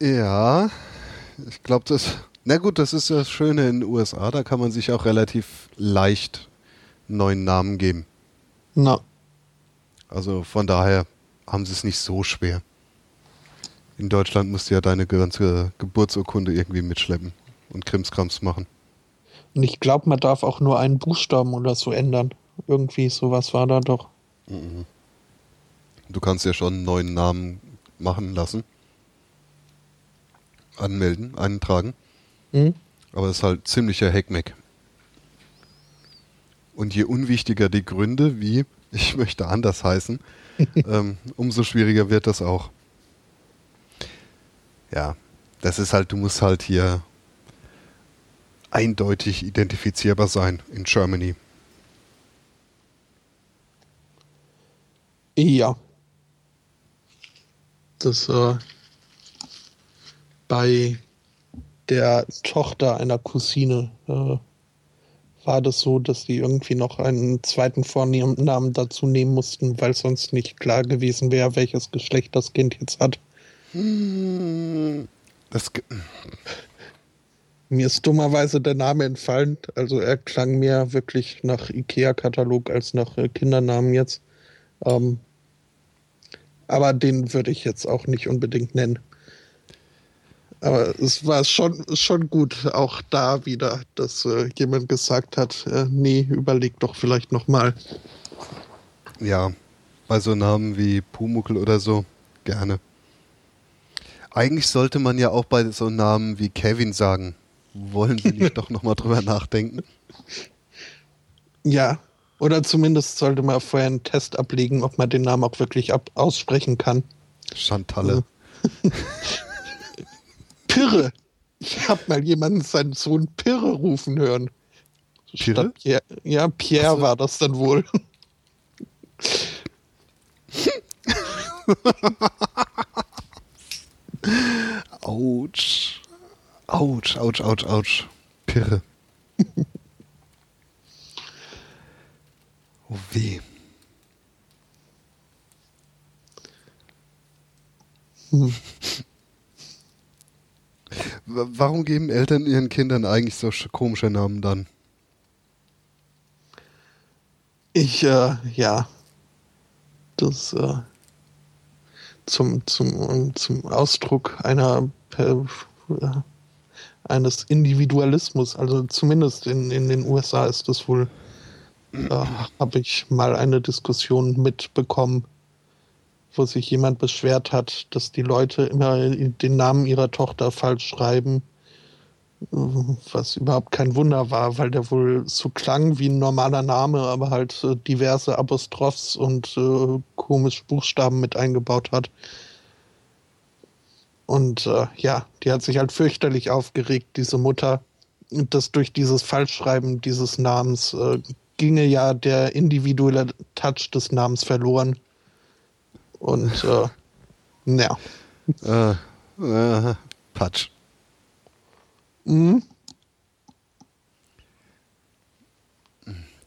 Ja, ich glaube, das. Na gut, das ist das Schöne in den USA, da kann man sich auch relativ leicht neuen Namen geben. Na. Also von daher haben sie es nicht so schwer. In Deutschland musst du ja deine ganze Geburtsurkunde irgendwie mitschleppen und Krimskrams machen. Und ich glaube, man darf auch nur einen Buchstaben oder so ändern. Irgendwie sowas war da doch. Du kannst ja schon einen neuen Namen machen lassen. Anmelden, eintragen. Hm? Aber das ist halt ziemlicher Heckmeck. Und je unwichtiger die Gründe, wie ich möchte anders heißen, ähm, umso schwieriger wird das auch. Ja, das ist halt, du musst halt hier eindeutig identifizierbar sein in Germany. Ja. Das äh, bei der Tochter einer Cousine äh, war das so, dass die irgendwie noch einen zweiten Vornamen dazu nehmen mussten, weil sonst nicht klar gewesen wäre, welches Geschlecht das Kind jetzt hat. Das, ge- Mir ist dummerweise der Name entfallen. Also er klang mir wirklich nach IKEA-Katalog als nach äh, Kindernamen jetzt. Ähm, aber den würde ich jetzt auch nicht unbedingt nennen. Aber es war schon, schon gut, auch da wieder, dass äh, jemand gesagt hat, äh, nee, überleg doch vielleicht nochmal. ja, bei so Namen wie Pumuckel oder so, gerne. Eigentlich sollte man ja auch bei so Namen wie Kevin sagen. Wollen Sie nicht doch nochmal drüber nachdenken? Ja, oder zumindest sollte man vorher einen Test ablegen, ob man den Namen auch wirklich ab aussprechen kann. Chantalle. Pirre. Ich habe mal jemanden seinen Sohn Pirre rufen hören. Pirre? Pierre. Ja, Pierre so. war das dann wohl. Autsch. Autsch, Autsch, Autsch, Autsch. Pirre. oh weh. Wa- Warum geben Eltern ihren Kindern eigentlich so sch- komische Namen dann? Ich, äh, ja. Das, äh, zum, zum, zum Ausdruck einer, äh, eines Individualismus, also zumindest in, in den USA ist das wohl, äh, habe ich mal eine Diskussion mitbekommen, wo sich jemand beschwert hat, dass die Leute immer den Namen ihrer Tochter falsch schreiben, was überhaupt kein Wunder war, weil der wohl so klang wie ein normaler Name, aber halt äh, diverse Apostrophs und äh, komische Buchstaben mit eingebaut hat. Und äh, ja, die hat sich halt fürchterlich aufgeregt, diese Mutter, dass durch dieses Falschschreiben dieses Namens äh, ginge ja der individuelle Touch des Namens verloren. Und äh, ja. Äh, äh, Patsch. Mhm.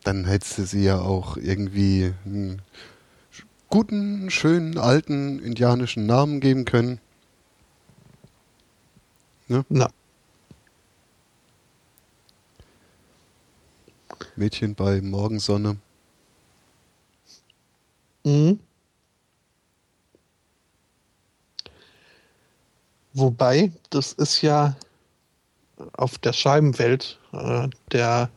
Dann hättest du sie ja auch irgendwie einen guten, schönen, alten indianischen Namen geben können. Na, Mädchen bei Morgensonne. Mhm. Wobei, das ist ja auf der Scheibenwelt, äh, der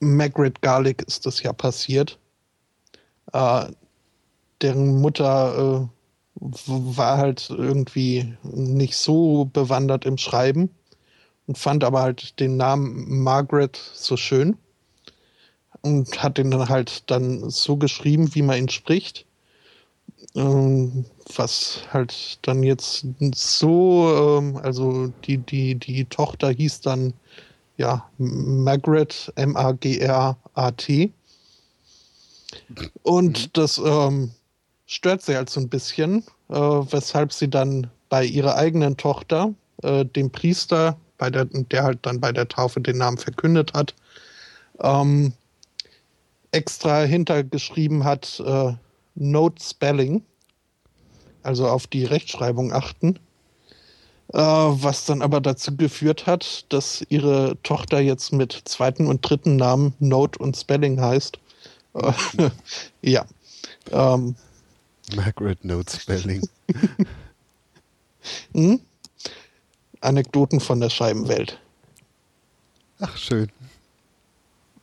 Margaret Garlic ist das ja passiert. Äh, deren Mutter äh, war halt irgendwie nicht so bewandert im Schreiben und fand aber halt den Namen Margaret so schön und hat den dann halt dann so geschrieben, wie man ihn spricht. Ähm, was halt dann jetzt so, ähm, also die, die, die Tochter hieß dann ja Margaret, M-A-G-R-A-T. Und das ähm, stört sie halt so ein bisschen, äh, weshalb sie dann bei ihrer eigenen Tochter, äh, dem Priester, bei der, der halt dann bei der Taufe den Namen verkündet hat, ähm, extra hintergeschrieben hat, äh, Note Spelling, also auf die Rechtschreibung achten, äh, was dann aber dazu geführt hat, dass ihre Tochter jetzt mit zweiten und dritten Namen Note und Spelling heißt. Äh, ja, Ähm, Margaret Note Spelling. hm? Anekdoten von der Scheibenwelt. Ach, schön.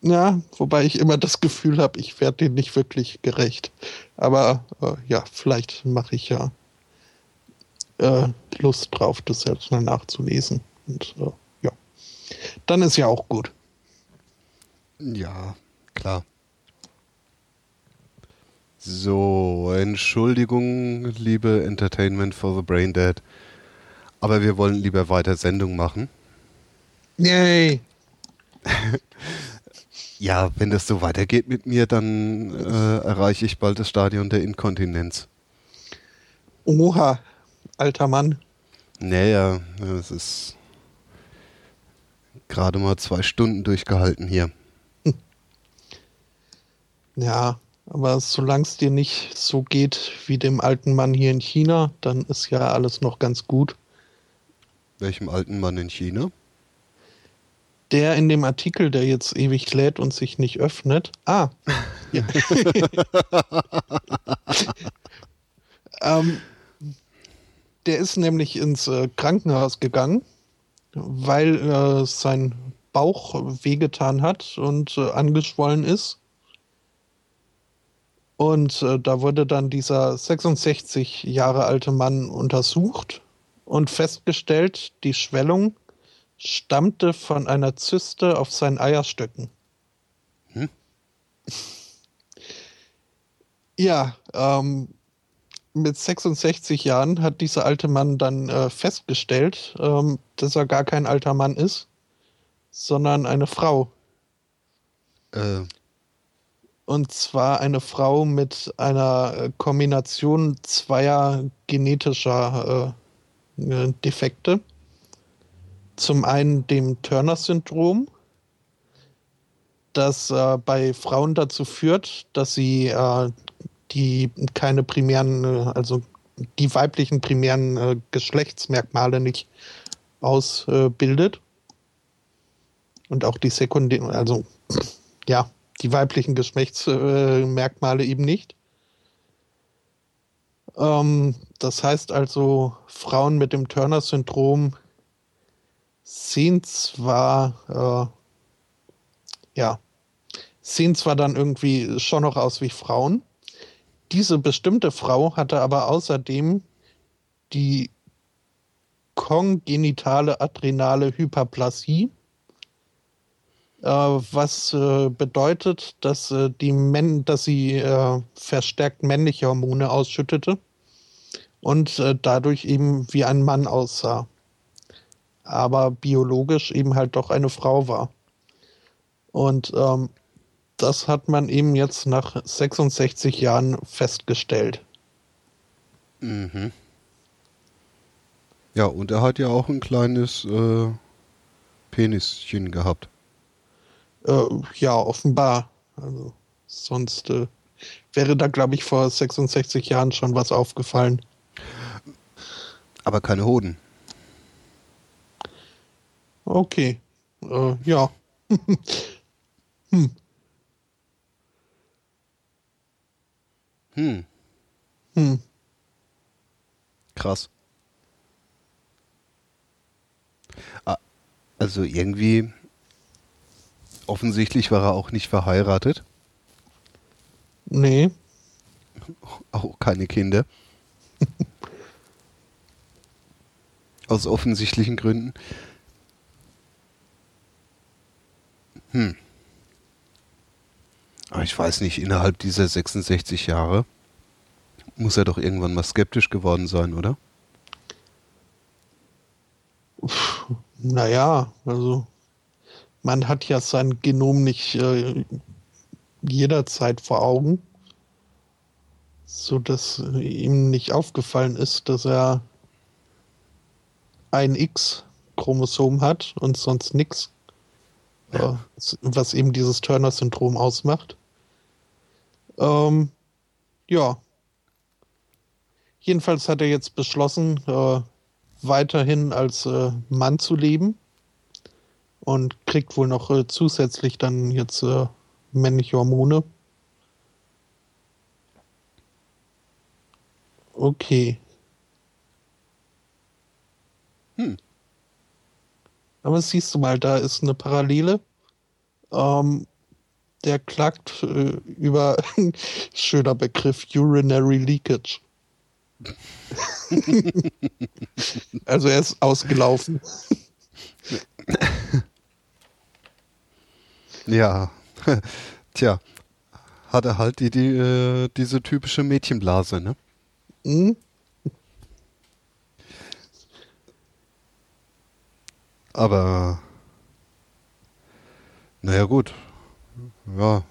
Ja, wobei ich immer das Gefühl habe, ich werde denen nicht wirklich gerecht. Aber äh, ja, vielleicht mache ich ja äh, Lust drauf, das selbst mal nachzulesen. Und äh, ja, dann ist ja auch gut. Ja, klar. So, Entschuldigung, liebe Entertainment for the Brain Dead. Aber wir wollen lieber weiter Sendung machen. Yay! ja, wenn das so weitergeht mit mir, dann äh, erreiche ich bald das Stadion der Inkontinenz. Oha, alter Mann. Naja, es ist gerade mal zwei Stunden durchgehalten hier. Ja, aber solange es dir nicht so geht wie dem alten Mann hier in China, dann ist ja alles noch ganz gut. Welchem alten Mann in China? Der in dem Artikel, der jetzt ewig lädt und sich nicht öffnet. Ah. Ja. ähm, der ist nämlich ins äh, Krankenhaus gegangen, weil äh, sein Bauch wehgetan hat und äh, angeschwollen ist. Und äh, da wurde dann dieser 66 Jahre alte Mann untersucht und festgestellt, die Schwellung stammte von einer Zyste auf seinen Eierstöcken. Hm? Ja, ähm, mit 66 Jahren hat dieser alte Mann dann äh, festgestellt, ähm, dass er gar kein alter Mann ist, sondern eine Frau. Äh. Und zwar eine Frau mit einer äh, Kombination zweier genetischer äh, äh, Defekte. Zum einen dem Turner-Syndrom, das äh, bei Frauen dazu führt, dass sie äh, die keine primären, äh, also die weiblichen primären äh, Geschlechtsmerkmale nicht ausbildet. Und auch die sekundären, also ja, die weiblichen Geschlechtsmerkmale eben nicht. Ähm, das heißt also, Frauen mit dem Turner-Syndrom sehen zwar, äh, ja, sehen zwar dann irgendwie schon noch aus wie Frauen, diese bestimmte Frau hatte aber außerdem die kongenitale adrenale Hyperplasie, äh, was äh, bedeutet, dass, äh, die Men dass sie äh, verstärkt männliche Hormone ausschüttete und äh, dadurch eben wie ein Mann aussah, aber biologisch eben halt doch eine Frau war. Und ähm, das hat man eben jetzt nach 66 Jahren festgestellt. Mhm. Ja, und er hat ja auch ein kleines äh, Penischen gehabt. Äh, ja, offenbar. Also sonst äh, wäre da, glaube ich, vor 66 Jahren schon was aufgefallen. Aber keine Hoden. Okay. Äh, ja. hm. Hm. Hm. Krass. Ah, also irgendwie offensichtlich war er auch nicht verheiratet. Nee. Auch keine Kinder. Aus offensichtlichen Gründen. Hm. Aber ich weiß nicht, innerhalb dieser 66 Jahre muss er doch irgendwann mal skeptisch geworden sein, oder? Naja, also man hat ja sein Genom nicht äh, jederzeit vor Augen, so dass ihm nicht aufgefallen ist, dass er ein X-Chromosom hat und sonst nichts, ja. was eben dieses Turner-Syndrom ausmacht. Ähm, ja. Jedenfalls hat er jetzt beschlossen, äh, weiterhin als äh, Mann zu leben und kriegt wohl noch äh, zusätzlich dann jetzt äh, männliche Hormone. Okay. Hm. Aber siehst du mal, da ist eine Parallele. Ähm, der klagt äh, über schöner Begriff Urinary Leakage. also er ist ausgelaufen. Ja, tja, hat er halt die, die, äh, diese typische Mädchenblase, ne? Hm? Aber, naja gut, ja,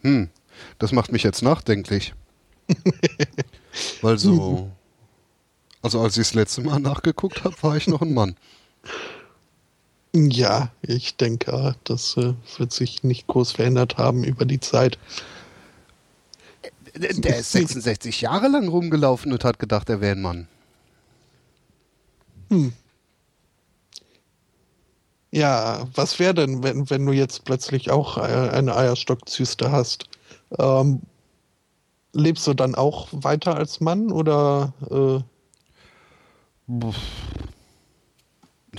hm, das macht mich jetzt nachdenklich. Weil so, also als ich das letzte Mal nachgeguckt habe, war ich noch ein Mann. Ja, ich denke, das äh, wird sich nicht groß verändert haben über die Zeit. Der ist 66 Jahre lang rumgelaufen und hat gedacht, er wäre ein Mann. Hm. Ja, was wäre denn, wenn, wenn du jetzt plötzlich auch äh, eine Eierstockzyste hast? Ähm, lebst du dann auch weiter als Mann oder? Äh?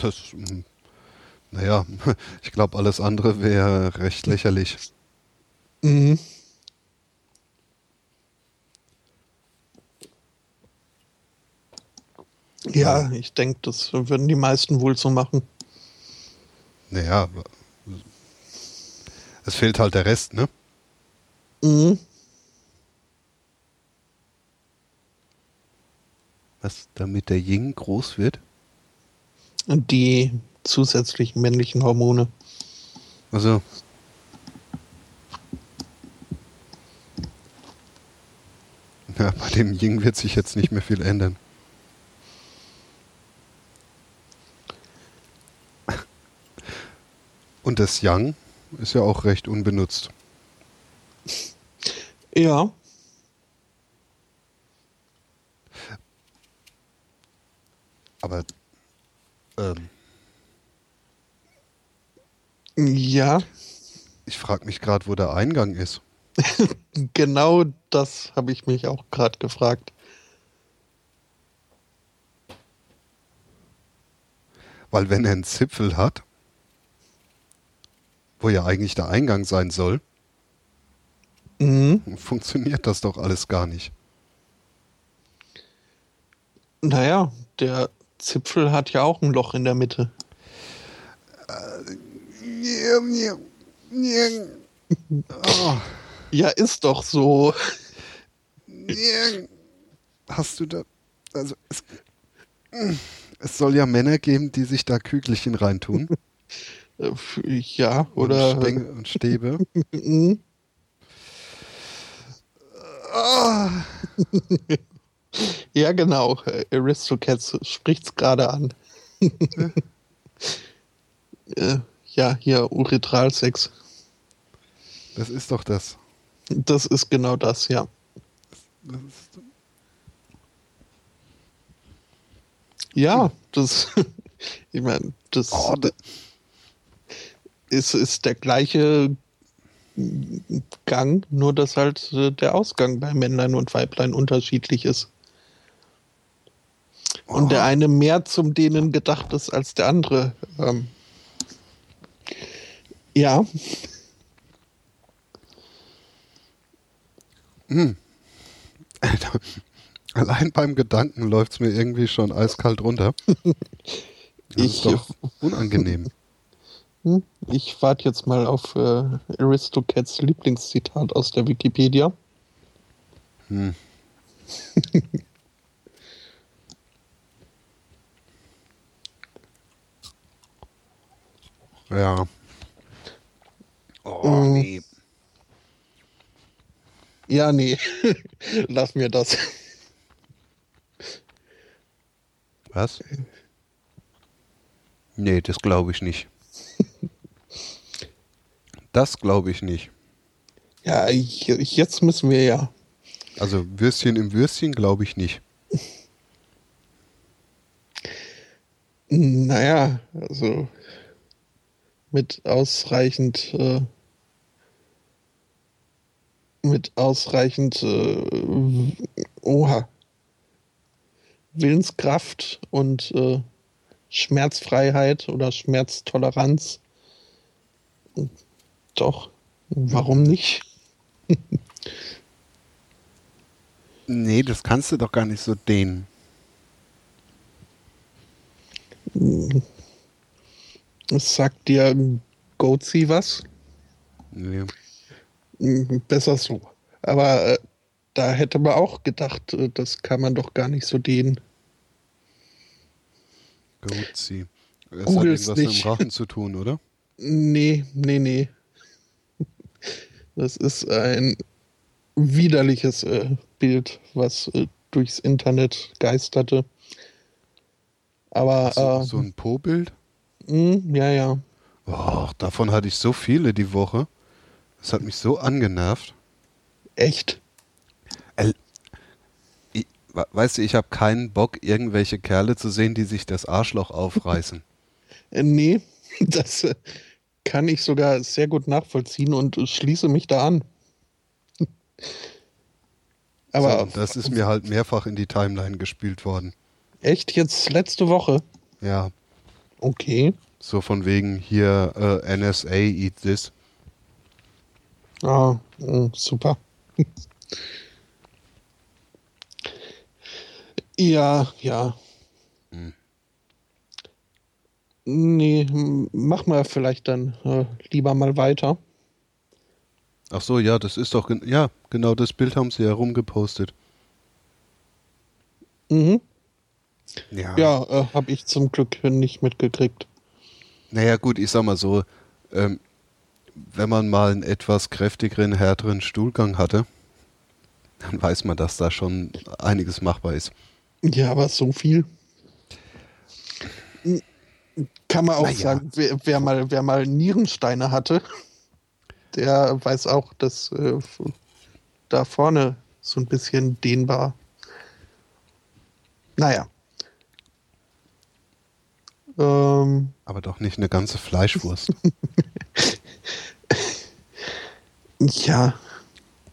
Das, hm, naja, ich glaube, alles andere wäre recht lächerlich. Mhm. Ja, ich denke, das würden die meisten wohl so machen. Naja, es fehlt halt der Rest, ne? Mhm. Was, damit der Ying groß wird? Und die zusätzlichen männlichen Hormone. Also. Ja, bei dem Ying wird sich jetzt nicht mehr viel ändern. Und das Yang ist ja auch recht unbenutzt. Ja. Aber ähm, ja. Ich frage mich gerade, wo der Eingang ist. genau das habe ich mich auch gerade gefragt. Weil wenn er einen Zipfel hat, wo ja eigentlich der Eingang sein soll, mhm. funktioniert das doch alles gar nicht. Naja, der Zipfel hat ja auch ein Loch in der Mitte. Oh. Ja, ist doch so. Hast du da. Also, es, es soll ja Männer geben, die sich da Kügelchen reintun. Äh, ja, oder. Und, Stängel und Stäbe. Mhm. oh. Ja, genau. Aristocats spricht's gerade an. Äh, ja, hier Uretralsex. Das ist doch das. Das ist genau das, ja. das ist, Ja, das. ich meine, das oh, da, ist, ist der gleiche Gang, nur dass halt äh, der Ausgang bei Männlein und Weiblein unterschiedlich ist. Und Oh. der eine mehr zum Dehnen gedacht ist als der andere. Ähm, ja, Allein beim Gedanken läuft es mir irgendwie schon eiskalt runter. Das Ich- ist doch unangenehm. Hm, ich warte jetzt mal auf äh, Aristocats Lieblingszitat aus der Wikipedia. Hm. Ja. Oh, Mm. nee. Ja, nee, lass mir das. Was? Nee, das glaube ich nicht. Das glaube ich nicht. Ja, jetzt müssen wir ja. Also Würstchen im Würstchen glaube ich nicht. Naja, also mit ausreichend äh, mit ausreichend äh, oha Willenskraft und äh, Schmerzfreiheit oder Schmerztoleranz. Doch, warum nicht? nee, das kannst du doch gar nicht so dehnen. Sagt dir Goatse was? Nee. Besser so. Aber äh, da hätte man auch gedacht, äh, das kann man doch gar nicht so dehnen. Goatse. Das Googles hat irgendwas nicht. mit dem Rachen zu tun, oder? Nee, nee, nee. Das ist ein widerliches äh, Bild, was äh, durchs Internet geisterte. Aber, So, äh, so ein Po-Bild? mh, ja, ja. Och, davon hatte ich so viele die Woche. Das hat mich so angenervt. Echt. Ich, we- weißt du, ich habe keinen Bock, irgendwelche Kerle zu sehen, die sich das Arschloch aufreißen. Äh, nee, das äh, kann ich sogar sehr gut nachvollziehen und schließe mich da an. Aber so, das ist mir halt mehrfach in die Timeline gespielt worden. echt jetzt letzte Woche? Ja, Okay. so von wegen hier äh, NSA, eat this. Ah, mh, super. ja, ja. Hm. Nee, mach mal vielleicht dann äh, lieber mal weiter. Ach so, ja, das ist doch, ja, genau das Bild haben sie ja rumgepostet. Mhm. Ja. Ja, äh, habe ich zum Glück nicht mitgekriegt. Naja, gut, ich sag mal so, ähm, wenn man mal einen etwas kräftigeren, härteren Stuhlgang hatte, dann weiß man, dass da schon einiges machbar ist. Ja, aber so viel. Kann man auch Na ja. sagen, wer, wer, mal, wer mal Nierensteine hatte, der weiß auch, dass äh, da vorne so ein bisschen dehnbar. Naja. Ähm, Aber doch nicht eine ganze Fleischwurst. ja,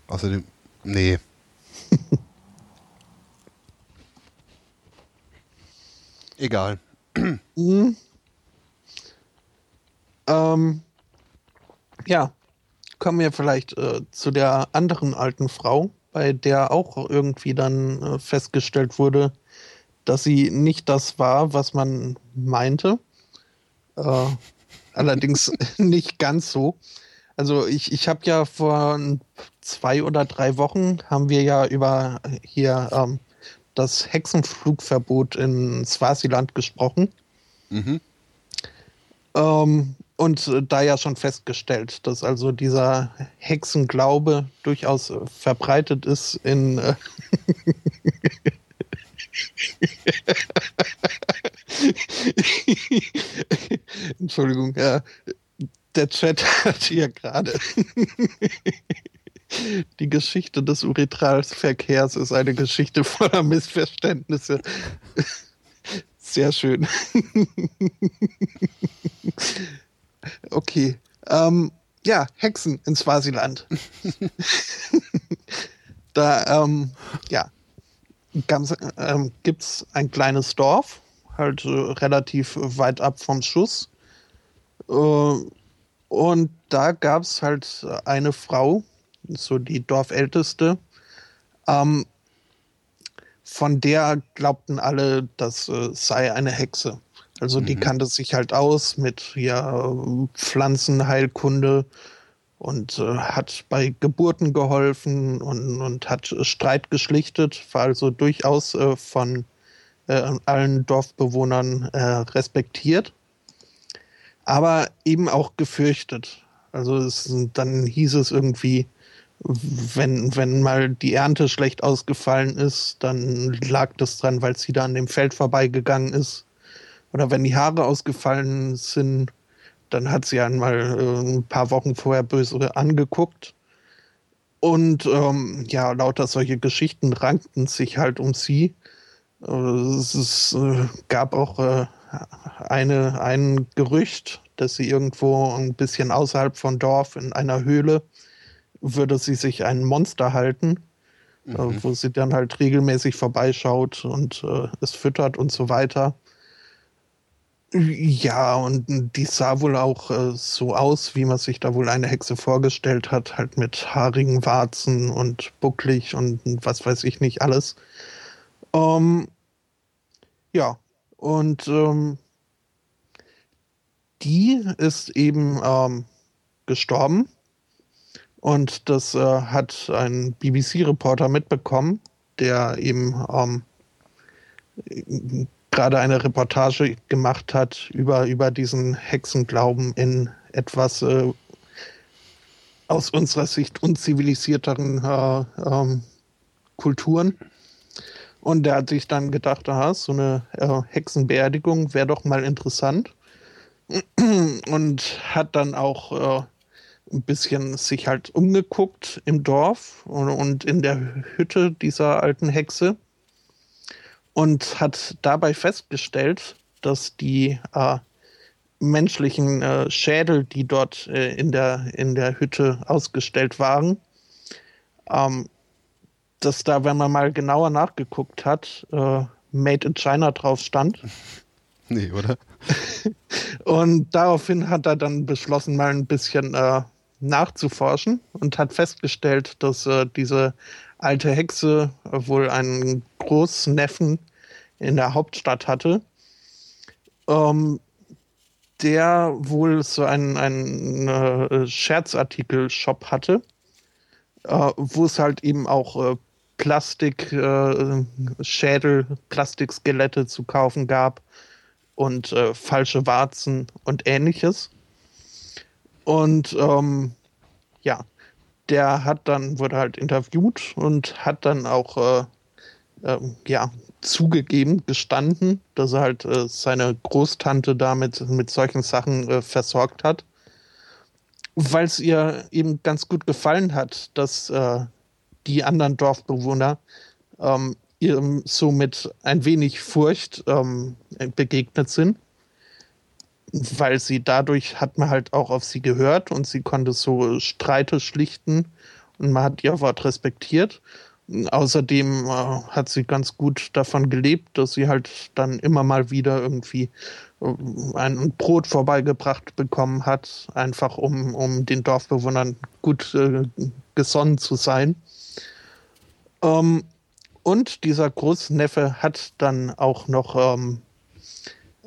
Außerdem, nee. Egal. Mhm. Ähm, ja, kommen wir vielleicht äh, zu der anderen alten Frau, bei der auch irgendwie dann äh, festgestellt wurde, dass sie nicht das war, was man meinte. Äh, allerdings nicht ganz so. Also ich, ich habe ja vor zwei oder drei Wochen haben wir ja über hier ähm, das Hexenflugverbot in Swasiland gesprochen. Mhm. Ähm, und äh, da ja schon festgestellt, dass also dieser Hexenglaube durchaus äh, verbreitet ist in. Äh Entschuldigung, ja. Der Chat hat hier gerade. Die Geschichte des Uretralverkehrs ist eine Geschichte voller Missverständnisse. Sehr schön. Okay. Ähm, ja, Hexen in Swasiland. da, ähm, ja, ganz, ähm, gibt es ein kleines Dorf, halt äh, relativ weit ab vom Schuss. Äh, und da gab es halt eine Frau, so die Dorfälteste, ähm, von der glaubten alle, das äh, sei eine Hexe. Also die Mhm. kannte sich halt aus mit ja, Pflanzenheilkunde und äh, hat bei Geburten geholfen und, und hat Streit geschlichtet, war also durchaus äh, von äh, allen Dorfbewohnern äh, respektiert, aber eben auch gefürchtet. Also es, dann hieß es irgendwie, wenn, wenn mal die Ernte schlecht ausgefallen ist, dann lag das dran, weil sie da an dem Feld vorbeigegangen ist. Oder wenn die Haare ausgefallen sind, dann hat sie einmal äh, ein paar Wochen vorher böse angeguckt. Und ähm, ja, lauter solche Geschichten rankten sich halt um sie. Äh, es ist, äh, gab auch äh, eine, ein Gerücht, dass sie irgendwo ein bisschen außerhalb von Dorf in einer Höhle würde sie sich ein Monster halten. mhm. wo sie dann halt regelmäßig vorbeischaut und es füttert und so weiter. Ja, und die sah wohl auch äh, so aus, wie man sich da wohl eine Hexe vorgestellt hat, halt mit haarigen Warzen und bucklig und was weiß ich nicht alles. Ähm, ja, und ähm, die ist eben ähm, gestorben. Und das äh, hat ein BBC-Reporter mitbekommen, der eben ähm, gerade eine Reportage gemacht hat über, über diesen Hexenglauben in etwas äh, aus unserer Sicht unzivilisierteren äh, ähm, Kulturen. Und der hat sich dann gedacht, aha, so eine äh, Hexenbeerdigung wäre doch mal interessant. Und hat dann auch äh, ein bisschen sich halt umgeguckt im Dorf und, und in der Hütte dieser alten Hexe und hat dabei festgestellt, dass die äh, menschlichen äh, Schädel, die dort äh, in, der, in der Hütte ausgestellt waren, ähm, dass da, wenn man mal genauer nachgeguckt hat, äh, Made in China drauf stand. Nee, oder? und daraufhin hat er dann beschlossen, mal ein bisschen äh, nachzuforschen und hat festgestellt, dass äh, diese alte Hexe wohl einen Großneffen in der Hauptstadt hatte, ähm, der wohl so einen, einen äh, Scherzartikel-Shop hatte, äh, wo es halt eben auch äh, Plastikschädel, äh, Plastikskelette zu kaufen gab und äh, falsche Warzen und ähnliches. Und ähm, ja, der hat dann, wurde halt interviewt und hat dann auch äh, äh, ja, zugegeben, gestanden, dass er halt äh, seine Großtante damit mit solchen Sachen äh, versorgt hat. Weil es ihr eben ganz gut gefallen hat, dass äh, die anderen Dorfbewohner ähm, so mit ein wenig Furcht ähm, begegnet sind weil sie dadurch hat man halt auch auf sie gehört und sie konnte so Streite schlichten und man hat ihr Wort respektiert. Außerdem äh, hat sie ganz gut davon gelebt, dass sie halt dann immer mal wieder irgendwie äh, ein Brot vorbeigebracht bekommen hat, einfach um, um den Dorfbewohnern gut äh, gesonnen zu sein. Ähm, und dieser Großneffe hat dann auch noch ähm,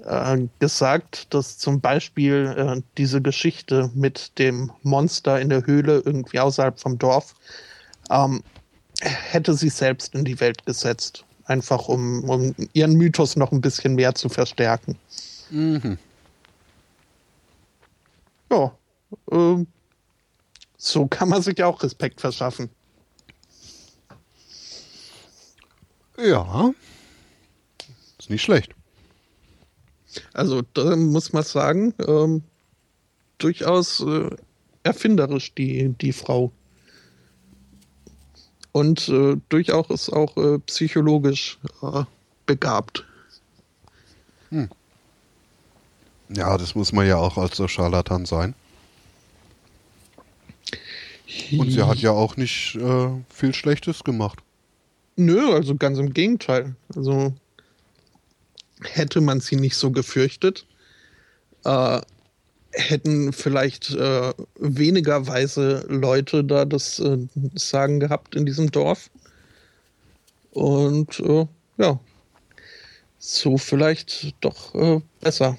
äh, gesagt, dass zum Beispiel äh, diese Geschichte mit dem Monster in der Höhle irgendwie außerhalb vom Dorf ähm, hätte sie selbst in die Welt gesetzt. Einfach um, um ihren Mythos noch ein bisschen mehr zu verstärken. Mhm. Ja, äh, so kann man sich auch Respekt verschaffen. Ja, ist nicht schlecht. Also da muss man sagen, ähm, durchaus äh, erfinderisch die, die Frau. Und äh, durchaus auch äh, psychologisch äh, begabt. Hm. Ja, das muss man ja auch als so Scharlatan sein. Und sie hat ja auch nicht äh, viel Schlechtes gemacht. Nö, also ganz im Gegenteil. Also hätte man sie nicht so gefürchtet, äh, hätten vielleicht äh, weniger weise Leute da das äh, Sagen gehabt in diesem Dorf. Und äh, ja, so vielleicht doch äh, besser.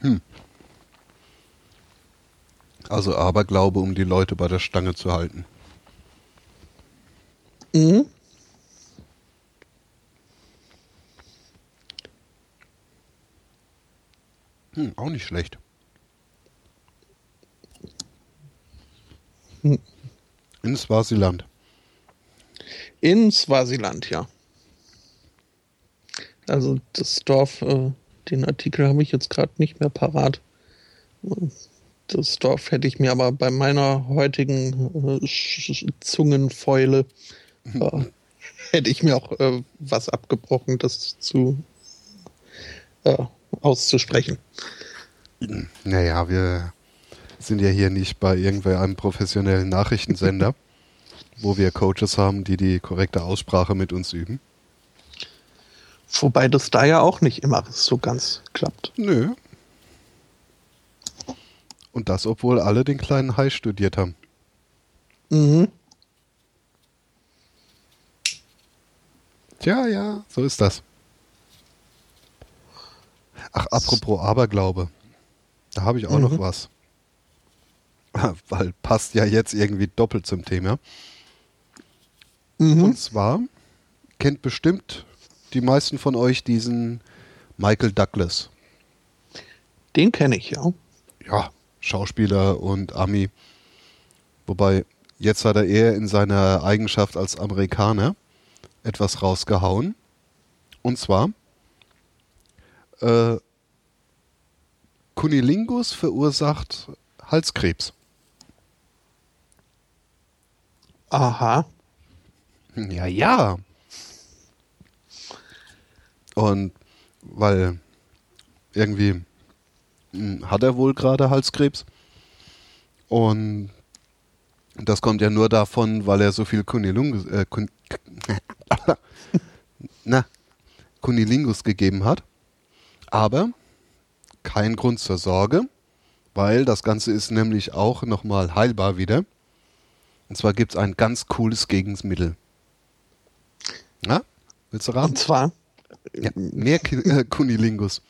Hm. Also Aberglaube, um die Leute bei der Stange zu halten. Mhm. Hm, auch nicht schlecht. Hm. In Swasiland. In Swasiland, ja. Also das Dorf, äh, den Artikel habe ich jetzt gerade nicht mehr parat. Das Dorf hätte ich mir aber bei meiner heutigen äh, Zungenfäule äh, hätte ich mir auch äh, was abgebrochen, das zu äh, auszusprechen. Naja, wir sind ja hier nicht bei irgendeinem professionellen Nachrichtensender, wo wir Coaches haben, die die korrekte Aussprache mit uns üben. Wobei das da ja auch nicht immer so ganz klappt. Nö. Und das, obwohl alle den kleinen Hai studiert haben. Mhm. Tja, ja, so ist das. Ach, apropos Aberglaube. Da habe ich auch mhm. noch was. Weil passt ja jetzt irgendwie doppelt zum Thema. Mhm. Und zwar kennt bestimmt die meisten von euch diesen Michael Douglas. Den kenne ich, ja. Ja, Schauspieler und Ami. Wobei, jetzt hat er eher in seiner Eigenschaft als Amerikaner etwas rausgehauen. Und zwar äh, Cunilingus verursacht Halskrebs. Aha. Ja, ja. Und weil irgendwie hm, hat er wohl gerade Halskrebs. Und das kommt ja nur davon, weil er so viel Cunilingus, äh, Kun na, Cunilingus gegeben hat. Aber kein Grund zur Sorge, weil das Ganze ist nämlich auch nochmal heilbar wieder. Und zwar gibt es ein ganz cooles Gegenmittel. Na, willst du raten? Und zwar? Ja, mehr äh, Kunilingus.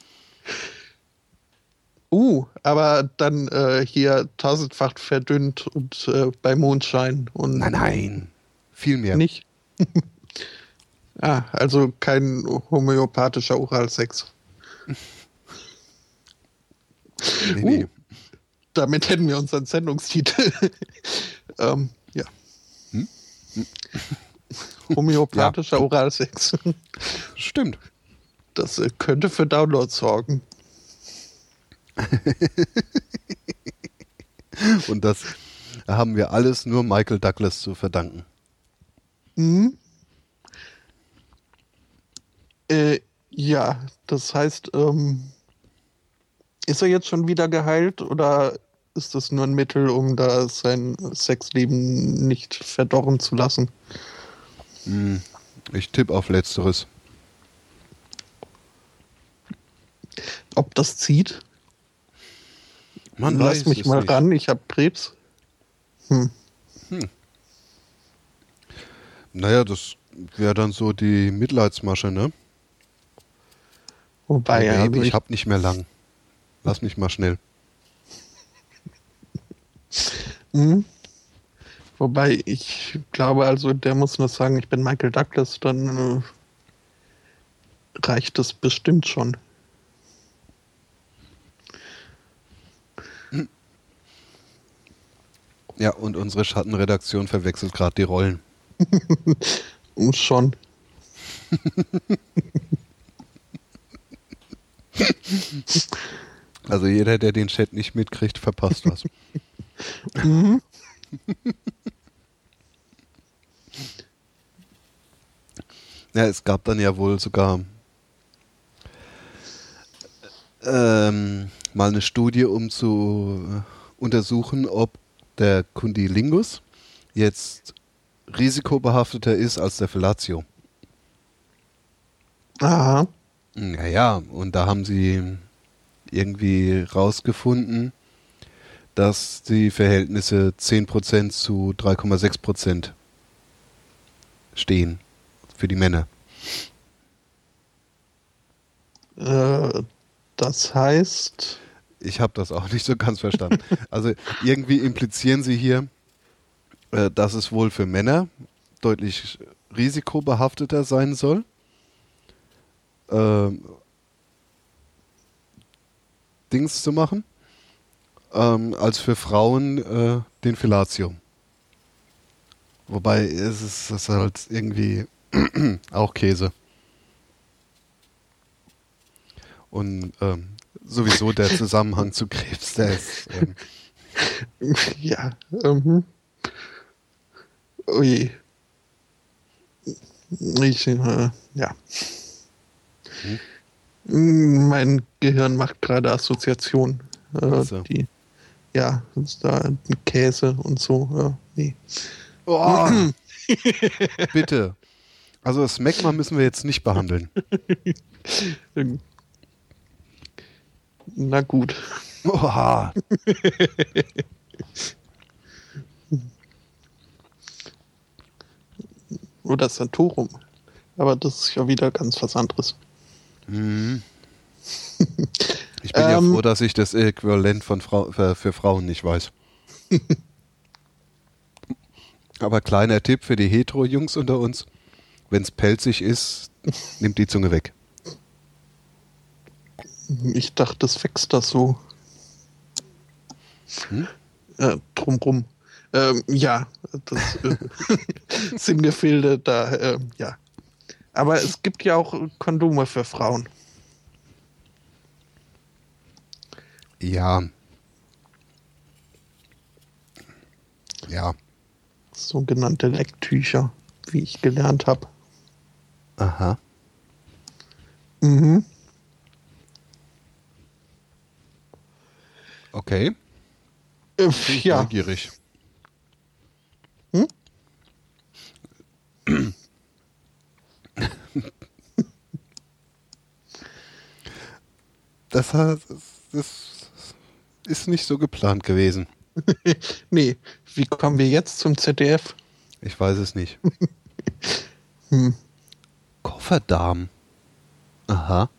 Uh, aber dann äh, hier tausendfach verdünnt und äh, bei Mondschein und. Nein, nein. Viel mehr. Nicht? ah, also kein homöopathischer Oralsex. Nee, nee. Uh, damit hätten wir unseren Sendungstitel. ähm, ja. Hm? Homöopathischer ja. Oralsex. Stimmt. Das äh, könnte für Download sorgen. Und das haben wir alles nur Michael Douglas zu verdanken. Mhm. Äh, ja, das heißt, ähm, ist er jetzt schon wieder geheilt oder ist das nur ein Mittel, um da sein Sexleben nicht verdorren zu lassen? Hm, ich tippe auf Letzteres. Ob das zieht? Man Lass mich mal nicht. ran, ich habe Krebs. Hm. Hm. Naja, das wäre dann so die Mitleidsmasche, ne? Wobei, ja. Baby, ich, ich hab nicht mehr lang. Lass mich mal schnell. Mhm. Wobei ich glaube, also der muss nur sagen, ich bin Michael Douglas, dann äh, reicht das bestimmt schon. Ja, und unsere Schattenredaktion verwechselt gerade die Rollen. schon. also jeder, der den Chat nicht mitkriegt, verpasst was. mhm. ja, es gab dann ja wohl sogar ähm, mal eine Studie, um zu untersuchen, ob der Kundilingus jetzt risikobehafteter ist als der Fellatio. Aha. Naja, und da haben sie irgendwie rausgefunden, dass die Verhältnisse 10% zu 3,6% stehen für die Männer. Äh, das heißt. Ich habe das auch nicht so ganz verstanden. also irgendwie implizieren sie hier, äh, dass es wohl für Männer deutlich risikobehafteter sein soll. Äh, Dings zu machen ähm, als für Frauen äh, den Fellatio. Wobei es ist das halt irgendwie auch Käse. Und ähm, sowieso der Zusammenhang zu Krebs, der ist. Ähm, ja, ähm, ui. Ich, äh, ja. Hm? Mein Gehirn macht gerade Assoziationen, äh, so. die ja, ist da ein Käse und so. Ja, nee. Oh, bitte. Also das Smegma müssen wir jetzt nicht behandeln. Na gut. Oha. Oder Santorum. Aber das ist ja wieder ganz was anderes. Mhm. Ich bin ja Ähm. froh, dass ich das Äquivalent von Frau, für, für Frauen nicht weiß. Aber kleiner Tipp für die Hetero-Jungs unter uns: Wenn es pelzig ist, nimmt die Zunge weg. Ich dachte, das wächst das so. Hm? Äh, drumrum. Ähm, ja, das äh, Sinngefilde da, äh, ja. Aber es gibt ja auch Kondome für Frauen. Ja. Ja. Sogenannte Lecktücher, wie ich gelernt habe. Aha. Mhm. Okay. Äh, ja, Neugierig. Hm? Das, hat, das ist nicht so geplant gewesen. nee. Wie kommen wir jetzt zum ZDF? Ich weiß es nicht. Hm. Kofferdarm. Aha.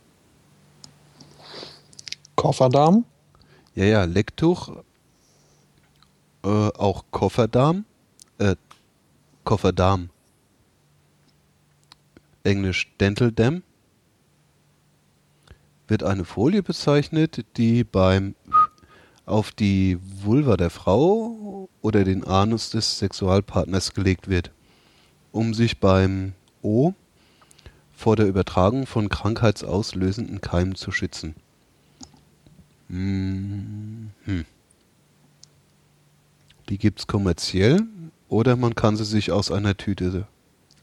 Kofferdarm? Ja, ja, Lecktuch. Äh, auch Kofferdarm. Äh, Kofferdarm. Englisch Dental Dam. Wird eine Folie bezeichnet, die beim auf die Vulva der Frau oder den Anus des Sexualpartners gelegt wird, um sich beim O vor der Übertragung von krankheitsauslösenden Keimen zu schützen. Mhm. Die gibt's kommerziell oder man kann sie sich aus einer Tüte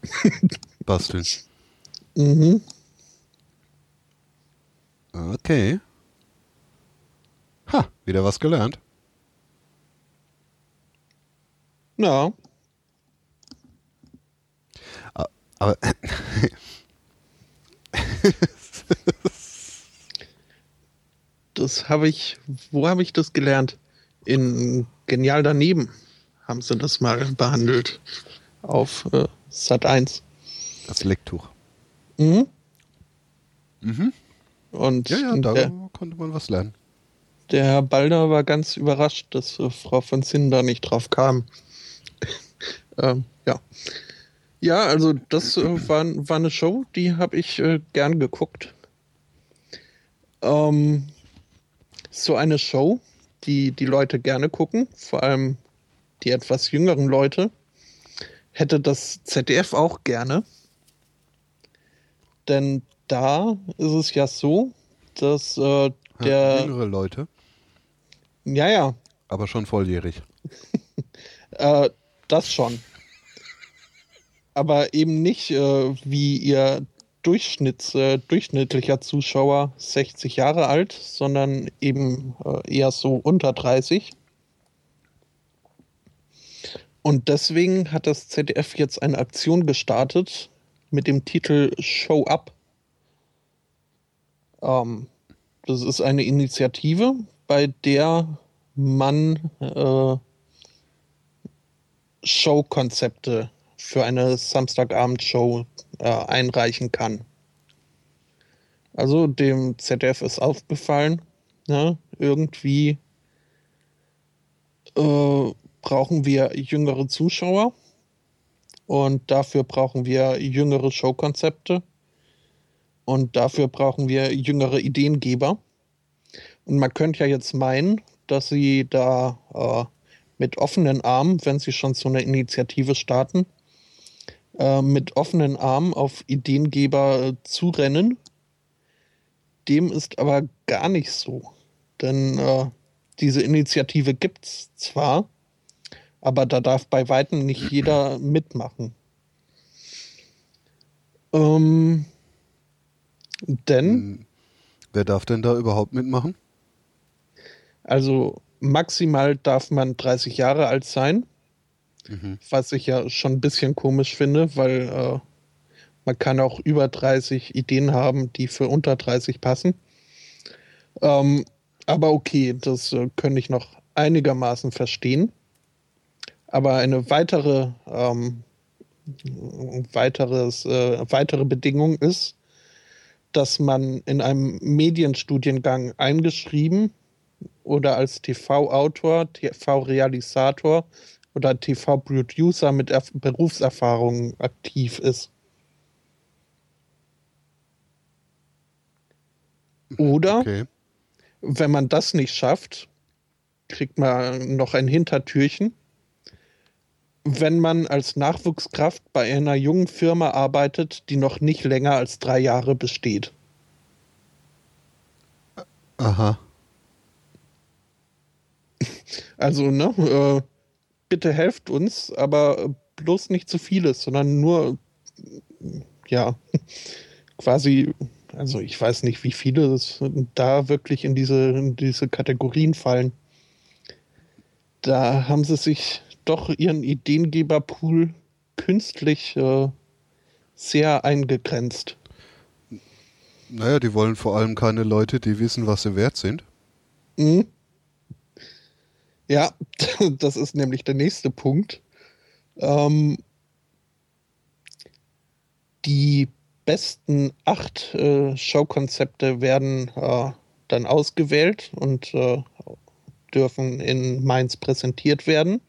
basteln. Mhm. Okay. Ha, wieder was gelernt. Ja. Aber Das habe ich, wo habe ich das gelernt? In Genial daneben haben sie das mal behandelt. Auf äh, Sat 1. das Lecktuch. Mhm. Mhm. Und Ja, ja, da der, konnte man was lernen. der Herr Balder war ganz überrascht, dass äh, Frau von Zinn da nicht drauf kam. ähm, ja. Ja, also das äh, war, war eine Show, die habe ich äh, gern geguckt. Ähm, so eine Show, die die Leute gerne gucken, vor allem die etwas jüngeren Leute, hätte das ZDF auch gerne. Denn da ist es ja so, dass äh, Ja, der, jüngere Leute, ja, ja, aber schon volljährig. Äh, das schon. Aber eben nicht äh, wie ihr Durchschnitts, äh, durchschnittlicher Zuschauer 60 Jahre alt, sondern eben äh, eher so unter 30. Und deswegen hat das ZDF jetzt eine Aktion gestartet mit dem Titel Show Up. Ähm, das ist eine Initiative, bei der man äh, Showkonzepte für eine Samstagabendshow äh, einreichen kann. Also dem ZDF ist aufgefallen, ne, irgendwie äh, brauchen wir jüngere Zuschauer und dafür brauchen wir jüngere Showkonzepte und dafür brauchen wir jüngere Ideengeber. Und man könnte ja jetzt meinen, dass sie da äh, mit offenen Armen, wenn sie schon so eine Initiative starten, äh, mit offenen Armen auf Ideengeber äh, zurennen. Dem ist aber gar nicht so. Denn äh, diese Initiative gibt es zwar, aber da darf bei weitem nicht jeder mitmachen. Ähm, denn Hm, Wer darf denn da überhaupt mitmachen? Also maximal darf man 30 Jahre alt sein, mhm. was ich ja schon ein bisschen komisch finde, weil äh, man kann auch über 30 Ideen haben, die für unter 30 passen. Ähm, aber okay, das äh, könnte ich noch einigermaßen verstehen. Aber eine weitere, ähm, weiteres, äh, weitere Bedingung ist, dass man in einem Medienstudiengang eingeschrieben oder als TV-Autor, TV-Realisator oder TV-Producer mit Erf Berufserfahrung aktiv ist. Oder okay. wenn man das nicht schafft, kriegt man noch ein Hintertürchen. Wenn man als Nachwuchskraft bei einer jungen Firma arbeitet, die noch nicht länger als drei Jahre besteht. Aha. Also, ne, äh, bitte helft uns, aber bloß nicht zu vieles, sondern nur, ja, quasi, also ich weiß nicht, wie viele da wirklich in diese, in diese Kategorien fallen. Da haben sie sich doch ihren Ideengeberpool künstlich äh, sehr eingegrenzt. Naja, die wollen vor allem keine Leute, die wissen, was sie wert sind. Mhm. Ja, das ist nämlich der nächste Punkt. Ähm, die besten acht äh, Showkonzepte werden äh, dann ausgewählt und äh, dürfen in Mainz präsentiert werden.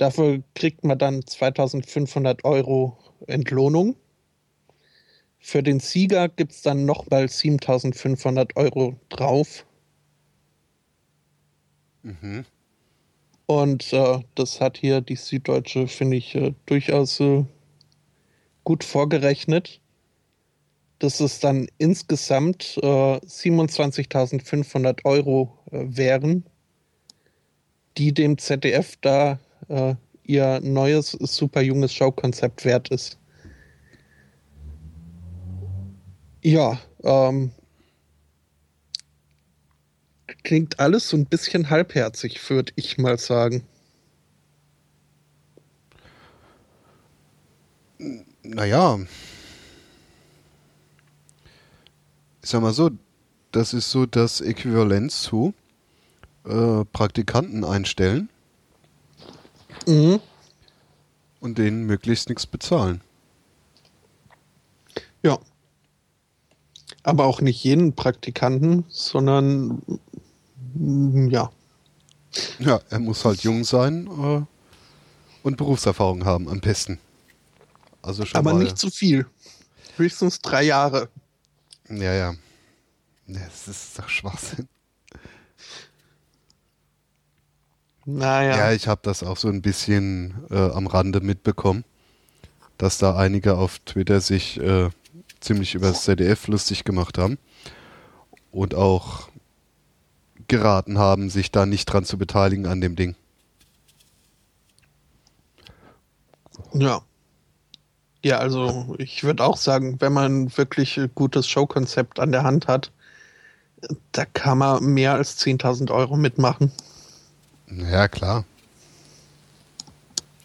Dafür kriegt man dann 2500 Euro Entlohnung. Für den Sieger gibt es dann nochmal 7500 Euro drauf. Mhm. Und äh, das hat hier die Süddeutsche, finde ich, äh, durchaus äh, gut vorgerechnet. Das ist dann insgesamt 27.500 äh, Euro äh, wären, die dem ZDF da äh, ihr neues, super junges Showkonzept wert ist. Ja, ähm, klingt alles so ein bisschen halbherzig, würde ich mal sagen. Naja. Ich sag mal so, das ist so das Äquivalent zu äh, Praktikanten einstellen mhm. und denen möglichst nichts bezahlen. Ja. Aber auch nicht jeden Praktikanten, sondern mm, ja. Ja, er muss halt jung sein äh, und Berufserfahrung haben am besten. Also schon Aber mal, nicht zu viel. Höchstens drei Jahre. Ja, ja. Das ist doch Schwachsinn. Naja. Ja, ich habe das auch so ein bisschen äh, am Rande mitbekommen, dass da einige auf Twitter sich äh, ziemlich über das ZDF lustig gemacht haben und auch geraten haben, sich da nicht dran zu beteiligen an dem Ding. Ja. Ja, also ich würde auch sagen, wenn man wirklich ein gutes Showkonzept an der Hand hat, da kann man mehr als 10.000 Euro mitmachen. Ja, klar.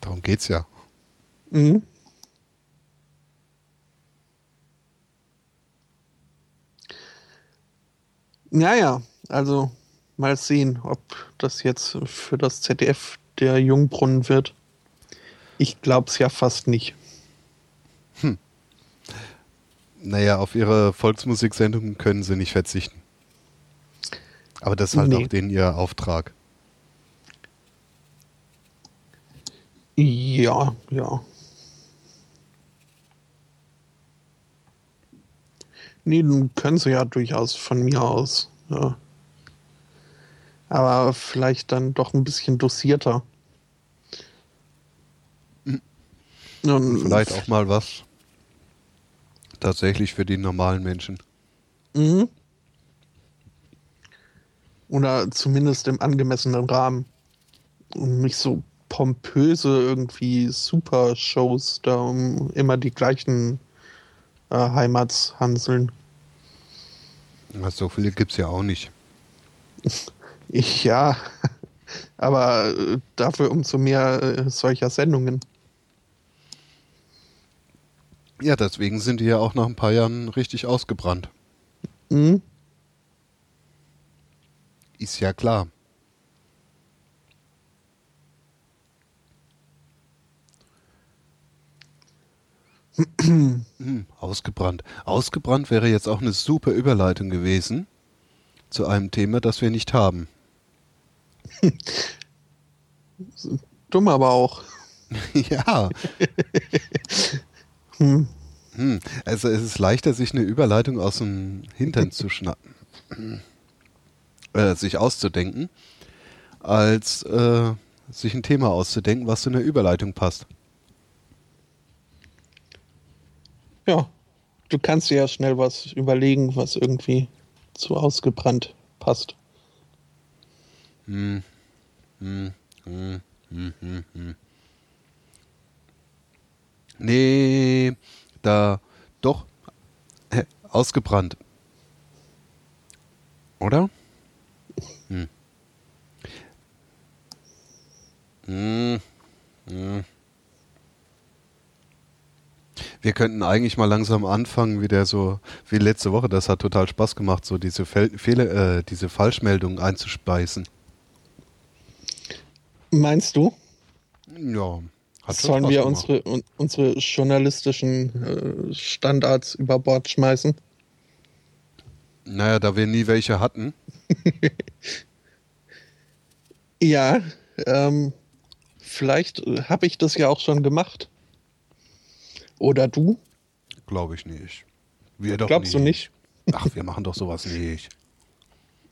Darum geht's ja. Mhm. Naja, also mal sehen, ob das jetzt für das ZDF der Jungbrunnen wird. Ich glaube es ja fast nicht. Hm. Naja, auf ihre Volksmusiksendungen können sie nicht verzichten. Aber das ist halt nee. auch denen ihr Auftrag. Ja, ja. Nee, dann können sie ja durchaus von mir aus. Ja. Aber vielleicht dann doch ein bisschen dosierter. Mhm. Und vielleicht auch mal was tatsächlich für die normalen Menschen. Mhm. Oder zumindest im angemessenen Rahmen. Und nicht so pompöse irgendwie Super-Shows, da um immer die gleichen äh, Heimatshanseln. So viele gibt es ja auch nicht. Ja, aber äh, dafür umso mehr äh, solcher Sendungen. Ja, deswegen sind die ja auch nach ein paar Jahren richtig ausgebrannt. Mhm. Ist ja klar. Hm, ausgebrannt. Ausgebrannt wäre jetzt auch eine super Überleitung gewesen zu einem Thema, das wir nicht haben. Dumm aber auch. ja. hm. Hm. Also es ist leichter, sich eine Überleitung aus dem Hintern zu schnappen, äh, sich auszudenken, als äh, sich ein Thema auszudenken, was zu einer Überleitung passt. Ja, du kannst dir ja schnell was überlegen, was irgendwie zu ausgebrannt passt. Hm. Hm. Hm. Hm. Hm. hm. Nee, da doch äh, ausgebrannt. Oder? Hm. Hm. Hm. Wir könnten eigentlich mal langsam anfangen, wie der so, wie letzte Woche, das hat total Spaß gemacht, so diese Fehler, äh, diese Falschmeldungen einzuspeisen. Meinst du? Ja. Hat Sollen wir unsere, un, unsere journalistischen äh, Standards über Bord schmeißen? Naja, da wir nie welche hatten. ja, ähm, vielleicht habe ich das ja auch schon gemacht. Oder du? Glaube ich nicht. Wir doch Glaubst nicht. du nicht? Ach, wir machen doch sowas nicht.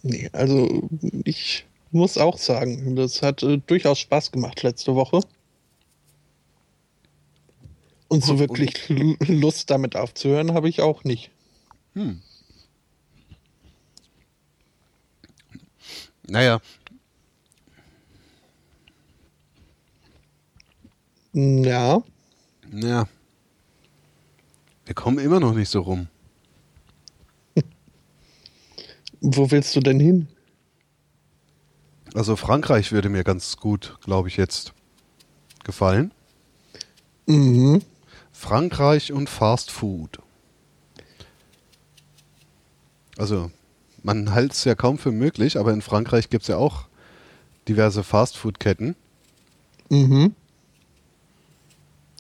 Nee, also ich muss auch sagen, das hat äh, durchaus Spaß gemacht letzte Woche. Und so wirklich und? Lust damit aufzuhören habe ich auch nicht. Hm. Naja. Ja. Ja. Wir kommen immer noch nicht so rum. Wo willst du denn hin? Also Frankreich würde mir ganz gut, glaube ich, jetzt gefallen. Mhm. Frankreich und Fast Food. Also, man hält es ja kaum für möglich, aber in Frankreich gibt es ja auch diverse Fast Food-Ketten. Mhm.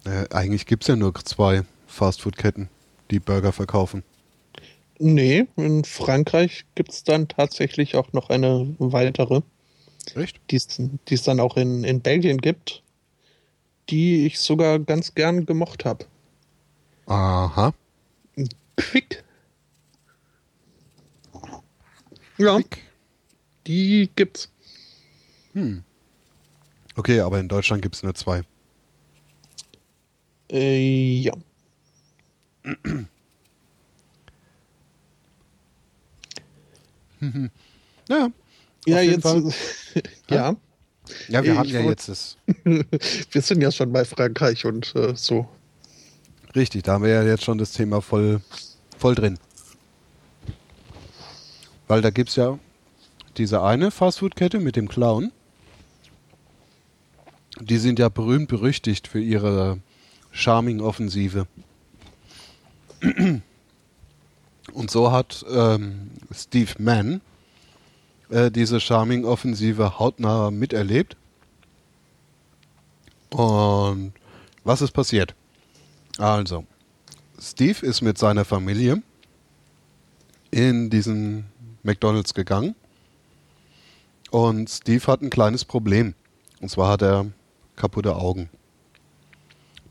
Äh, eigentlich gibt es ja nur zwei. Fastfood-Ketten, die Burger verkaufen. Nee, in Frankreich gibt es dann tatsächlich auch noch eine weitere. Echt? Die es dann auch in, in Belgien gibt, die ich sogar ganz gern gemocht habe. Aha. Quick. Ja. Quick. Die gibt's. Hm. Okay, aber in Deutschland gibt es nur zwei. Äh, ja. ja. Ja, jetzt. ja. Ja, wir ich haben ja jetzt das. wir sind ja schon bei Frankreich und äh, so. Richtig, da haben wir ja jetzt schon das Thema voll, voll drin. Weil da gibt es ja diese eine Fastfood-Kette mit dem Clown. Die sind ja berühmt berüchtigt für ihre Charming-Offensive. Und so hat ähm, Steve Mann äh, diese Charming-Offensive hautnah miterlebt. Und was ist passiert? Also, Steve ist mit seiner Familie in diesen McDonald's gegangen. Und Steve hat ein kleines Problem. Und zwar hat er kaputte Augen.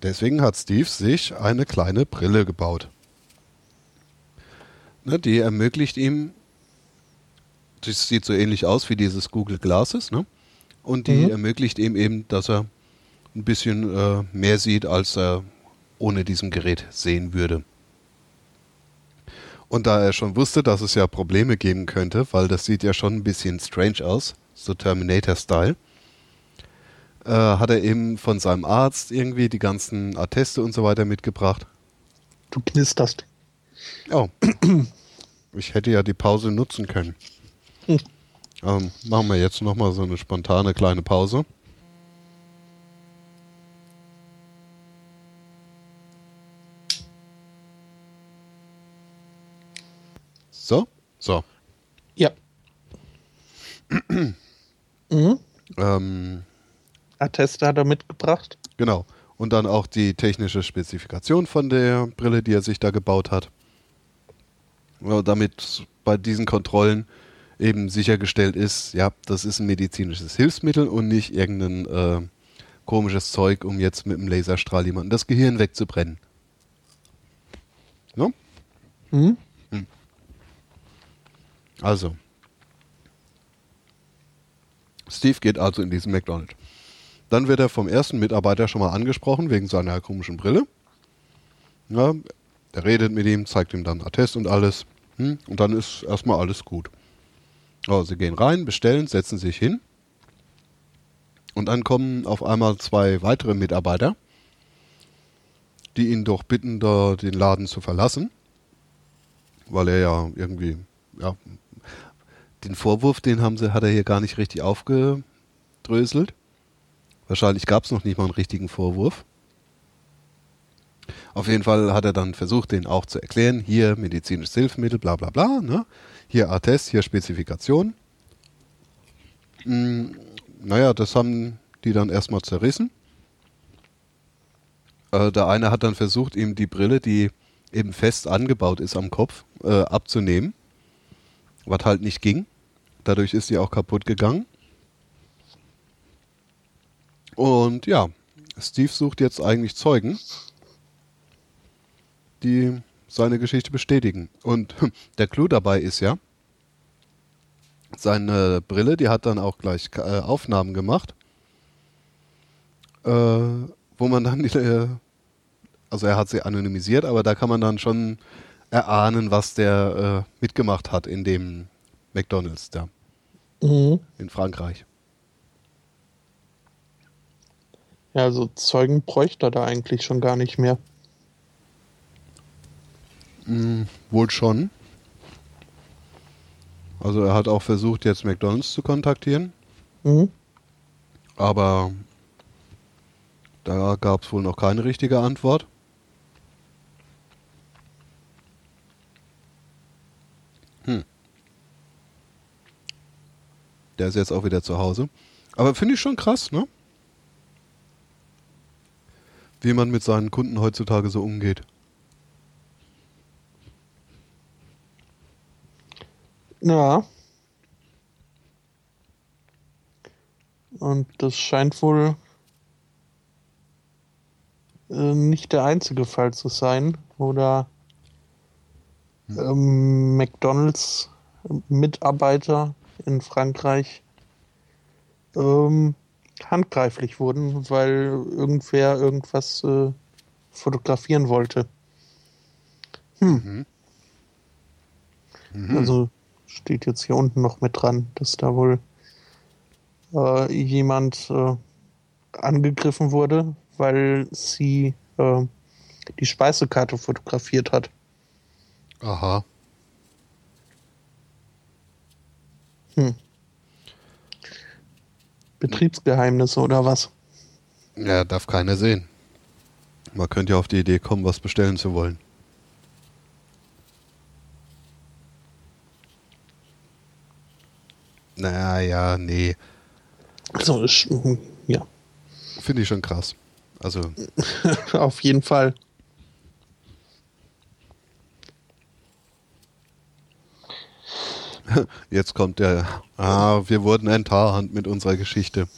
Deswegen hat Steve sich eine kleine Brille gebaut. Ne, die ermöglicht ihm, das sieht so ähnlich aus wie dieses Google Glasses, ne? Und die mhm. ermöglicht ihm eben, dass er ein bisschen äh, mehr sieht, als er ohne diesem Gerät sehen würde. Und da er schon wusste, dass es ja Probleme geben könnte, weil das sieht ja schon ein bisschen strange aus, so Terminator-Style, äh, hat er eben von seinem Arzt irgendwie die ganzen Atteste und so weiter mitgebracht. Du knisterst. Oh. Ich hätte ja die Pause nutzen können. Hm. Ähm, machen wir jetzt nochmal so eine spontane kleine Pause. So, so. Ja. mhm. Ähm, Atteste hat er mitgebracht. genau. Und dann auch die technische Spezifikation von der Brille, die er sich da gebaut hat. Damit bei diesen Kontrollen eben sichergestellt ist, ja, das ist ein medizinisches Hilfsmittel und nicht irgendein äh, komisches Zeug, um jetzt mit einem Laserstrahl jemanden das Gehirn wegzubrennen. No? Mhm. Also. Steve geht also in diesen McDonald's. Dann wird er vom ersten Mitarbeiter schon mal angesprochen wegen seiner komischen Brille. Ja, er redet mit ihm, zeigt ihm dann Attest und alles. Hm, und dann ist erstmal alles gut. Also, sie gehen rein, bestellen, setzen sich hin. Und dann kommen auf einmal zwei weitere Mitarbeiter, die ihn doch bitten, da den Laden zu verlassen. Weil er ja irgendwie, ja, den Vorwurf, den haben sie, hat er hier gar nicht richtig aufgedröselt. Wahrscheinlich gab es noch nicht mal einen richtigen Vorwurf. Auf jeden Fall hat er dann versucht, den auch zu erklären. Hier medizinisches Hilfsmittel, bla bla bla. Ne? Hier Attest, hier Spezifikation. Hm, naja, das haben die dann erstmal zerrissen. Äh, der eine hat dann versucht, ihm die Brille, die eben fest angebaut ist am Kopf, äh, abzunehmen. Was halt nicht ging. Dadurch ist sie auch kaputt gegangen. Und ja, Steve sucht jetzt eigentlich Zeugen, die seine Geschichte bestätigen. Und der Clou dabei ist ja, seine Brille, die hat dann auch gleich äh, Aufnahmen gemacht, äh, wo man dann, äh, also er hat sie anonymisiert, aber da kann man dann schon erahnen, was der äh, mitgemacht hat in dem McDonald's da Mhm. in Frankreich. Ja, also Zeugen bräuchte er da eigentlich schon gar nicht mehr. Mm, wohl schon. Also er hat auch versucht, jetzt McDonald's zu kontaktieren, Mhm. aber da gab es wohl noch keine richtige Antwort. Hm. Der ist jetzt auch wieder zu Hause. Aber finde ich schon krass, ne? Wie man mit seinen Kunden heutzutage so umgeht. Ja. Und das scheint wohl äh, nicht der einzige Fall zu sein, wo da ähm, McDonalds Mitarbeiter in Frankreich ähm, handgreiflich wurden, weil irgendwer irgendwas äh, fotografieren wollte. Hm. Mhm. Also steht jetzt hier unten noch mit dran, dass da wohl äh, jemand äh, angegriffen wurde, weil sie äh, die Speisekarte fotografiert hat. Aha. Hm. Betriebsgeheimnisse oder was? Ja, darf keiner sehen. Man könnte ja auf die Idee kommen, was bestellen zu wollen. Naja, nee. Also, ich, ja, Finde ich schon krass. Also, auf jeden Fall. jetzt kommt der. Ah, wir wurden enttarnt mit unserer Geschichte.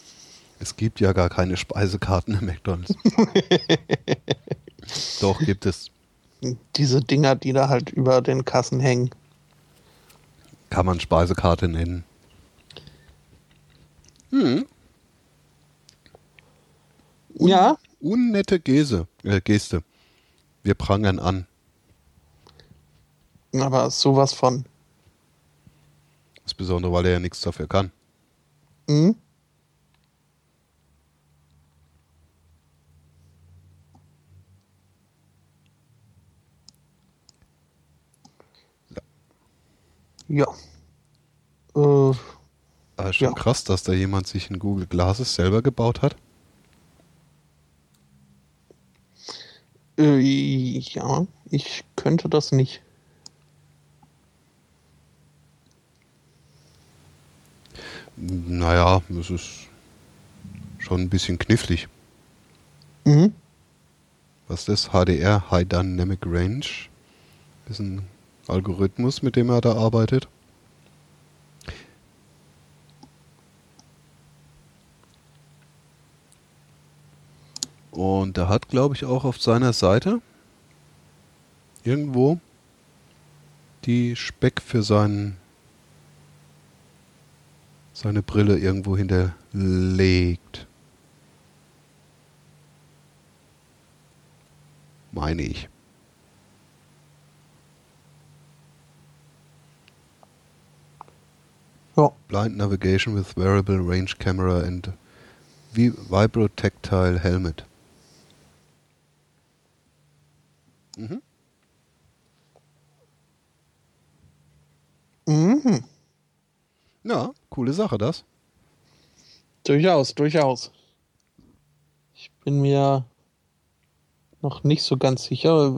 Es gibt ja gar keine Speisekarten im McDonalds. Doch, gibt es. Diese Dinger, die da halt über den Kassen hängen. Kann man Speisekarte nennen. Hm. Ja, Unnette Gese, äh, Geste. Wir prangern an. aber sowas von. Insbesondere, weil er ja nichts dafür kann. Hm? Ja. Äh, Ah, schon Ja. krass, dass da jemand sich ein Google Glasses selber gebaut hat. Äh, ja, ich könnte das nicht. Naja, es ist schon ein bisschen knifflig. Mhm. Was ist das? HDR, High Dynamic Range. Ist ein Algorithmus, mit dem er da arbeitet. Und er hat, glaube ich, auch auf seiner Seite irgendwo die Speck für seinen, seine Brille irgendwo hinterlegt. Meine ich. Ja. Blind navigation with wearable range camera and vi vibrotactile helmet. Mhm. Mhm. Ja, coole Sache das. Durchaus, durchaus. Ich bin mir noch nicht so ganz sicher,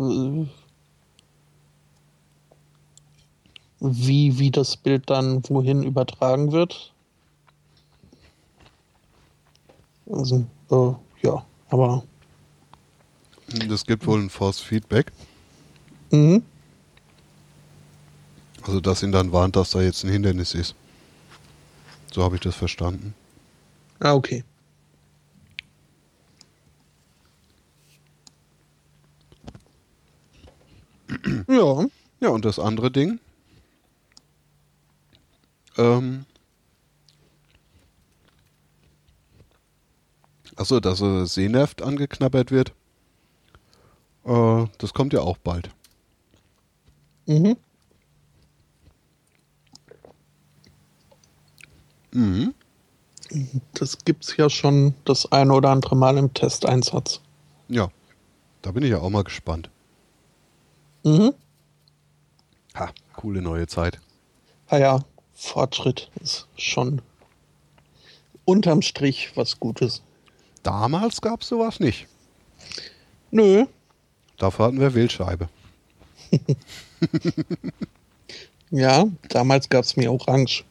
wie, wie das Bild dann wohin übertragen wird. Also, äh, ja, aber. Es gibt wohl ein Force Feedback, Mhm. also das ihn dann warnt, dass da jetzt ein Hindernis ist. So habe ich das verstanden. Ah, okay. ja. Ja, und das andere Ding. Ähm. Achso, dass äh, Sehnerv angeknabbert wird. Äh, das kommt ja auch bald. Mhm. Mhm. Das gibt's ja schon das eine oder andere Mal im Testeinsatz. Ja, da bin ich ja auch mal gespannt. Mhm. Ha, coole neue Zeit. Ah ja, Fortschritt ist schon unterm Strich was Gutes. Damals gab es sowas nicht. Nö, Dafür hatten wir Wählscheibe. ja, damals gab's mir Orange.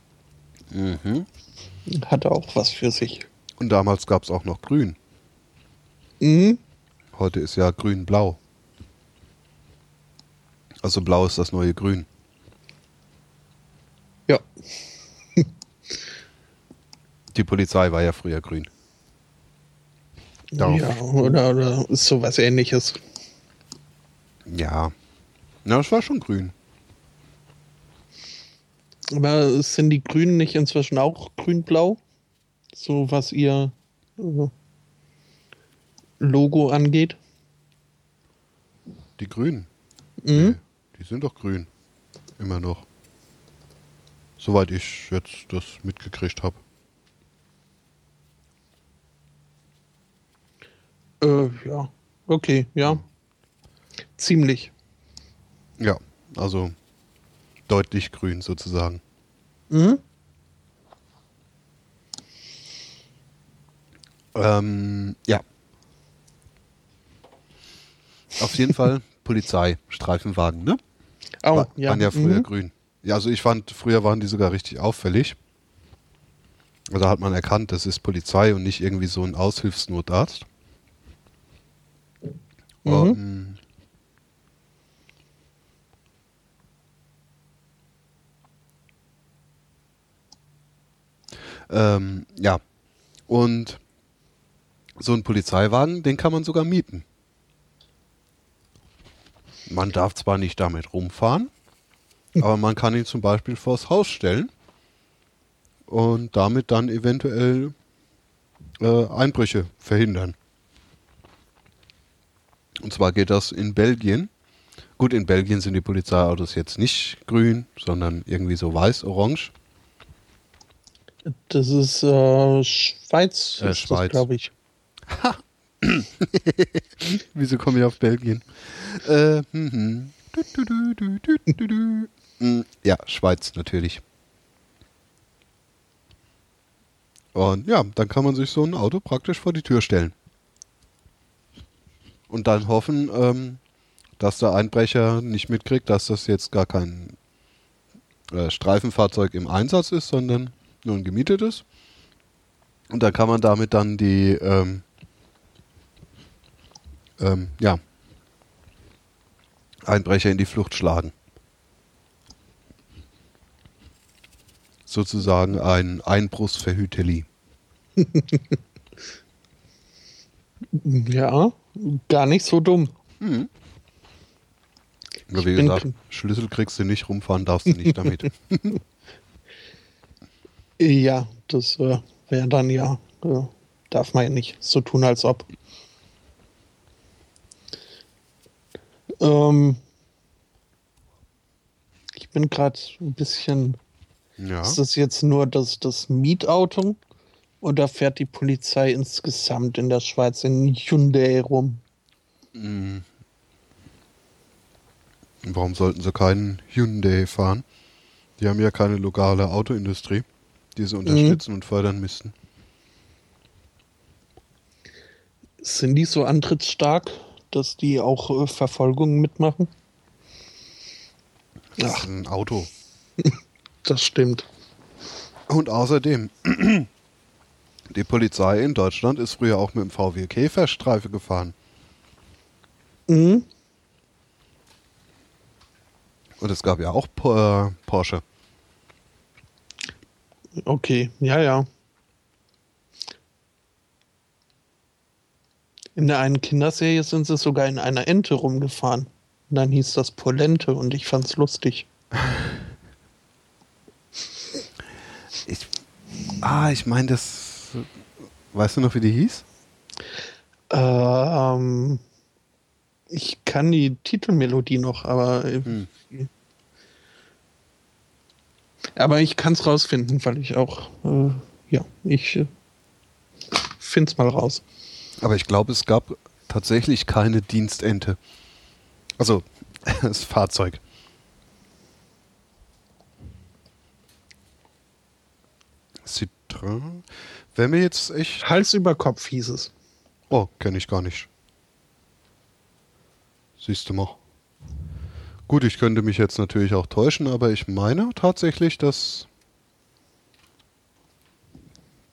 Mhm. Hatte auch was für sich. Und damals gab es auch noch Grün. Mhm. Heute ist ja Grün-Blau. Also Blau ist das neue Grün. Ja, Die Polizei war ja früher grün. Darauf- ja oder, oder sowas ähnliches. Ja. Na, es war schon grün. Aber sind die Grünen nicht inzwischen auch grün-blau? So was ihr äh, Logo angeht? Die Grünen. Mhm. Nee, die sind doch grün. Immer noch. Soweit ich jetzt das mitgekriegt habe. Äh, ja, okay, ja. Ziemlich. Ja, also deutlich grün sozusagen. Mhm. Ähm, ja. Auf jeden Fall Polizei, Streifenwagen, ne? Oh, Wa- ja. Waren ja früher mhm. grün. Ja, also ich fand, früher waren die sogar richtig auffällig. Also da hat man erkannt, das ist Polizei und nicht irgendwie so ein Aushilfsnotarzt. Mhm. Ähm, ähm, ja. Und so ein Polizeiwagen, den kann man sogar mieten. Man darf zwar nicht damit rumfahren, aber man kann ihn zum Beispiel vors Haus stellen und damit dann eventuell äh, Einbrüche verhindern. Und zwar geht das in Belgien. Gut, in Belgien sind die Polizeiautos jetzt nicht grün, sondern irgendwie so weiß-orange. Das ist äh, Schweiz, Äh, Schweiz. glaube ich. Wieso komme ich auf Belgien? Äh, Ja, Schweiz natürlich. Und ja, dann kann man sich so ein Auto praktisch vor die Tür stellen. Und dann hoffen, ähm, dass der Einbrecher nicht mitkriegt, dass das jetzt gar kein äh, Streifenfahrzeug im Einsatz ist, sondern nur ein gemietetes. Und dann kann man damit dann die, ähm, ähm, ja, Einbrecher in die Flucht schlagen. Sozusagen ein Einbruchsverhüteli. ja, gar nicht so dumm. Mhm. wie gesagt, Schlüssel kriegst du nicht, rumfahren darfst du nicht damit. ja, das äh, wäre dann ja, äh, darf man ja nicht so tun, als ob. Ähm, ich bin gerade ein bisschen. Ja. Ist das jetzt nur das, das Mietauto oder fährt die Polizei insgesamt in der Schweiz in Hyundai rum? Mhm. Warum sollten sie keinen Hyundai fahren? Die haben ja keine lokale Autoindustrie, die sie unterstützen mhm. und fördern müssten. Sind die so antrittsstark, dass die auch äh, Verfolgungen mitmachen? Das Ach. ist ein Auto. das stimmt. Und außerdem, die Polizei in Deutschland ist früher auch mit dem VW Käferstreife gefahren. Mhm. Und es gab ja auch äh, Porsche. Okay, ja, ja. In der einen Kinderserie sind sie sogar in einer Ente rumgefahren. Und dann hieß das Polente und ich fand's lustig. Ich, ah, ich meine, das. Weißt du noch, wie die hieß? Ähm, ich kann die Titelmelodie noch, aber. Hm. Aber ich kann es rausfinden, weil ich auch. Äh, ja, ich äh, finde es mal raus. Aber ich glaube, es gab tatsächlich keine Dienstente. Also, das Fahrzeug. Citroën. Wenn mir jetzt echt. Hals über Kopf hieß es. Oh, kenne ich gar nicht. Siehst du mal. Gut, ich könnte mich jetzt natürlich auch täuschen, aber ich meine tatsächlich, dass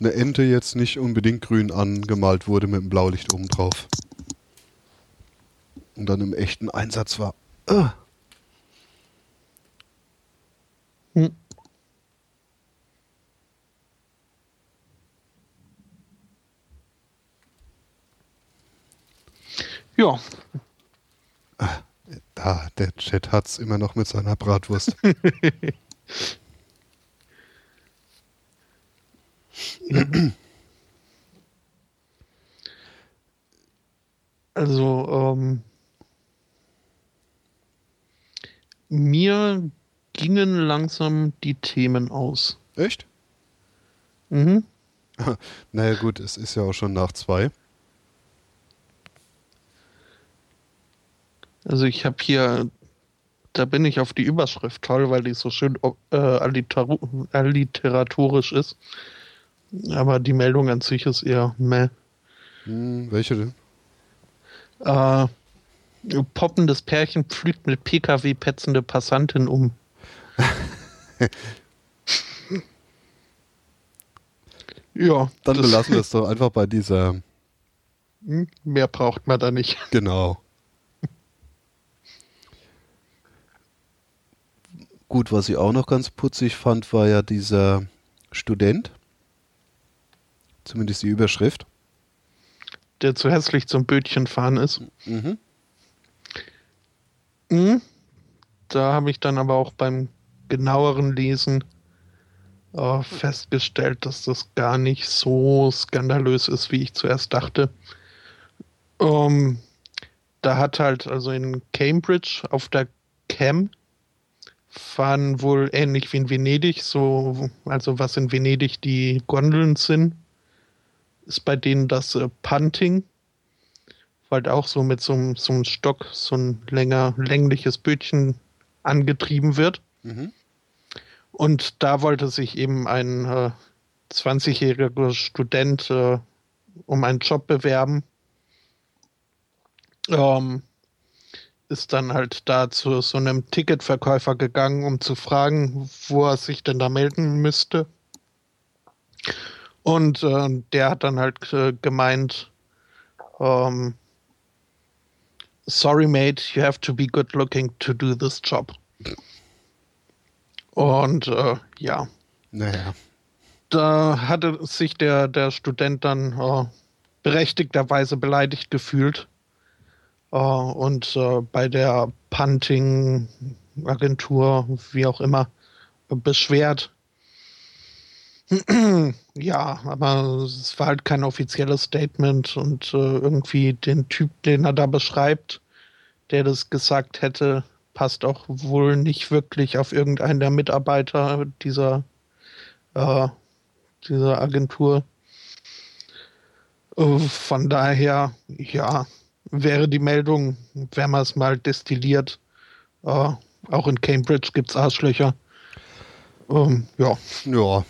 eine Ente jetzt nicht unbedingt grün angemalt wurde mit dem Blaulicht oben drauf. Und dann im echten Einsatz war. Uh. Hm. Ja. Ah, da, der Chat hat's immer noch mit seiner Bratwurst. also, ähm, mir gingen langsam die Themen aus. Echt? Mhm. naja, gut, es ist ja auch schon nach zwei. Also ich habe hier, da bin ich auf die Überschrift toll, weil die so schön äh, alliter alliteratorisch ist. Aber die Meldung an sich ist eher meh. Hm, welche denn? Äh, poppendes Pärchen pflügt mit PKW petzende Passantin um. ja. Dann belassen wir es doch einfach bei dieser. Hm, mehr braucht man da nicht. Genau. Gut, was ich auch noch ganz putzig fand, war ja dieser Student. Zumindest die Überschrift. Der zu hässlich zum Bötchen fahren ist. Mhm. Mhm. Da habe ich dann aber auch beim genaueren Lesen äh, festgestellt, dass das gar nicht so skandalös ist, wie ich zuerst dachte. Ähm, da hat halt also in Cambridge auf der Cam fahren wohl ähnlich wie in Venedig, so, also was in Venedig die Gondeln sind, ist bei denen das äh, Punting, weil auch so mit so, einem, so einem Stock so ein länger, längliches Bötchen angetrieben wird. Mhm. Und da wollte sich eben ein äh, 20-jähriger Student äh, um einen Job bewerben. Ähm, ist dann halt da zu so einem Ticketverkäufer gegangen, um zu fragen, wo er sich denn da melden müsste. Und äh, der hat dann halt äh, gemeint, ähm, sorry mate, you have to be good looking to do this job. Und äh, ja. Naja. Da hatte sich der, der Student dann äh, berechtigterweise beleidigt gefühlt und äh, bei der Punting-Agentur, wie auch immer, beschwert. ja, aber es war halt kein offizielles Statement und äh, irgendwie den Typ, den er da beschreibt, der das gesagt hätte, passt auch wohl nicht wirklich auf irgendeinen der Mitarbeiter dieser, äh, dieser Agentur. Äh, von daher, ja, wäre die Meldung, wenn man es mal destilliert, äh, auch in Cambridge gibt es Arschlöcher. Ähm, ja. Ja.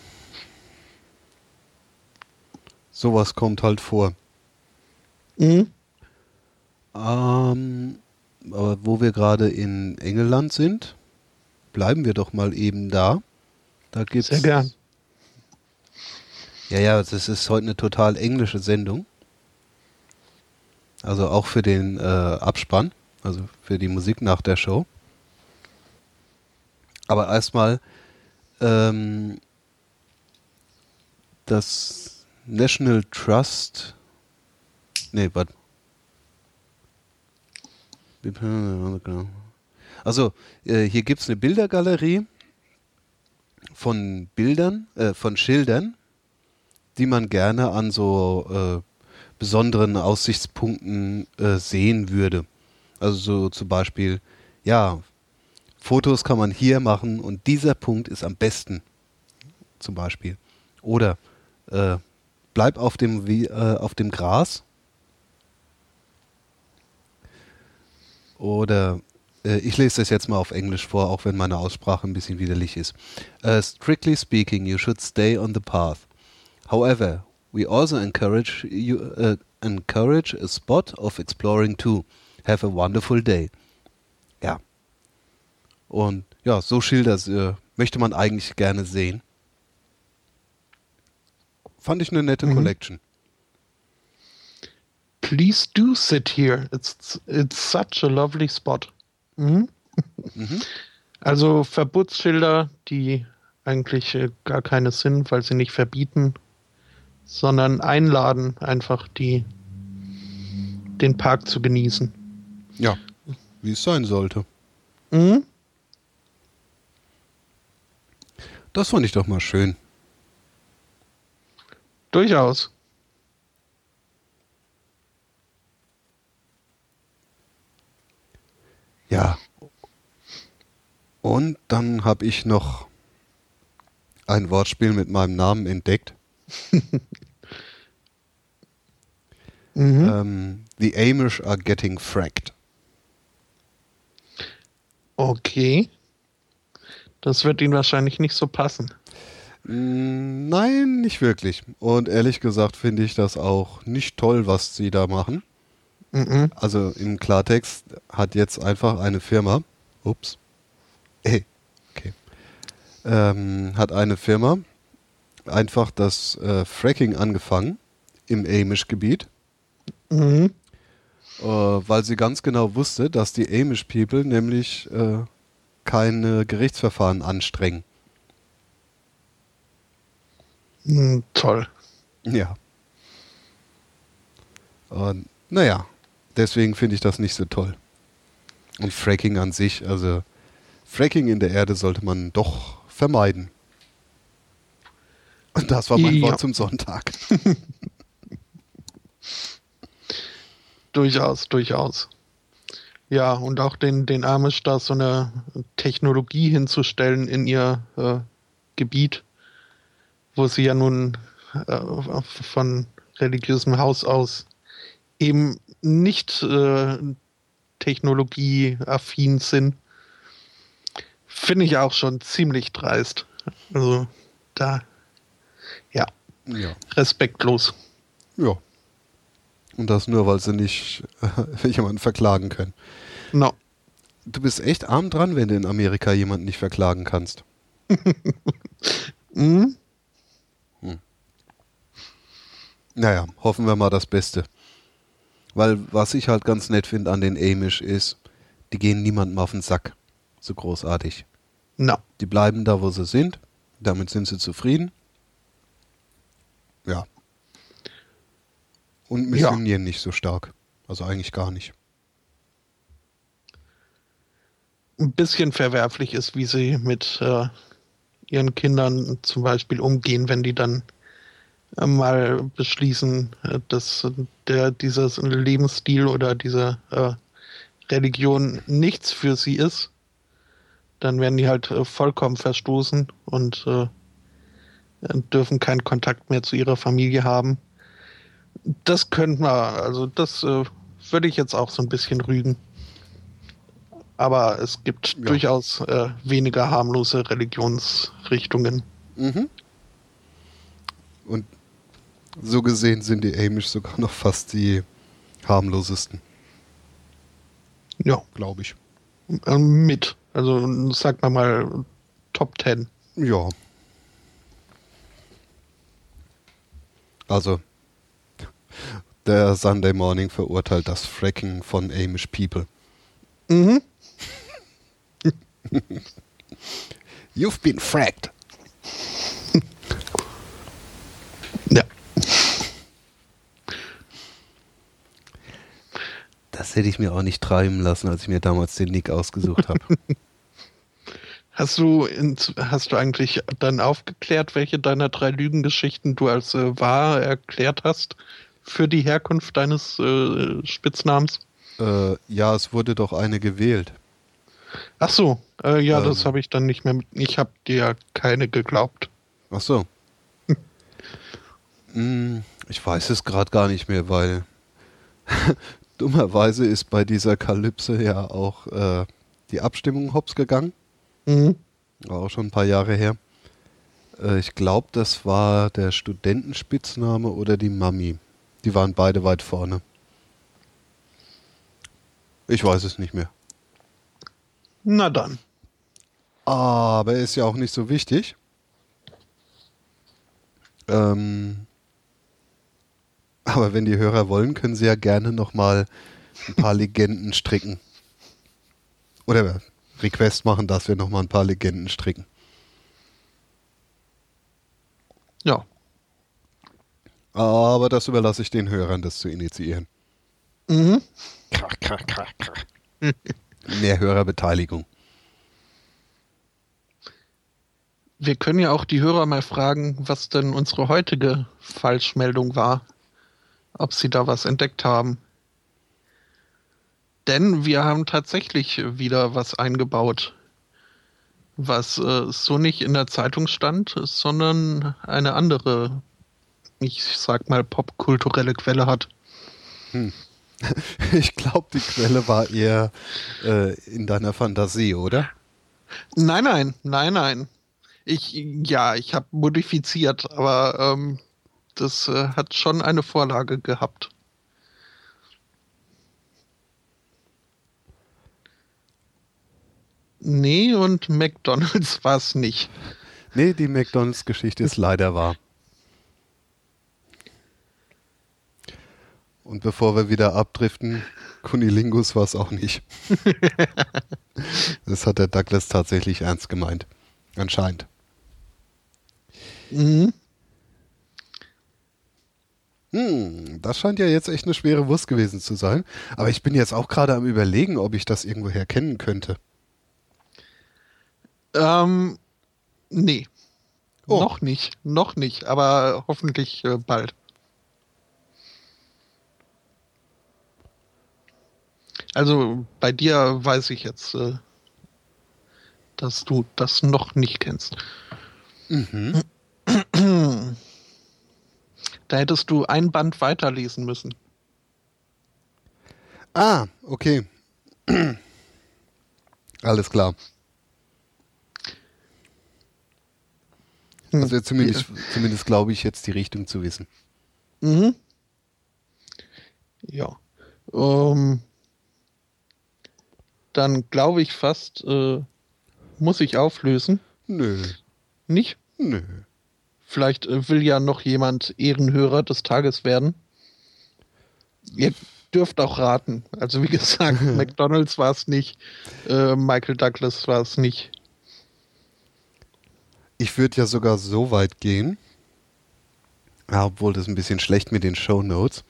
Sowas kommt halt vor. Mhm. Ähm, aber wo wir gerade in England sind, bleiben wir doch mal eben da. Da gibt's. Sehr gern. Ja, ja, das ist heute eine total englische Sendung. Also auch für den äh, Abspann, also für die Musik nach der Show. Aber erstmal ähm, das National Trust. Nee, warte. Also, äh, hier gibt es eine Bildergalerie von Bildern, äh, von Schildern, die man gerne an so äh, besonderen Aussichtspunkten äh, sehen würde. Also so zum Beispiel, ja, Fotos kann man hier machen und dieser Punkt ist am besten. Zum Beispiel. Oder äh, bleib auf dem, äh, auf dem Gras. Oder äh, ich lese das jetzt mal auf Englisch vor, auch wenn meine Aussprache ein bisschen widerlich ist. Uh, strictly speaking, you should stay on the path. However, we also encourage you uh, encourage a spot of exploring too. Have a wonderful day. Ja. Und ja, so Schilder äh, möchte man eigentlich gerne sehen. Fand ich eine nette mhm. Collection. Please do sit here. It's it's such a lovely spot. Mhm. Mhm. Also Verbotsschilder, die eigentlich äh, gar keine sind, weil sie nicht verbieten, sondern einladen, einfach die den Park zu genießen. Ja, wie es sein sollte. Mhm. Das fand ich doch mal schön. Durchaus. Ja. Und dann habe ich noch ein Wortspiel mit meinem Namen entdeckt. mhm. ähm, the Amish are getting fracked. Okay. Das wird Ihnen wahrscheinlich nicht so passen. Mm, nein, nicht wirklich. Und ehrlich gesagt finde ich das auch nicht toll, was sie da machen. Mhm. Also im Klartext hat jetzt einfach eine Firma, ups, hey, okay, ähm, hat eine Firma einfach das äh, Fracking angefangen im Amish-Gebiet, mhm. äh, weil sie ganz genau wusste, dass die Amish-People nämlich äh, keine Gerichtsverfahren anstrengen. Mhm, toll. Ja. Und naja, deswegen finde ich das nicht so toll. Und Fracking an sich, also Fracking in der Erde sollte man doch vermeiden. Und das war mein ja. Wort zum Sonntag. durchaus, durchaus. Ja, und auch den, den Amish da so eine Technologie hinzustellen in ihr äh, Gebiet, wo sie ja nun äh, von religiösem Haus aus eben nicht äh, technologieaffin sind, finde ich auch schon ziemlich dreist. Also da ja. Ja. Respektlos. Ja. Und das nur, weil sie nicht äh, jemanden verklagen können. No. Du bist echt arm dran, wenn du in Amerika jemanden nicht verklagen kannst. Mhm. Naja, hoffen wir mal das Beste. Weil was ich halt ganz nett finde an den Amish ist, die gehen niemandem auf den Sack. So großartig. No. Die bleiben da, wo sie sind. Damit sind sie zufrieden. Ja. Und missionieren nicht so stark. Also eigentlich gar nicht. Ein bisschen verwerflich ist, wie sie mit äh, ihren Kindern zum Beispiel umgehen, wenn die dann äh, mal beschließen, äh, dass der, dieses Lebensstil oder diese äh, Religion nichts für sie ist. Dann werden die halt äh, vollkommen verstoßen und äh, dürfen keinen Kontakt mehr zu ihrer Familie haben. Das könnte man, also das äh, würde ich jetzt auch so ein bisschen rügen. Aber es gibt Ja. durchaus äh, weniger harmlose Religionsrichtungen. Mhm. Und so gesehen sind die Amish sogar noch fast die harmlosesten, Ja, glaube ich. äh, mit. Also sagt man mal Top 10. Ja. Also, der Sunday Morning verurteilt das Fracking von Amish People. Mhm. You've been fracked. Ja. Das hätte ich mir auch nicht träumen lassen, als ich mir damals den Nick ausgesucht habe. Hast du, in, hast du eigentlich dann aufgeklärt, welche deiner drei Lügengeschichten du als äh, wahr erklärt hast für die Herkunft deines äh, Spitznamens? äh, ja, es wurde doch eine gewählt. Ach so, äh, ja, Ähm. das habe ich dann nicht mehr. Mit, ich habe dir keine geglaubt. Ach so. Hm, ich weiß es gerade gar nicht mehr, weil dummerweise ist bei dieser Kalypse ja auch äh, die Abstimmung hops gegangen. Mhm. War auch schon ein paar Jahre her. Äh, ich glaube, das war der Studentenspitzname oder die Mami. Die waren beide weit vorne. Ich weiß es nicht mehr. Na dann. Aber ist ja auch nicht so wichtig. Ähm, aber wenn die Hörer wollen, können sie ja gerne nochmal ein paar Legenden stricken. Oder Request machen, dass wir nochmal ein paar Legenden stricken. Ja. Aber das überlasse ich den Hörern, das zu initiieren. Mhm. Krach, krach, krach, krach. Mehr Hörerbeteiligung. Wir können ja auch die Hörer mal fragen, was denn unsere heutige Falschmeldung war. Ob sie da was entdeckt haben. Denn wir haben tatsächlich wieder was eingebaut, was äh, so nicht in der Zeitung stand, sondern eine andere, ich sag mal, popkulturelle Quelle hat. Ich glaube, die Quelle war eher äh, in deiner Fantasie, oder? Nein, nein, nein, nein. Ich, ja, ich habe modifiziert, aber ähm, das äh, hat schon eine Vorlage gehabt. Nee, und McDonalds war es nicht. Nee, die McDonalds-Geschichte ist leider wahr. Und bevor wir wieder abdriften, Kunilingus war es auch nicht. das hat der Douglas tatsächlich ernst gemeint. Anscheinend. Mhm. Hm, das scheint ja jetzt echt eine schwere Wurst gewesen zu sein. Aber ich bin jetzt auch gerade am überlegen, ob ich das irgendwoher kennen könnte. Ähm, nee. Oh. Noch nicht, noch nicht, aber hoffentlich äh, bald. Also bei dir weiß ich jetzt, äh, dass du das noch nicht kennst. Mhm. Da hättest du ein Band weiterlesen müssen. Ah, okay. Alles klar. Hm. Also zumindest, ja. zumindest glaube ich jetzt die Richtung zu wissen. Mhm. Ja. Ähm, dann glaube ich fast, äh, muss ich auflösen. Nö. Nicht? Nö. Vielleicht äh, will ja noch jemand Ehrenhörer des Tages werden. Ihr dürft auch raten. Also wie gesagt, McDonald's war es nicht, äh, Michael Douglas war es nicht. Ich würde ja sogar so weit gehen, ja, obwohl das ein bisschen schlecht mit den Show Notes,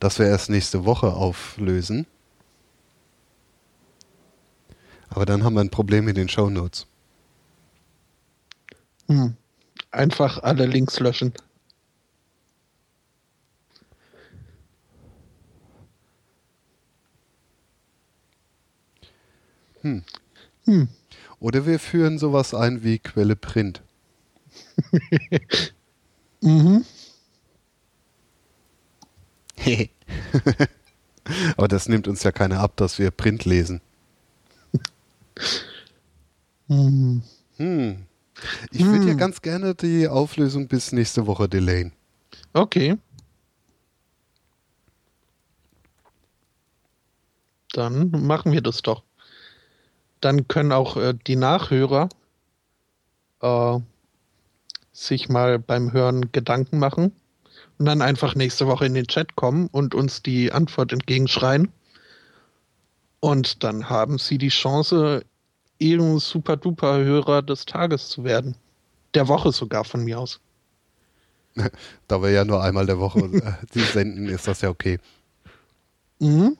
dass wir erst nächste Woche auflösen. Aber dann haben wir ein Problem mit den Show Notes. Hm. Einfach alle Links löschen. Hm. Hm. Oder wir führen sowas ein wie Quelle Print. mhm. Aber das nimmt uns ja keiner ab, dass wir Print lesen. Hm. Hm. Ich würde ja hm. ganz gerne die Auflösung bis nächste Woche delayen. Okay. Dann machen wir das doch. Dann können auch äh, die Nachhörer äh, sich mal beim Hören Gedanken machen und dann einfach nächste Woche in den Chat kommen und uns die Antwort entgegenschreien. Und dann haben sie die Chance, ihren super-duper-Hörer des Tages zu werden. Der Woche sogar von mir aus. Da wir ja nur einmal der Woche äh, die senden, ist das ja okay. Mhm.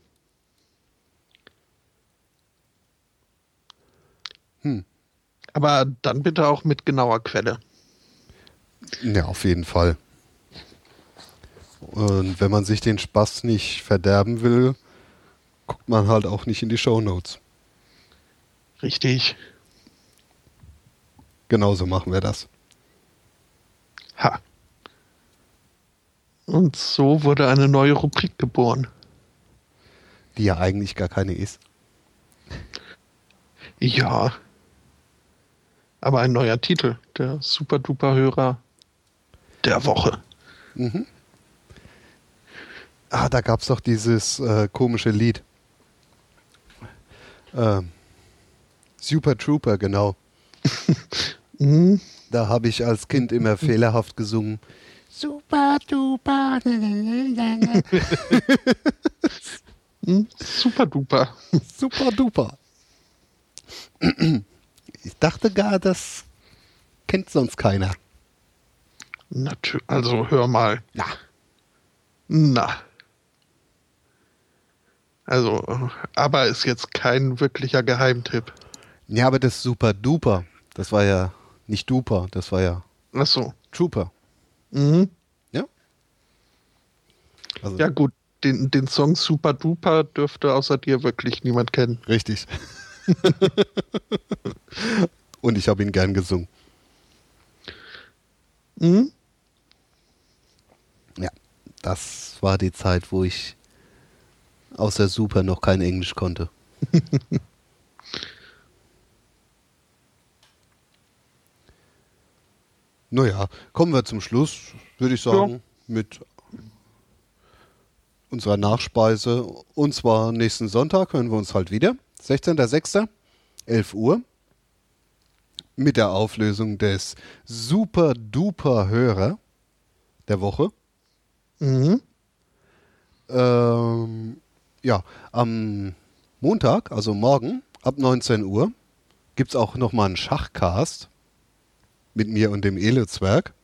Hm. Aber dann bitte auch mit genauer Quelle. Ja, auf jeden Fall. Und wenn man sich den Spaß nicht verderben will, guckt man halt auch nicht in die Show Notes. Richtig. Genauso machen wir das. Ha. Und so wurde eine neue Rubrik geboren. Die ja eigentlich gar keine ist. Ja. Aber ein neuer Titel. Der Super-Duper-Hörer der Woche. Mhm. Ah, da gab es doch dieses äh, komische Lied. Ähm, Super Trooper, genau. mhm. Da habe ich als Kind immer fehlerhaft gesungen. Super Duper. Hm? Super Duper. Super Duper. Ich dachte gar, das kennt sonst keiner. Natürlich. Also hör mal. Na. Na. Also, aber ist jetzt kein wirklicher Geheimtipp. Ja, aber das Super Duper, das war ja nicht Duper, das war ja Ach so. Trooper. Mhm. Ja? Also ja gut, den, den Song Super Duper dürfte außer dir wirklich niemand kennen. Richtig. Und ich habe ihn gern gesungen. Mhm. Ja, das war die Zeit, wo ich außer Super noch kein Englisch konnte. Naja, kommen wir zum Schluss, würde ich sagen, ja. mit unserer Nachspeise. Und zwar nächsten Sonntag hören wir uns halt wieder. 16.06. 11 Uhr. Mit der Auflösung des Super Duper Hörer der Woche. Mhm. Ähm, ja, am Montag, also morgen, ab 19 Uhr, gibt es auch nochmal einen Schachcast mit mir und dem Ele-Zwerg,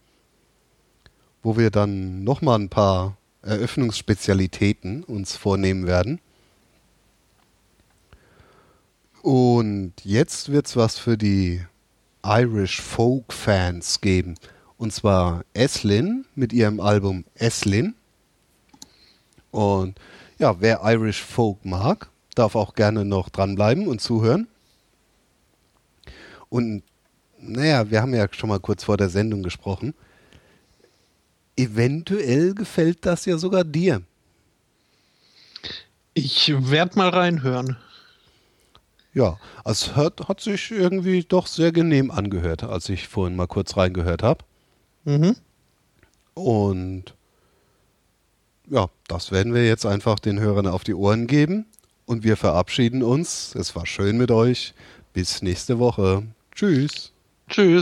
wo wir dann nochmal ein paar Eröffnungsspezialitäten uns vornehmen werden. Und jetzt wird es was für die Irish Folk Fans geben. Und zwar Eslin mit ihrem Album Eslin. Und ja, wer Irish Folk mag, darf auch gerne noch dranbleiben und zuhören. Und naja, wir haben ja schon mal kurz vor der Sendung gesprochen. Eventuell gefällt das ja sogar dir. Ich werde mal reinhören. Ja, es hat, hat sich irgendwie doch sehr genehm angehört, als ich vorhin mal kurz reingehört habe. Mhm. Und ja, das werden wir jetzt einfach den Hörern auf die Ohren geben. Und wir verabschieden uns. Es war schön mit euch. Bis nächste Woche. Tschüss. Tschüss.